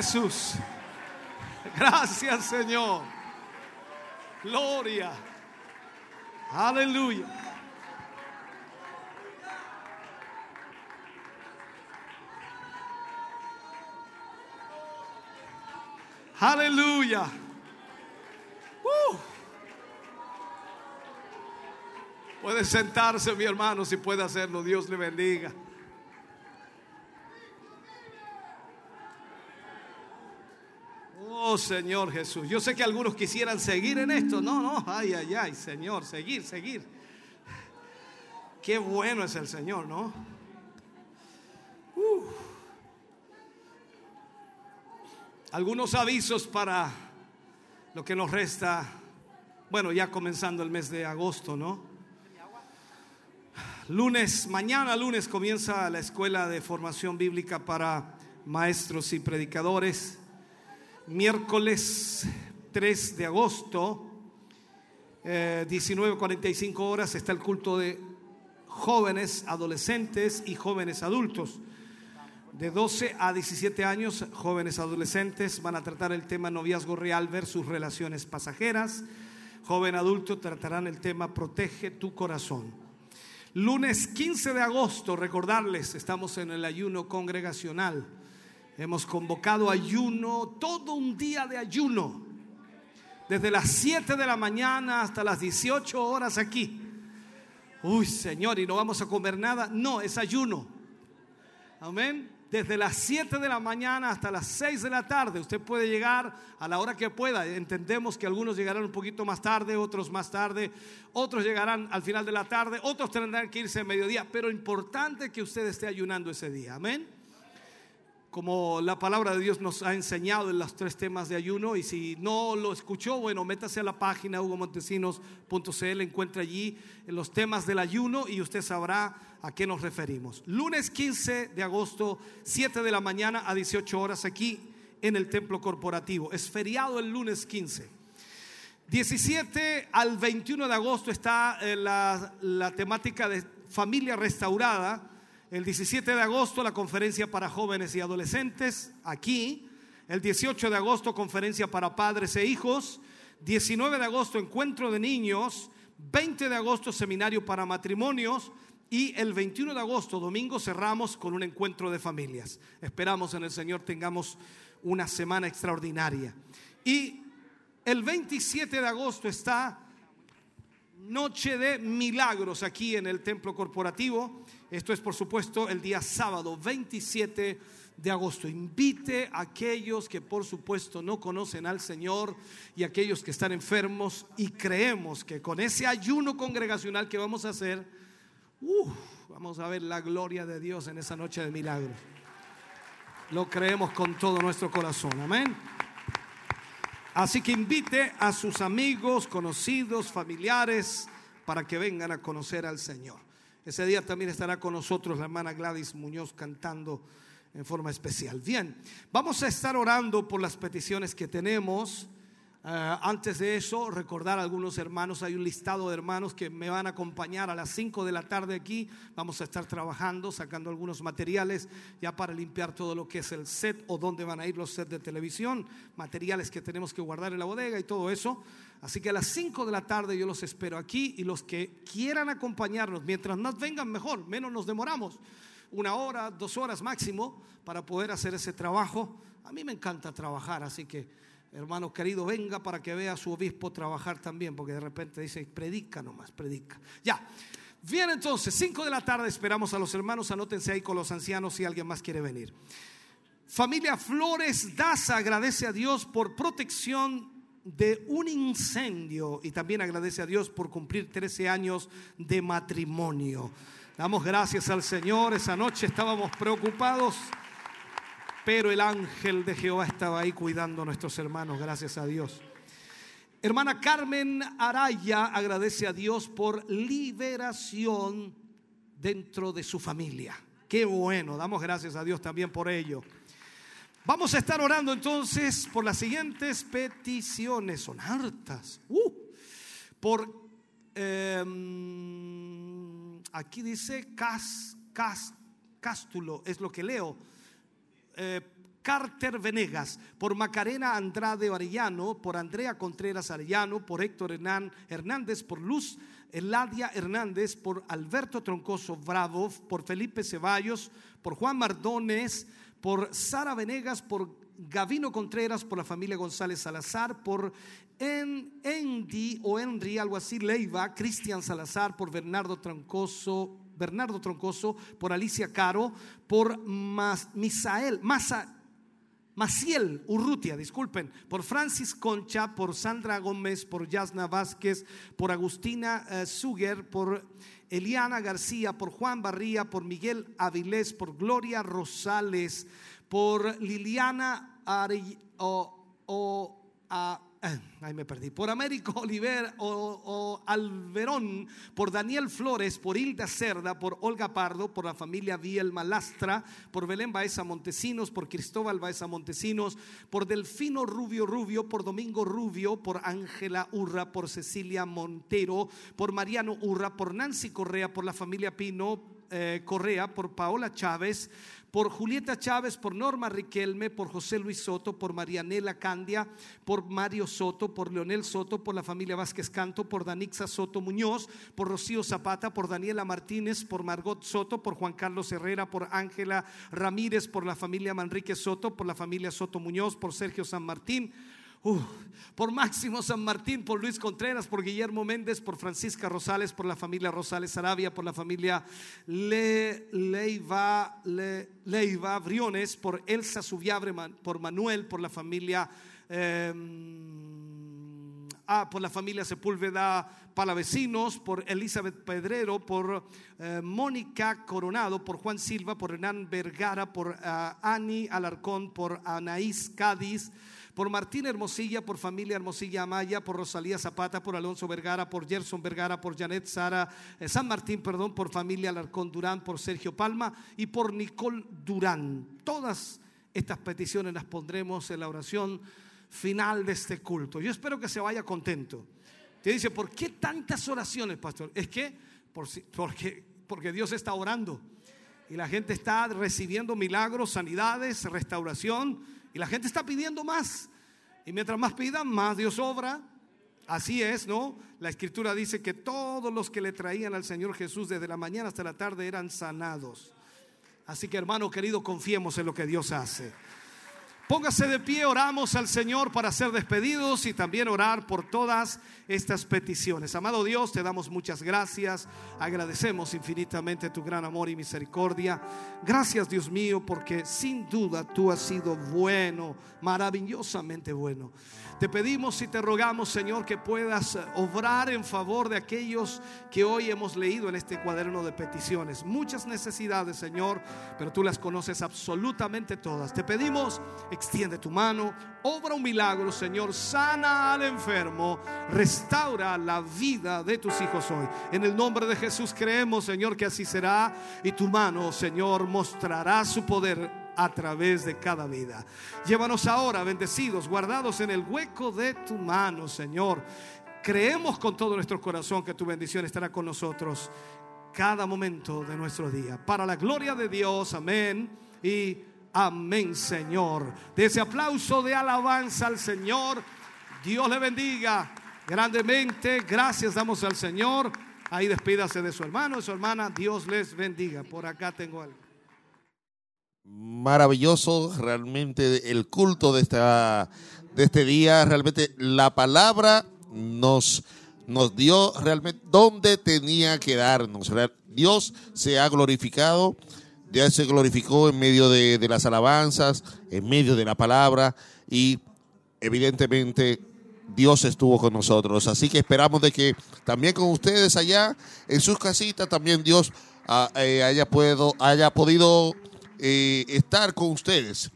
Jesús. Gracias, Señor. Gloria. Aleluya. Aleluya. Uh. Puede sentarse, mi hermano, si puede hacerlo. Dios le bendiga. Señor Jesús. Yo sé que algunos quisieran seguir en esto. No, no, ay, ay, ay, Señor, seguir, seguir. Qué bueno es el Señor, ¿no? Algunos avisos para lo que nos resta. Bueno, ya comenzando el mes de agosto, ¿no? Lunes, mañana lunes comienza la escuela de formación bíblica para maestros y predicadores miércoles 3 de agosto, eh, 19.45 horas, está el culto de jóvenes, adolescentes y jóvenes adultos. De 12 a 17 años, jóvenes adolescentes van a tratar el tema noviazgo real versus relaciones pasajeras. Joven adulto tratarán el tema protege tu corazón. Lunes 15 de agosto, recordarles, estamos en el ayuno congregacional Hemos convocado ayuno, todo un día de ayuno, desde las 7 de la mañana hasta las 18 horas aquí. Uy, Señor, y no vamos a comer nada. No, es ayuno. Amén. Desde las 7 de la mañana hasta las 6 de la tarde. Usted puede llegar a la hora que pueda. Entendemos que algunos llegarán un poquito más tarde, otros más tarde, otros llegarán al final de la tarde, otros tendrán que irse a mediodía. Pero importante que usted esté ayunando ese día. Amén como la palabra de Dios nos ha enseñado en los tres temas de ayuno. Y si no lo escuchó, bueno, métase a la página hugomontesinos.cl, encuentra allí los temas del ayuno y usted sabrá a qué nos referimos. Lunes 15 de agosto, 7 de la mañana a 18 horas aquí en el templo corporativo. Es feriado el lunes 15. 17 al 21 de agosto está eh, la, la temática de familia restaurada. El 17 de agosto la conferencia para jóvenes y adolescentes aquí. El 18 de agosto conferencia para padres e hijos. 19 de agosto encuentro de niños. 20 de agosto seminario para matrimonios. Y el 21 de agosto, domingo, cerramos con un encuentro de familias. Esperamos en el Señor tengamos una semana extraordinaria. Y el 27 de agosto está Noche de Milagros aquí en el Templo Corporativo. Esto es, por supuesto, el día sábado 27 de agosto. Invite a aquellos que, por supuesto, no conocen al Señor y aquellos que están enfermos y creemos que con ese ayuno congregacional que vamos a hacer, uf, vamos a ver la gloria de Dios en esa noche de milagros. Lo creemos con todo nuestro corazón. Amén. Así que invite a sus amigos, conocidos, familiares, para que vengan a conocer al Señor. Ese día también estará con nosotros la hermana Gladys Muñoz cantando en forma especial. Bien, vamos a estar orando por las peticiones que tenemos. Eh, antes de eso, recordar a algunos hermanos, hay un listado de hermanos que me van a acompañar a las 5 de la tarde aquí. Vamos a estar trabajando, sacando algunos materiales ya para limpiar todo lo que es el set o dónde van a ir los sets de televisión, materiales que tenemos que guardar en la bodega y todo eso. Así que a las 5 de la tarde yo los espero aquí y los que quieran acompañarnos, mientras más vengan mejor, menos nos demoramos. Una hora, dos horas máximo para poder hacer ese trabajo. A mí me encanta trabajar, así que hermano querido, venga para que vea a su obispo trabajar también, porque de repente dice, predica nomás, predica. Ya. Bien, entonces, 5 de la tarde esperamos a los hermanos, anótense ahí con los ancianos si alguien más quiere venir. Familia Flores Daza agradece a Dios por protección de un incendio y también agradece a Dios por cumplir 13 años de matrimonio. Damos gracias al Señor, esa noche estábamos preocupados pero el ángel de Jehová estaba ahí cuidando a nuestros hermanos, gracias a Dios. Hermana Carmen Araya agradece a Dios por liberación dentro de su familia. Qué bueno, damos gracias a Dios también por ello. Vamos a estar orando entonces por las siguientes peticiones, son hartas. Uh, por, eh, aquí dice cas, cas, es lo que leo eh, Carter Venegas, por Macarena Andrade Arellano, por Andrea Contreras Arellano, por Héctor Hernán Hernández, por Luz Eladia Hernández, por Alberto Troncoso Bravo, por Felipe Ceballos, por Juan Mardones, por Sara Venegas, por Gavino Contreras, por la familia González Salazar, por en, Endy o Henry, algo así, Leiva, Cristian Salazar, por Bernardo Troncoso Bernardo Troncoso, por Alicia Caro, por Misael, Masa, Maciel Urrutia, disculpen, por Francis Concha, por Sandra Gómez, por Yasna Vázquez, por Agustina uh, Suger, por Eliana García, por Juan Barría, por Miguel Avilés, por Gloria Rosales, por Liliana Are, ahí me perdí, por Américo Oliver o, Alverón, por Daniel Flores, por Hilda Cerda, por Olga Pardo, por la familia Biel Malastra, por Belén Baeza Montesinos, por Cristóbal Baeza Montesinos, por Delfino Rubio Rubio, por Domingo Rubio, por Ángela Urra, por Cecilia Montero, por Mariano Urra, por Nancy Correa, por la familia Pino eh, Correa, por Paola Chávez, por Julieta Chávez, por Norma Riquelme, por José Luis Soto, por Marianela Candia, por Mario Soto, por Leonel Soto, por la familia Vázquez Canto, por Danixa Soto Muñoz, por Rocío Zapata, por Daniela Martínez, por Margot Soto, por Juan Carlos Herrera, por Ángela Ramírez, por la familia Manrique Soto, por la familia Soto Muñoz, por Sergio San Martín. Por Máximo San Martín, por Luis Contreras, por Guillermo Méndez, por Francisca Rosales, por la familia Rosales Arabia, por la familia Le, Leiva, Le- Leiva Briones, por Elsa Subiabre, por Manuel, por la familia eh, ah, por la familia Sepúlveda Palavecinos, por Elizabeth Pedrero, por eh, Mónica Coronado, por Juan Silva, por Hernán Vergara, por ah, Ani Alarcón, por Anaís Cádiz, por Martín Hermosilla, por familia Hermosilla Amaya, por Rosalía Zapata, por Alonso Vergara, por Gerson Vergara, por Janet Sara eh, San Martín, perdón, por familia Alarcón Durán, por Sergio Palma y por Nicole Durán. Todas estas peticiones las pondremos en la oración final de este culto. Yo espero que se vaya contento. Te dice, ¿por qué tantas oraciones, pastor? Es que por porque, porque Dios está orando y la gente está recibiendo milagros, sanidades, restauración y la gente está pidiendo más. Y mientras más pidan, más Dios obra. Así es, ¿no? La escritura dice que todos los que le traían al Señor Jesús desde la mañana hasta la tarde eran sanados. Así que hermano querido, confiemos en lo que Dios hace. Póngase de pie, oramos al Señor para ser despedidos y también orar por todas estas peticiones. Amado Dios, te damos muchas gracias, agradecemos infinitamente tu gran amor y misericordia. Gracias Dios mío, porque sin duda tú has sido bueno, maravillosamente bueno. Te pedimos y te rogamos, Señor, que puedas obrar en favor de aquellos que hoy hemos leído en este cuaderno de peticiones. Muchas necesidades, Señor, pero tú las conoces absolutamente todas. Te pedimos, extiende tu mano, obra un milagro, Señor, sana al enfermo, restaura la vida de tus hijos hoy. En el nombre de Jesús creemos, Señor, que así será y tu mano, Señor, mostrará su poder a través de cada vida. Llévanos ahora bendecidos, guardados en el hueco de tu mano, Señor. Creemos con todo nuestro corazón que tu bendición estará con nosotros cada momento de nuestro día. Para la gloria de Dios, amén y amén, Señor. De ese aplauso de alabanza al Señor, Dios le bendiga grandemente. Gracias damos al Señor. Ahí despídase de su hermano, de su hermana. Dios les bendiga. Por acá tengo algo. Maravilloso realmente el culto de, esta, de este día. Realmente la palabra nos, nos dio realmente dónde tenía que darnos. Dios se ha glorificado, Dios se glorificó en medio de, de las alabanzas, en medio de la palabra y evidentemente Dios estuvo con nosotros. Así que esperamos de que también con ustedes allá en sus casitas también Dios ah, eh, haya, puedo, haya podido eh, estar con ustedes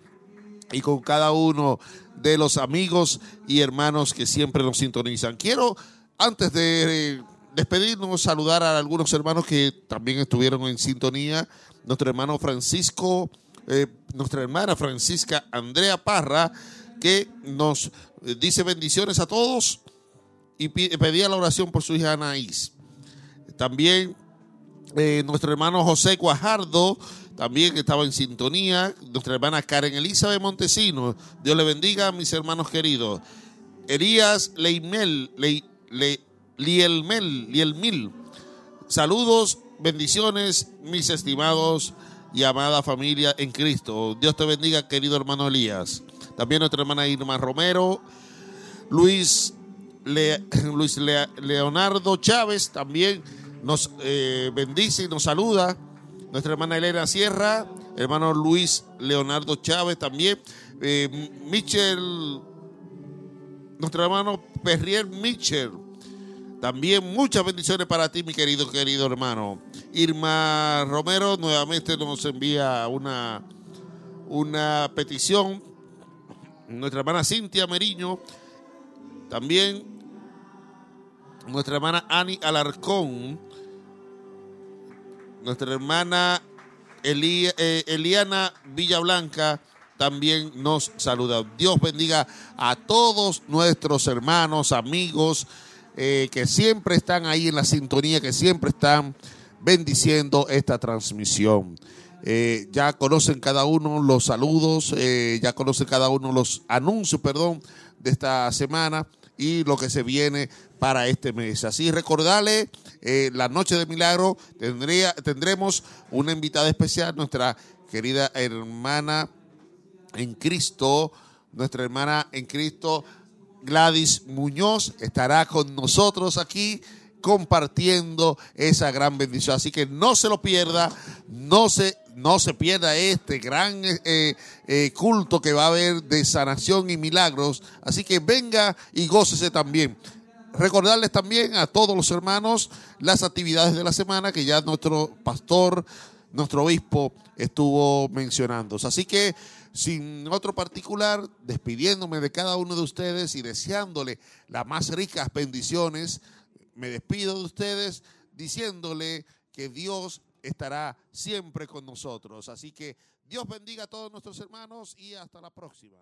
y con cada uno de los amigos y hermanos que siempre nos sintonizan. Quiero, antes de eh, despedirnos, saludar a algunos hermanos que también estuvieron en sintonía. Nuestro hermano Francisco, eh, nuestra hermana Francisca Andrea Parra, que nos dice bendiciones a todos y pedía la oración por su hija Anaís. También nuestro hermano José Guajardo también estaba en sintonía. Nuestra hermana Karen Elizabeth Montesino. Dios le bendiga mis hermanos queridos. Elías Leimel, Le- Le- Lielmel, Lielmil. Saludos, bendiciones, mis estimados y amada familia en Cristo. Dios te bendiga, querido hermano Elías. También nuestra hermana Irma Romero, Luis, Le- Luis Le- Leonardo Chávez también nos eh, bendice y nos saluda. Nuestra hermana Elena Sierra, hermano Luis Leonardo Chávez también. Eh, Michel, nuestro hermano Perrier Michel. También muchas bendiciones para ti, mi querido, querido hermano. Irma Romero nuevamente nos envía una, una petición. Nuestra hermana Cintia Meriño También nuestra hermana Ani Alarcón, nuestra hermana Eli- eh, Eliana Villablanca también nos saluda. Dios bendiga a todos nuestros hermanos, amigos eh, que siempre están ahí en la sintonía, que siempre están bendiciendo esta transmisión. Eh, ya conocen cada uno los saludos, eh, ya conocen cada uno los anuncios, perdón, de esta semana y lo que se viene para este mes. Así recordarle, eh, la noche de milagro tendría, tendremos una invitada especial, nuestra querida hermana en Cristo, nuestra hermana en Cristo, Gladys Muñoz, estará con nosotros aquí compartiendo esa gran bendición. Así que no se lo pierda, no se, no se pierda este gran eh, eh, culto que va a haber de sanación y milagros. Así que venga y gócese también. Recordarles también a todos los hermanos las actividades de la semana que ya nuestro pastor, nuestro obispo estuvo mencionando. Así que sin otro particular, despidiéndome de cada uno de ustedes y deseándole las más ricas bendiciones, me despido de ustedes diciéndole que Dios estará siempre con nosotros. Así que Dios bendiga a todos nuestros hermanos y hasta la próxima.